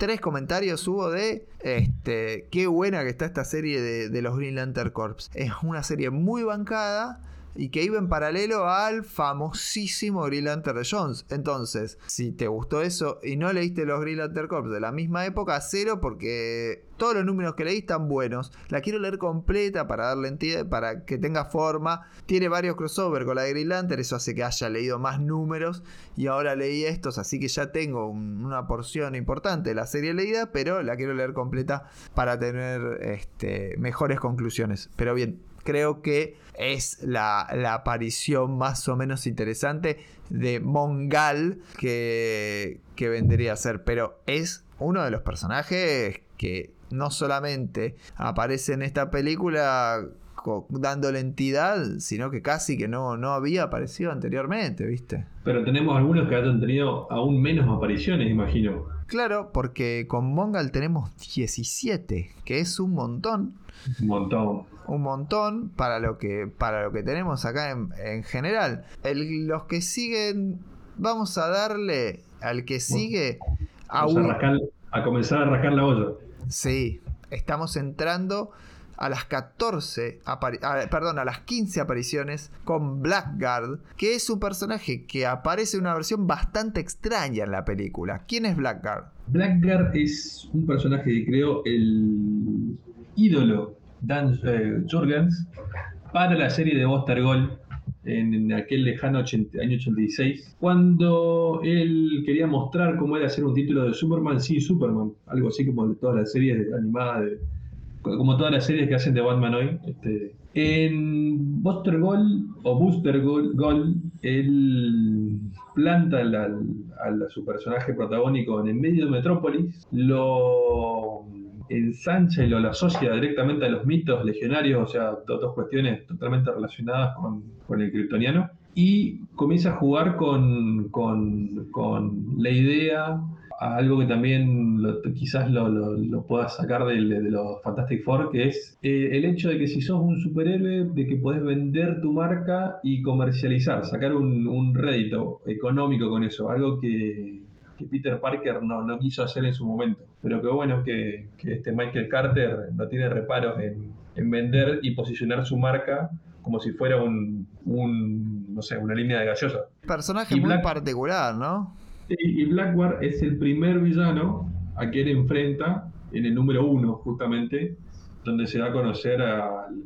tres comentarios hubo de este, qué buena que está esta serie de, de los Green Lantern Corps. Es una serie muy bancada y que iba en paralelo al famosísimo Green Lantern de Jones. Entonces, si te gustó eso y no leíste los Green Lantern Corps de la misma época, cero porque todos los números que leí están buenos. La quiero leer completa para darle para que tenga forma. Tiene varios crossover con la de Green Lantern, eso hace que haya leído más números y ahora leí estos, así que ya tengo un- una porción importante de la serie leída, pero la quiero leer completa para tener este, mejores conclusiones. Pero bien, creo que es la, la aparición más o menos interesante de Mongal que, que vendría a ser, pero es uno de los personajes que no solamente aparece en esta película dándole entidad, sino que casi que no, no había aparecido anteriormente, ¿viste? Pero tenemos algunos que hayan tenido aún menos apariciones, imagino. Claro, porque con Mongal tenemos 17, que es un montón. Un montón. Un montón para lo que, para lo que tenemos acá en, en general. El- los que siguen, vamos a darle al que sigue a Vamos a, un- rascar- a comenzar a rascar la olla. Sí, estamos entrando a las 14, apari- a- perdón, a las 15 apariciones con Blackguard, que es un personaje que aparece en una versión bastante extraña en la película. ¿Quién es Blackguard? Blackguard es un personaje que creó el ídolo Dan eh, Jurgens para la serie de Buster Gold en, en aquel lejano 80 año 86, cuando él quería mostrar cómo era hacer un título de Superman sin Superman, algo así como de todas las series animadas, como todas las series que hacen de Batman hoy. este. En Buster Gold o Booster Gold, Gold, él planta al- a su personaje protagónico en el medio de Metrópolis, lo ensancha y lo, asocia directamente a los mitos legionarios, o sea, dos cuestiones totalmente relacionadas con, el kryptoniano, y comienza a jugar con, con- con la idea a algo que también quizás lo, lo, puedas sacar de, los Fantastic Four, que es eh, el hecho de que si sos un superhéroe, de que podés vender tu marca y comercializar, sacar un rédito económico con eso, algo que, que Peter Parker no, no, quiso hacer en su momento. Pero que bueno que, que este Michael Carter no tiene reparos en, en, vender y posicionar su marca como si fuera un, un no sé, una línea de gaseosa. Personaje muy particular, ¿no? y Blackguard es el primer villano a quien enfrenta en el número uno, justamente, donde se va a conocer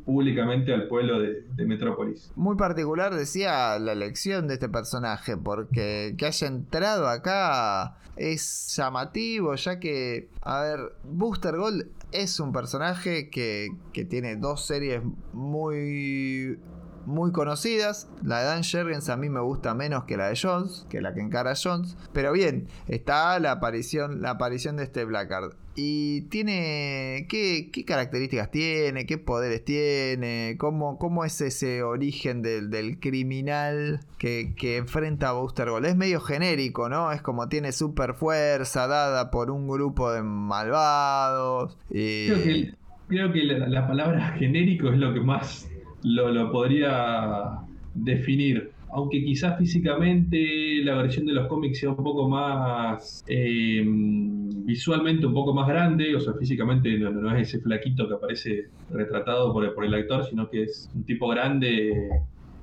públicamente al pueblo de, de, Metrópolis. Muy particular, decía, la elección de este personaje, porque que haya entrado acá es llamativo, ya que, a ver, Booster Gold es un personaje que, que tiene dos series muy muy conocidas. La de Dan Jurgens a mí me gusta menos que la de Jones, que la que encara Jones. Pero bien, está la aparición, la aparición de este Blackguard. Y tiene. ¿qué, características tiene? ¿Qué poderes tiene? ¿Cómo, cómo es ese origen del, criminal que, enfrenta a Booster Gold? Es medio genérico, ¿no? Es como tiene super fuerza dada por un grupo de malvados. Creo que, la palabra genérico es lo que más lo, podría definir. Aunque quizás físicamente la versión de los cómics sea un poco más eh, visualmente un poco más grande, o sea, físicamente no, es ese flaquito que aparece retratado por el, actor, sino que es un tipo grande,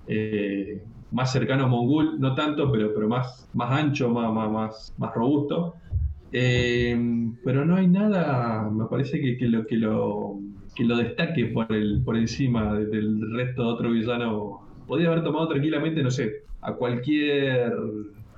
eh, más cercano a Mongul, no tanto, pero, pero más, más ancho, más, más, más, robusto. Eh, pero no hay nada, me parece que, que lo que lo que lo destaque por, el, por encima del resto de otro villano. Podría haber tomado tranquilamente, no sé, a cualquier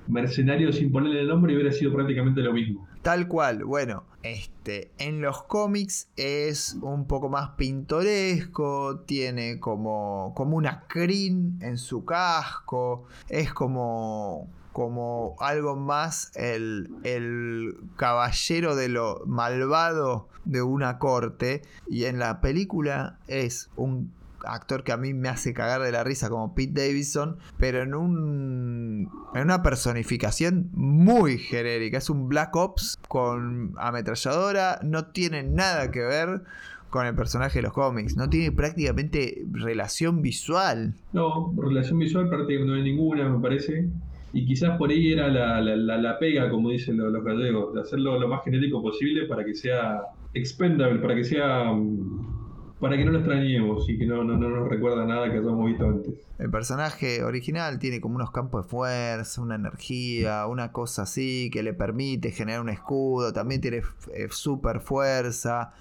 mercenario sin ponerle el nombre y hubiera sido prácticamente lo mismo. Tal cual, bueno, este, en los cómics es un poco más pintoresco, tiene como, como una crin en su casco, es como como algo más el, el, caballero de lo malvado de una corte. Y en la película es un actor que a mí me hace cagar de la risa como Pete Davidson, pero en un en una personificación muy genérica, es un Black Ops con ametralladora, no tiene nada que ver con el personaje de los cómics, no tiene prácticamente relación visual. No, relación visual prácticamente no hay ninguna, me parece. Y quizás por ahí era la, la, pega, como dicen los, gallegos, de hacerlo lo más genérico posible para que sea expendable, para que sea mm, para que no lo extrañemos y que no, no, no, nos recuerda nada que hayamos visto antes. El personaje original tiene como unos campos de fuerza, una energía, una cosa así que le permite generar un escudo, también tiene eh, super fuerza.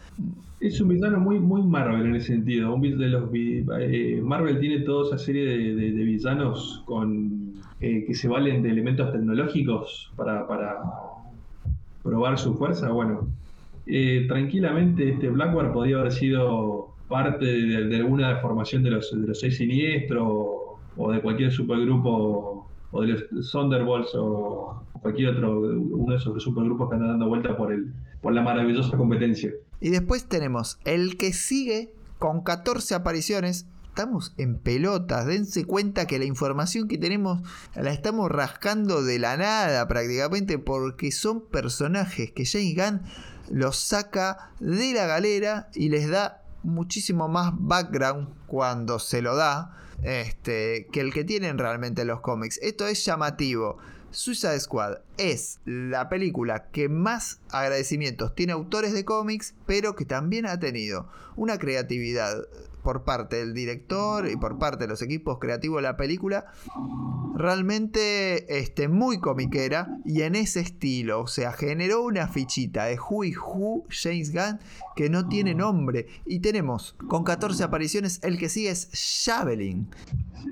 Es un villano muy, muy Marvel en ese sentido. de los, eh, Marvel tiene toda esa serie de, de villanos con que se valen de elementos tecnológicos para, probar su fuerza, bueno, eh, tranquilamente este Blackguard podía haber sido parte de, alguna formación de los, de los seis siniestros o, de cualquier supergrupo o de los Thunderbolts o cualquier otro, uno de esos supergrupos que andan dando vuelta por, el, por la maravillosa competencia. Y después tenemos el que sigue con 14 apariciones estamos en pelotas. Dense cuenta que la información que tenemos la estamos rascando de la nada prácticamente porque son personajes que James Gunn los saca de la galera y les da muchísimo más background cuando se lo da este, que el que tienen realmente los cómics. Esto es llamativo. Suicide Squad es la película que más agradecimientos tiene autores de cómics, pero que también ha tenido una creatividad por parte del director y por parte de los equipos creativos de la película, realmente este, muy comiquera y en ese estilo. O sea, generó una fichita de Who y James Gunn que no tiene nombre. Y tenemos con 14 apariciones, el que sigue es Javelin.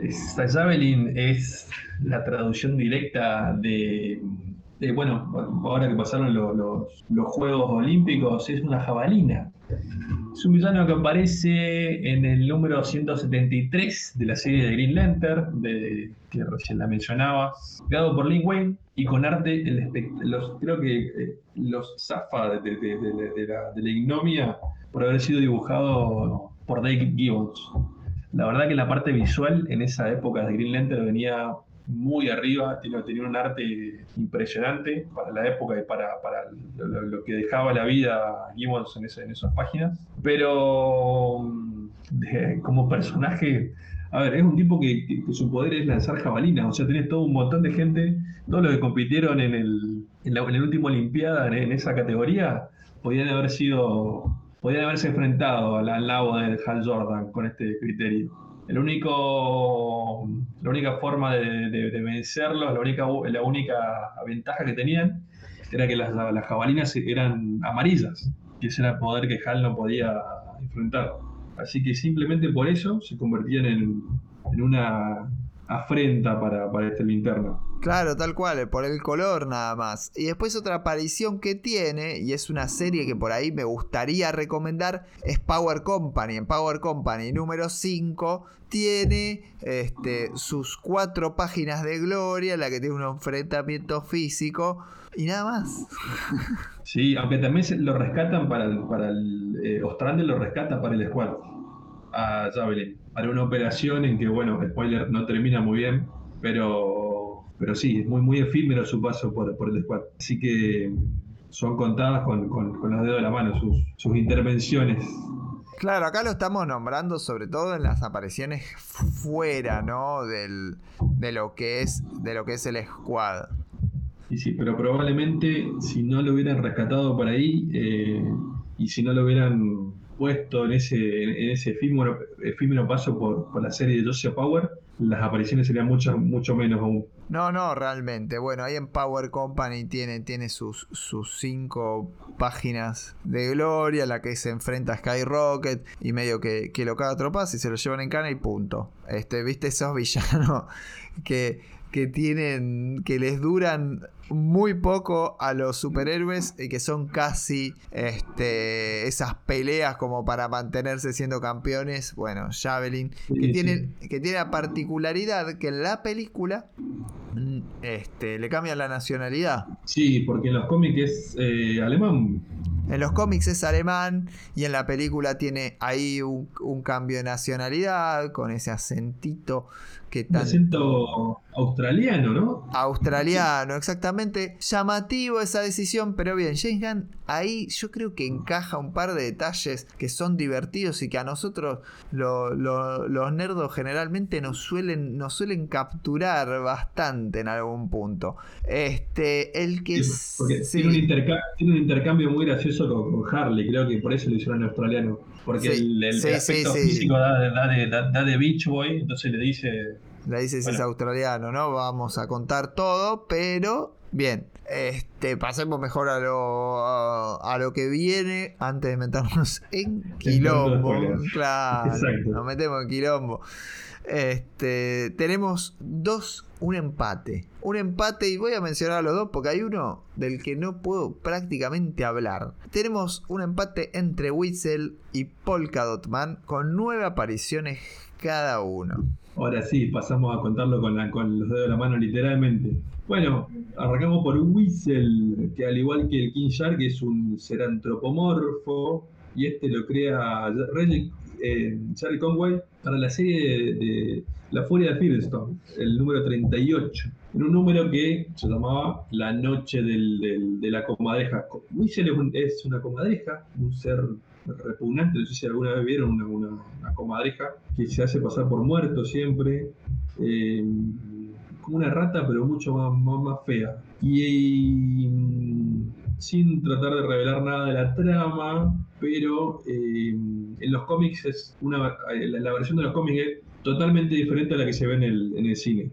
Esta Javelin es la traducción directa de bueno, ahora que pasaron los, Juegos Olímpicos, es una jabalina. Es un villano que aparece en el número 173 de la serie de Green Lantern, de, que recién la mencionaba, creado por Lin Wayne y con arte, los, creo que eh, los zafa de, la, de la ignomia por haber sido dibujado por Dave Gibbons. La verdad que la parte visual en esa época de Green Lantern venía muy arriba, tenía, un arte impresionante para la época y para, lo, que dejaba la vida Gibbons en, en esas páginas. Pero mm, como personaje, a ver, es un tipo que, su poder es lanzar jabalinas, o sea, tenés todo un montón de gente, todos los que compitieron en el, la, último Olimpiada en, esa categoría, podían haber sido, podían haberse enfrentado al, al lado de Hal Jordan con este criterio. La única forma de, vencerlos, la única, ventaja que tenían era que las, jabalinas eran amarillas, que ese era el poder que Hal no podía enfrentar. Así que simplemente por eso se convertían en una afrenta para, para este linterna. Claro, tal cual, por el color nada más. Y después otra aparición que tiene, y es una serie que por ahí me gustaría recomendar, es Power Company. En Power Company número 5 tiene este, sus cuatro páginas de gloria, la que tiene un enfrentamiento físico y nada más. [LAUGHS] Sí, aunque también lo rescatan para el, para el eh, Ostrander lo rescata para el squad a Javelin, para una operación en que, bueno, spoiler, no termina muy bien, pero, pero sí, es muy, muy efímero su paso por, por el squad. Así que son contadas con, con- con los dedos de la mano sus, sus intervenciones. Claro, acá lo estamos nombrando sobre todo en las apariciones fuera, ¿no? Del, de lo que es de lo que es el squad. Sí, sí, pero probablemente si no lo hubieran rescatado por ahí eh, y si no lo hubieran puesto en ese, en ese efímero, efímero paso por, por la serie de Josiah Power, las apariciones serían mucho, mucho menos aún. No, no, realmente. Bueno, ahí en Power Company tiene, tiene sus, sus cinco páginas de gloria, la que se enfrenta a Skyrocket y medio que, que lo caga tropas y se lo llevan en cana y punto. Este, ¿viste esos [LAUGHS] villanos que, que tienen, que les duran muy poco a los superhéroes y que son casi este, esas peleas como para mantenerse siendo campeones? Bueno, Javelin, que Sí, sí. tiene, que tiene la particularidad que en la película mm, este, le cambian la nacionalidad. Sí, porque en los cómics es eh, alemán. En los cómics es alemán y en la película tiene ahí un, un cambio de nacionalidad con ese acentito que Un tan acento australiano, ¿no? australiano, exactamente. Llamativo esa decisión, pero bien, James Gunn ahí yo creo que encaja un par de detalles que son divertidos y que a nosotros lo- lo- los nerdos generalmente nos suelen, nos suelen capturar bastante en algún punto. Este, el que Sí, porque sí. tiene, un interca- tiene un intercambio muy gracioso con, con Harley, creo que por eso lo hicieron en australiano. Porque Sí, el, el sí, aspecto sí, físico da, de- da de, da- da de Beach Boy, entonces le dice Le dices es Bueno. australiano, ¿no? Vamos a contar todo, pero bien. Este, pasemos mejor a lo, a, a lo que viene antes de meternos [LAUGHS] en quilombo. Claro, Exacto. nos metemos en quilombo. Este, tenemos dos, un empate. Un empate, y voy a mencionar a los dos porque hay uno del que no puedo prácticamente hablar. Tenemos un empate entre Whistle y Polka Dot Man con nueve apariciones cada uno. Ahora sí, pasamos a contarlo con, la- los dedos de la mano literalmente. Bueno, arrancamos por Whistle, que al igual que el King Shark es un ser antropomorfo, y este lo crea eh, Charlie Conway para la serie de La Furia de Fiddleston, el número 38, en un número que se llamaba La Noche del- del- de la Comadreja. Whistle es, un- es una comadreja, un ser repugnante, no sé si alguna vez vieron una, una- una comadreja que se hace pasar por muerto siempre, eh, como una rata pero mucho más, más, más fea. Y, mm, sin tratar de revelar nada de la trama, pero eh, en los cómics es una eh, la, la versión de los cómics es totalmente diferente a la que se ve en el, en el cine.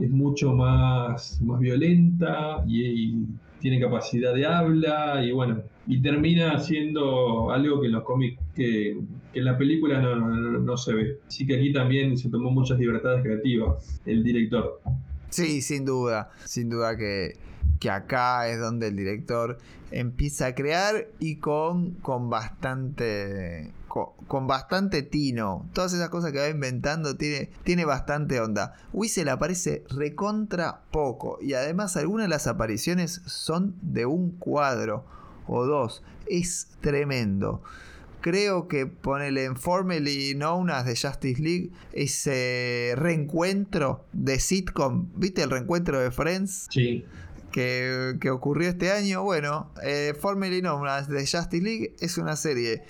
Es mucho más, más violenta y, tiene capacidad de habla y bueno, y termina siendo algo que en los cómics, que, en la película no, no- no- no se ve. Así que aquí también se tomó muchas libertades creativas el director. Sí, sin duda, sin duda que, que acá es donde el director empieza a crear y con, con bastante con, con bastante tino. Todas esas cosas que va inventando tiene, tiene bastante onda. Whistle aparece recontra poco y además algunas de las apariciones son de un cuadro o dos. Es tremendo. creo que ponele en Formerly Known as the Justice League ese reencuentro de sitcom, ¿viste el reencuentro de Friends? Sí. Que, que ocurrió este año. Bueno, eh, Formerly Known as the Justice League es una serie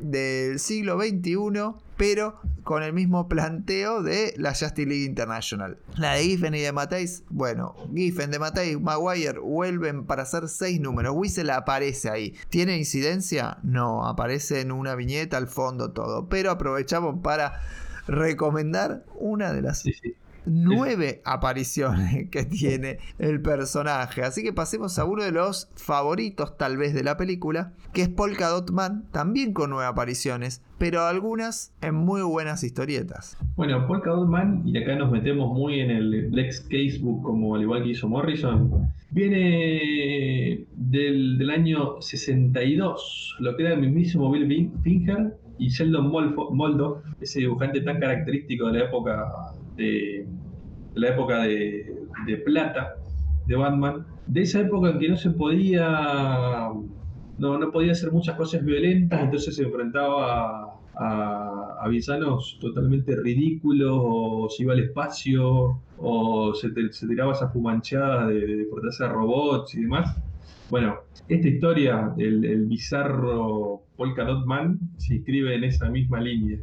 del siglo XXI, pero con el mismo planteo de la Justice League International. La de Giffen y de Matthijs, bueno, Giffen, de Matthijs, Maguire vuelven para hacer seis números. Whistle aparece ahí. ¿Tiene incidencia? No, aparece en una viñeta al fondo todo. Pero aprovechamos para recomendar una de las. Nueve apariciones [LAUGHS] que tiene el personaje. Así que pasemos a uno de los favoritos tal vez de la película, que es Polka Dot Man, también con nueve apariciones, pero algunas en muy buenas historietas. Bueno, Polka Dot Man, y acá nos metemos muy en el Lex Casebook, como al igual que hizo Morrison, viene del, del año 62, lo era el mismísimo Bill Fin- Finger y Sheldon Moldo, ese dibujante tan característico de la época de, de la época de, de plata de Batman, de esa época en que no se podía no, no podía hacer muchas cosas violentas, entonces se enfrentaba a, a villanos totalmente ridículos, o se iba al espacio, o se, te- se tiraba esa fumanchada de, de portarse a robots y demás. Bueno, esta historia, el, el bizarro Polka Dot Man, se inscribe en esa misma línea.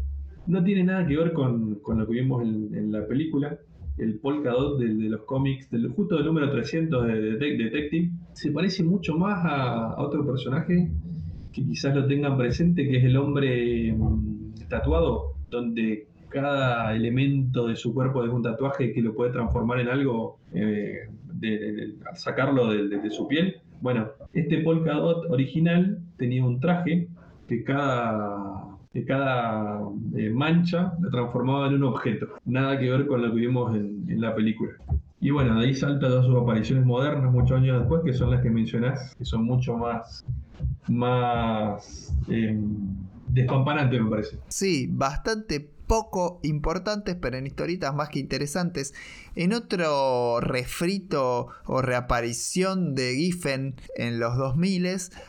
No tiene nada que ver con, lo que vimos en, la película. El Polka Dot de, los cómics, justo del número 300 de, Detec- Detective, se parece mucho más a, otro personaje que quizás lo tengan presente, que es el hombre mm, tatuado, donde cada elemento de su cuerpo es un tatuaje que lo puede transformar en algo eh, de- sacarlo de su piel. Bueno, este polka dot original tenía un traje que cada, cada eh, mancha lo transformaba en un objeto. Nada que ver con lo que vimos en, la película. Y bueno, de ahí salta todas sus apariciones modernas muchos años después, que son las que mencionás, que son mucho más, más eh, me parece. Sí, bastante poco importantes, pero en historietas más que interesantes. En otro refrito o reaparición de Giffen en los 2000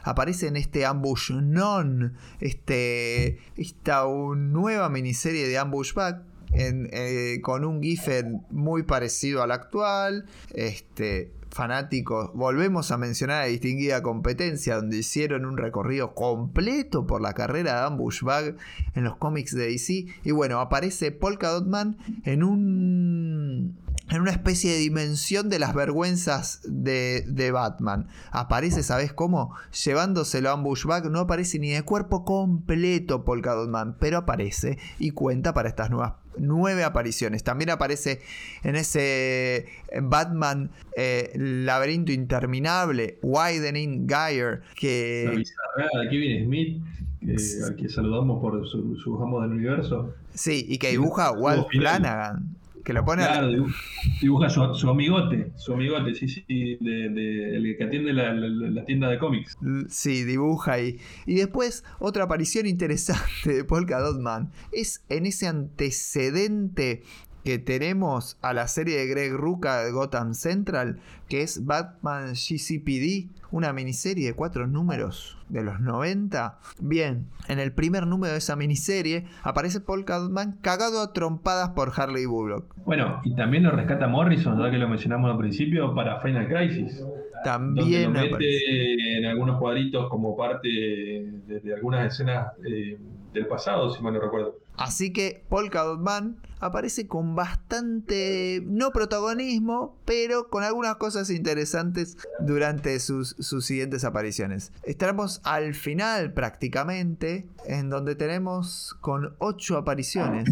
aparece en este Ambush Non, este, esta nueva miniserie de Ambush Back. eh, con un Giffen muy parecido al actual. Este, fanáticos, volvemos a mencionar a Distinguida Competencia, donde hicieron un recorrido completo por la carrera de Ambush Bag en los cómics de DC. Y bueno, aparece Polka Dot Man en un. En una especie de dimensión de las vergüenzas de, de Batman. Aparece, ¿sabes cómo? Llevándoselo a Ambush Bag. No aparece ni de cuerpo completo Polka Dot Man. Pero aparece y cuenta para estas nuevas nueve apariciones. También aparece en ese Batman eh, Laberinto Interminable, Widening Geyer, La que de Kevin Smith, que- al que saludamos por su, sus amos del universo. sí, y que dibuja Walt. Flanagan, que lo pone Claro, dibu- dibuja su, su amigote, su amigote, sí, sí, de, de- el que atiende la, la- la tienda de cómics. Sí, dibuja ahí. Y después, otra aparición [LAUGHS] interesante de Polka Dot Man es en ese antecedente que tenemos a la serie de Greg Rucka de Gotham Central, que es Batman GCPD, una miniserie de cuatro números de los 90. Bien, en el primer número de esa miniserie aparece Polka Dot Man cagado a trompadas por Harley Bullock. Bueno, y también lo rescata Morrison, ya que lo mencionamos al principio, para Final Crisis. Donde También lo aparece. mete en algunos cuadritos como parte de, de algunas escenas eh, del pasado, si mal no recuerdo. Así que Polka Dot Man aparece con bastante, no protagonismo, pero con algunas cosas interesantes durante sus, sus siguientes apariciones. Estaremos al final prácticamente, en donde tenemos con 8 apariciones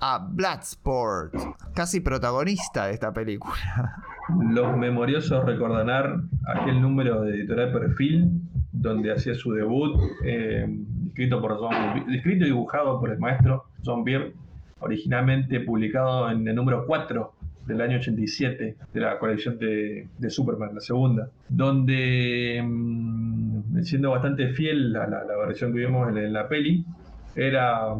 a Bloodsport, casi protagonista de esta película. [LAUGHS] Los memoriosos recordarán aquel número de editorial Perfil, donde hacía su debut, eh, escrito, por John, escrito y dibujado por el maestro John Byrne, originalmente publicado en el número 4 del año 87 de la colección de, de Superman, la segunda, donde, mm, siendo bastante fiel a la, la versión que vimos en, en la peli, era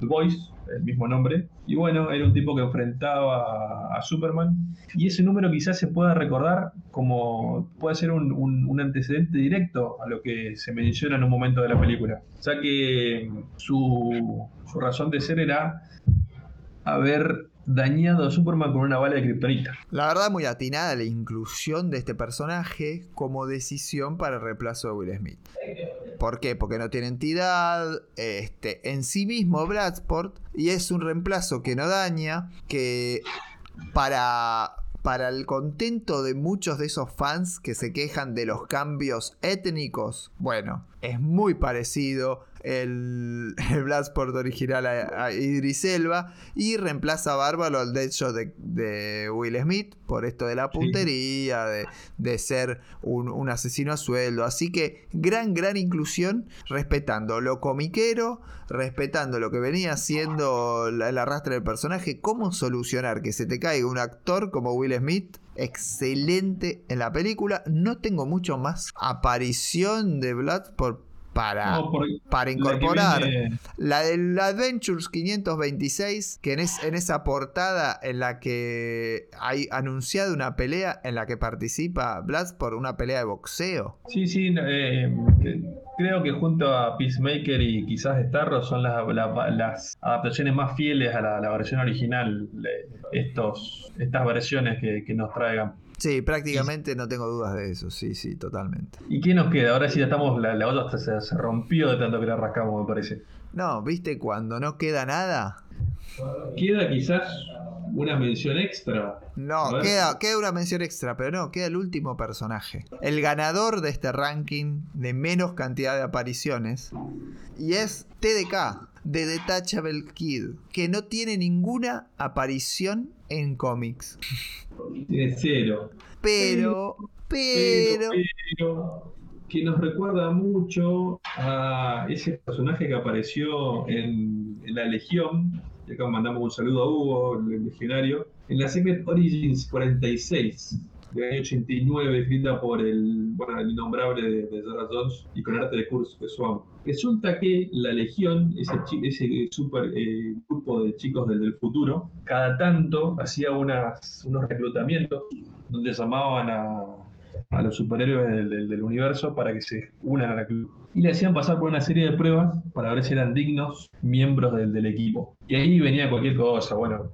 The Voice, el mismo nombre. Y bueno, era un tipo que enfrentaba a, Superman. Y ese número quizás se pueda recordar como puede ser un, antecedente directo a lo que se menciona en un momento de la película. Ya que su, su razón de ser era haber dañado a Superman con una bala de kriptonita. La verdad, muy atinada la inclusión de este personaje como decisión para el reemplazo de Will Smith. ¿Por qué? Porque no tiene entidad, este, en sí mismo Bradsport, y es un reemplazo que no daña, que para para el contento de muchos de esos fans que se quejan de los cambios étnicos, bueno, es muy parecido el, [LAUGHS] el Bloodsport original a, Idris Elba y reemplaza a Bárbaro al Deadshot de, de Will Smith por esto de la puntería, de, ser un, asesino a sueldo. Así que gran, gran inclusión respetando lo comiquero, respetando lo que venía siendo el arrastre del personaje, cómo solucionar que se te caiga un actor como Will Smith excelente en la película. No tengo mucho más aparición de Bloodsport para, para incorporar la, del Adventures 526, que en, en esa portada en la que hay anunciado una pelea en la que participa Blast por una pelea de boxeo. Sí, sí, eh, creo que junto a Peacemaker y quizás Starro son las, las adaptaciones más fieles a la, versión original, estos, estas versiones que, que nos traigan. Sí, prácticamente no tengo dudas de eso, sí, sí, totalmente. ¿Y qué nos queda? Ahora sí ya estamos, la, la olla se, se, rompió de tanto que la rascamos, me parece. No, ¿viste cuando no queda nada? Queda quizás una mención extra. No, queda, queda una mención extra, pero no, queda el último personaje. El ganador de este ranking de menos cantidad de apariciones. Y es TDK, de Detachable Kid, que no tiene ninguna aparición en cómics. Tiene cero. Pero, pero, pero, que nos recuerda mucho a ese personaje que apareció en, la Legión. Y acá mandamos un saludo a Hugo, el legionario. En la Secret Origins 46, de año 89, escrita por el, bueno, el innombrable de, de Jones y con arte de Kurz Swan. Resulta que la Legión, ese, ese super eh, grupo de chicos del, futuro, cada tanto hacía unas, unos reclutamientos donde llamaban a, a los superhéroes del, universo para que se unan a la club. Y le hacían pasar por una serie de pruebas para ver si eran dignos miembros del, del equipo. Y ahí venía cualquier cosa, bueno,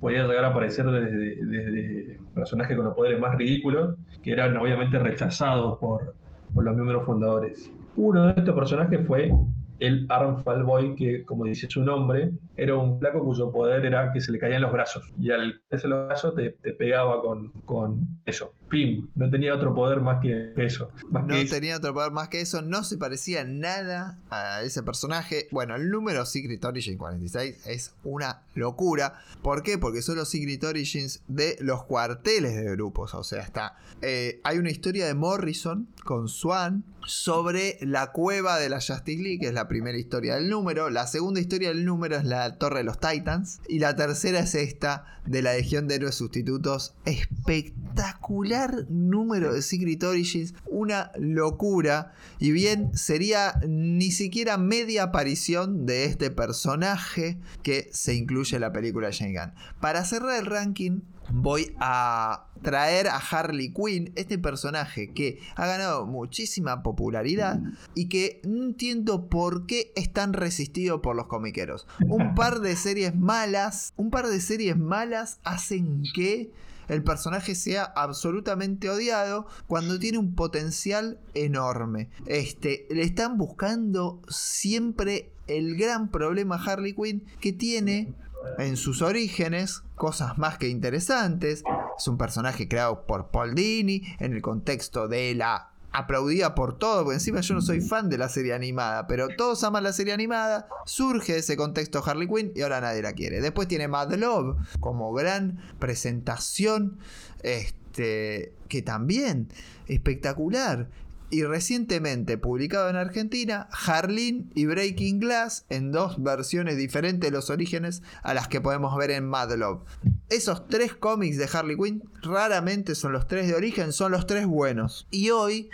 podía llegar a aparecer desde, personajes con los poderes más ridículos, que eran obviamente rechazados por, los miembros fundadores. Uno de estos personajes fue el Armfall Boy, que como dice su nombre, era un flaco cuyo poder era que se le caían los brazos. Y al caerse los brazos te, te pegaba con, con, eso. Pim, no tenía otro poder más que eso. no tenía otro poder más que eso, no se parecía nada a ese personaje. Bueno, el número Secret Origin 46 es una locura. ¿Por qué? Porque son los Secret Origins de los cuarteles de grupos. O sea, está. Eh, hay una historia de Morrison con Swan sobre la cueva de la Justice League, que es la primera historia del número. La segunda historia del número es la Torre de los Titans. Y la tercera es esta de la Legión de Héroes Sustitutos. Espectacular número de Secret Origins. Una locura. Y bien, sería ni siquiera media aparición de este personaje que se incluye en la película Jane Gunn. Para cerrar el ranking, voy a traer a Harley Quinn, este personaje que ha ganado muchísima popularidad y que no entiendo por qué es tan resistido por los comiqueros. Un par de [LAUGHS] series malas, un par de series malas hacen que el personaje sea absolutamente odiado cuando tiene un potencial enorme. Este, le están buscando siempre el gran problema Harley Quinn que tiene en sus orígenes cosas más que interesantes. Es un personaje creado por Paul Dini en el contexto de la aplaudida por todo, porque encima yo no soy fan de la serie animada, pero todos aman la serie animada, surge ese contexto Harley Quinn y ahora nadie la quiere. Después tiene Mad Love como gran presentación, este, que también espectacular y recientemente publicado en Argentina, Harleen y Breaking Glass en dos versiones diferentes de los orígenes a las que podemos ver en Mad Love. Esos tres cómics de Harley Quinn raramente son los tres de origen, son los tres buenos. Y hoy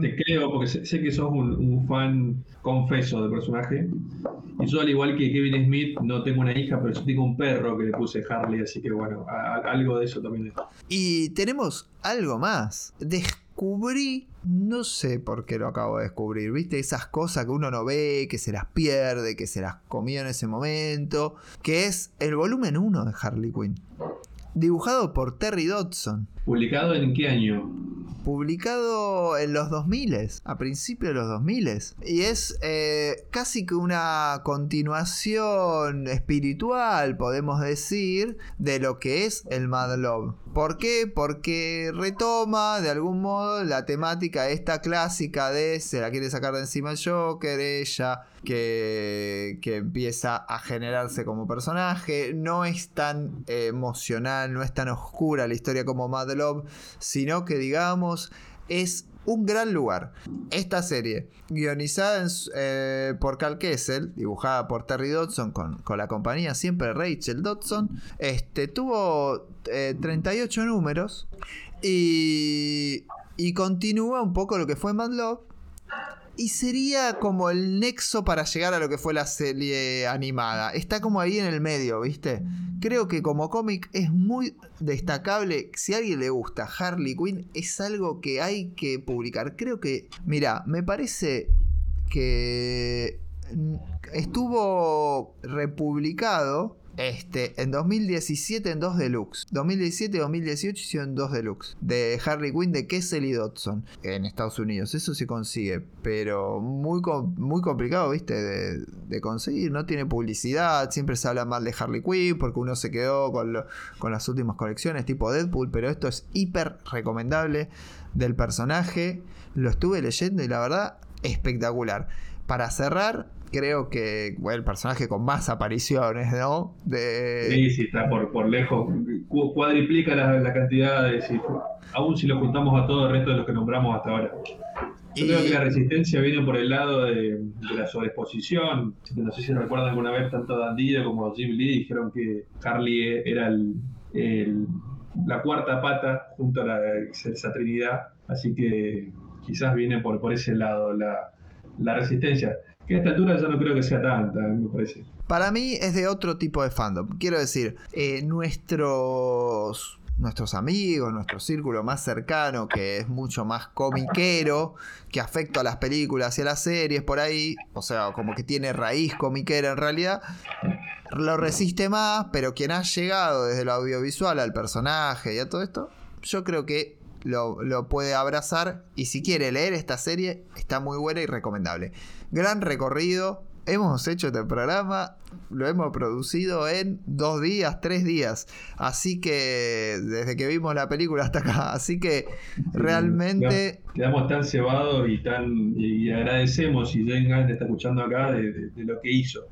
Te creo, porque sé, sé que sos un, un fan confeso del personaje. Y yo, al igual que Kevin Smith, no tengo una hija, pero sí tengo un perro que le puse Harley, así que bueno, a- a- algo de eso también. Y tenemos algo más. Descubrí, no sé por qué lo acabo de descubrir, ¿viste? Esas cosas que uno no ve, que se las pierde, que se las comió en ese momento, que es el volumen 1 de Harley Quinn. Dibujado por Terry Dodson. ¿Publicado en qué año? publicado en los 2000, a principios de los 2000. Y es eh, casi que una continuación espiritual, podemos decir, de lo que es el Mad Love. ¿Por qué? Porque retoma de algún modo la temática esta clásica de se la quiere sacar de encima el Joker, ella que, que empieza a generarse como personaje. No es tan emocional, no es tan oscura la historia como Mad Love, sino que digamos es un gran lugar. Esta serie, guionizada eh, por Cal Kessel, dibujada por Terry Dodson con, con la compañía siempre Rachel Dodson, este, tuvo eh, 38 números y, y continúa un poco lo que fue Mad Love. Y sería como el nexo para llegar a lo que fue la serie animada. Está como ahí en el medio, ¿viste? Creo que como cómic es muy destacable. Si a alguien le gusta Harley Quinn, es algo que hay que publicar. Creo que, mira, me parece que estuvo republicado este, en 2017 en dos deluxe. 2017 y 2018 hicieron dos deluxe. De Harley Quinn de Kessel y Dodson en Estados Unidos. Eso se consigue, pero muy, muy complicado, ¿viste? De, conseguir. No tiene publicidad. Siempre se habla mal de Harley Quinn porque uno se quedó con, con las últimas colecciones tipo Deadpool. Pero esto es hiper recomendable del personaje. Lo estuve leyendo y la verdad, espectacular. Para cerrar, creo que bueno, el personaje con más apariciones, ¿no? De, Sí, sí, está por, por lejos. Cu- Cuadriplica la, la cantidad de. si- aún si lo juntamos a todo el resto de los que nombramos hasta ahora. Yo Y- creo que la resistencia viene por el lado de, de la sobreexposición. No sé si recuerdan alguna vez tanto Dandido como Jim Lee dijeron que Harley era el, el- la cuarta pata junto a la, esa trinidad. Así que quizás viene por, por ese lado la, la resistencia. A esta altura ya no creo que sea tanta, me parece. Para mí es de otro tipo de fandom. Quiero decir, eh, nuestros nuestros amigos, nuestro círculo más cercano, que es mucho más comiquero, que afecta a las películas y a las series por ahí, o sea, como que tiene raíz comiquera en realidad, lo resiste más, pero quien ha llegado desde lo audiovisual al personaje y a todo esto, yo creo que lo, lo puede abrazar y si quiere leer esta serie, está muy buena y recomendable. Gran recorrido. Hemos hecho este programa, lo hemos producido en dos días, tres días. Así que desde que vimos la película hasta acá. Así que realmente Quedamos, tan cebados y tan y agradecemos y Jane Gant está escuchando acá de, de- de lo que hizo.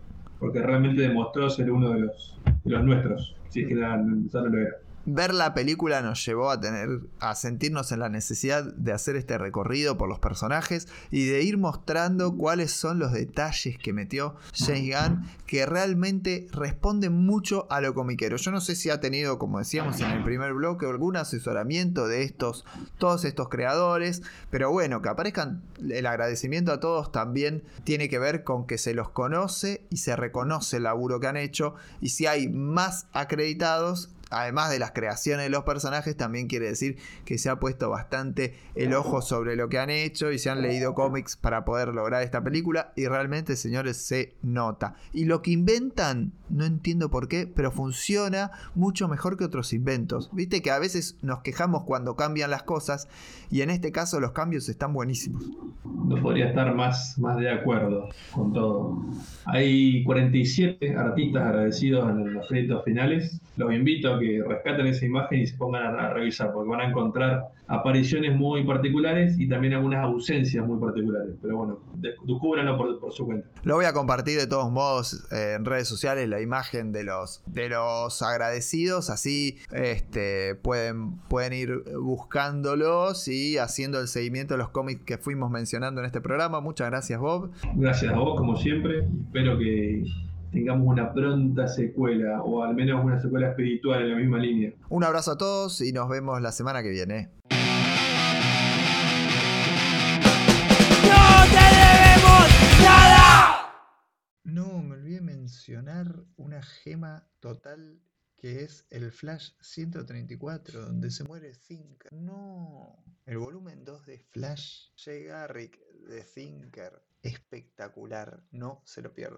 Porque realmente demostró ser uno de los, de los nuestros. Si es que ya no lo era. Ver la película nos llevó a tener a sentirnos en la necesidad de hacer este recorrido por los personajes y de ir mostrando cuáles son los detalles que metió James Gunn que realmente responden mucho a lo comiquero. Yo no sé si ha tenido, como decíamos en el primer bloque, algún asesoramiento de estos todos estos creadores, pero bueno, que aparezcan el agradecimiento a todos también tiene que ver con que se los conoce y se reconoce el laburo que han hecho y si hay más acreditados además de las creaciones de los personajes, también quiere decir que se ha puesto bastante el ojo sobre lo que han hecho y se han leído cómics para poder lograr esta película y realmente, señores, se nota. Y lo que inventan, no entiendo por qué, pero funciona mucho mejor que otros inventos. Viste que a veces nos quejamos cuando cambian las cosas y en este caso los cambios están buenísimos. No podría estar más, más de acuerdo con todo. Hay 47 artistas agradecidos en los créditos finales. Los invito a que rescaten esa imagen y se pongan a, a revisar, porque van a encontrar apariciones muy particulares y también algunas ausencias muy particulares. Pero bueno, de- descúbranlo por, por su cuenta. Lo voy a compartir de todos modos eh, en redes sociales la imagen de los de los agradecidos, así este, pueden, pueden ir buscándolos y haciendo el seguimiento de los cómics que fuimos mencionando en este programa. Muchas gracias Bob. Gracias a vos, como siempre. Espero que tengamos una pronta secuela o al menos una secuela espiritual en la misma línea. Un abrazo a todos y nos vemos la semana que viene. ¡No te debemos nada! No, me olvidé mencionar una gema total que es el Flash 134, donde se muere Zinker. No, el volumen 2 de Flash. Jay Garrick de Zinker. Espectacular, no se lo pierdan.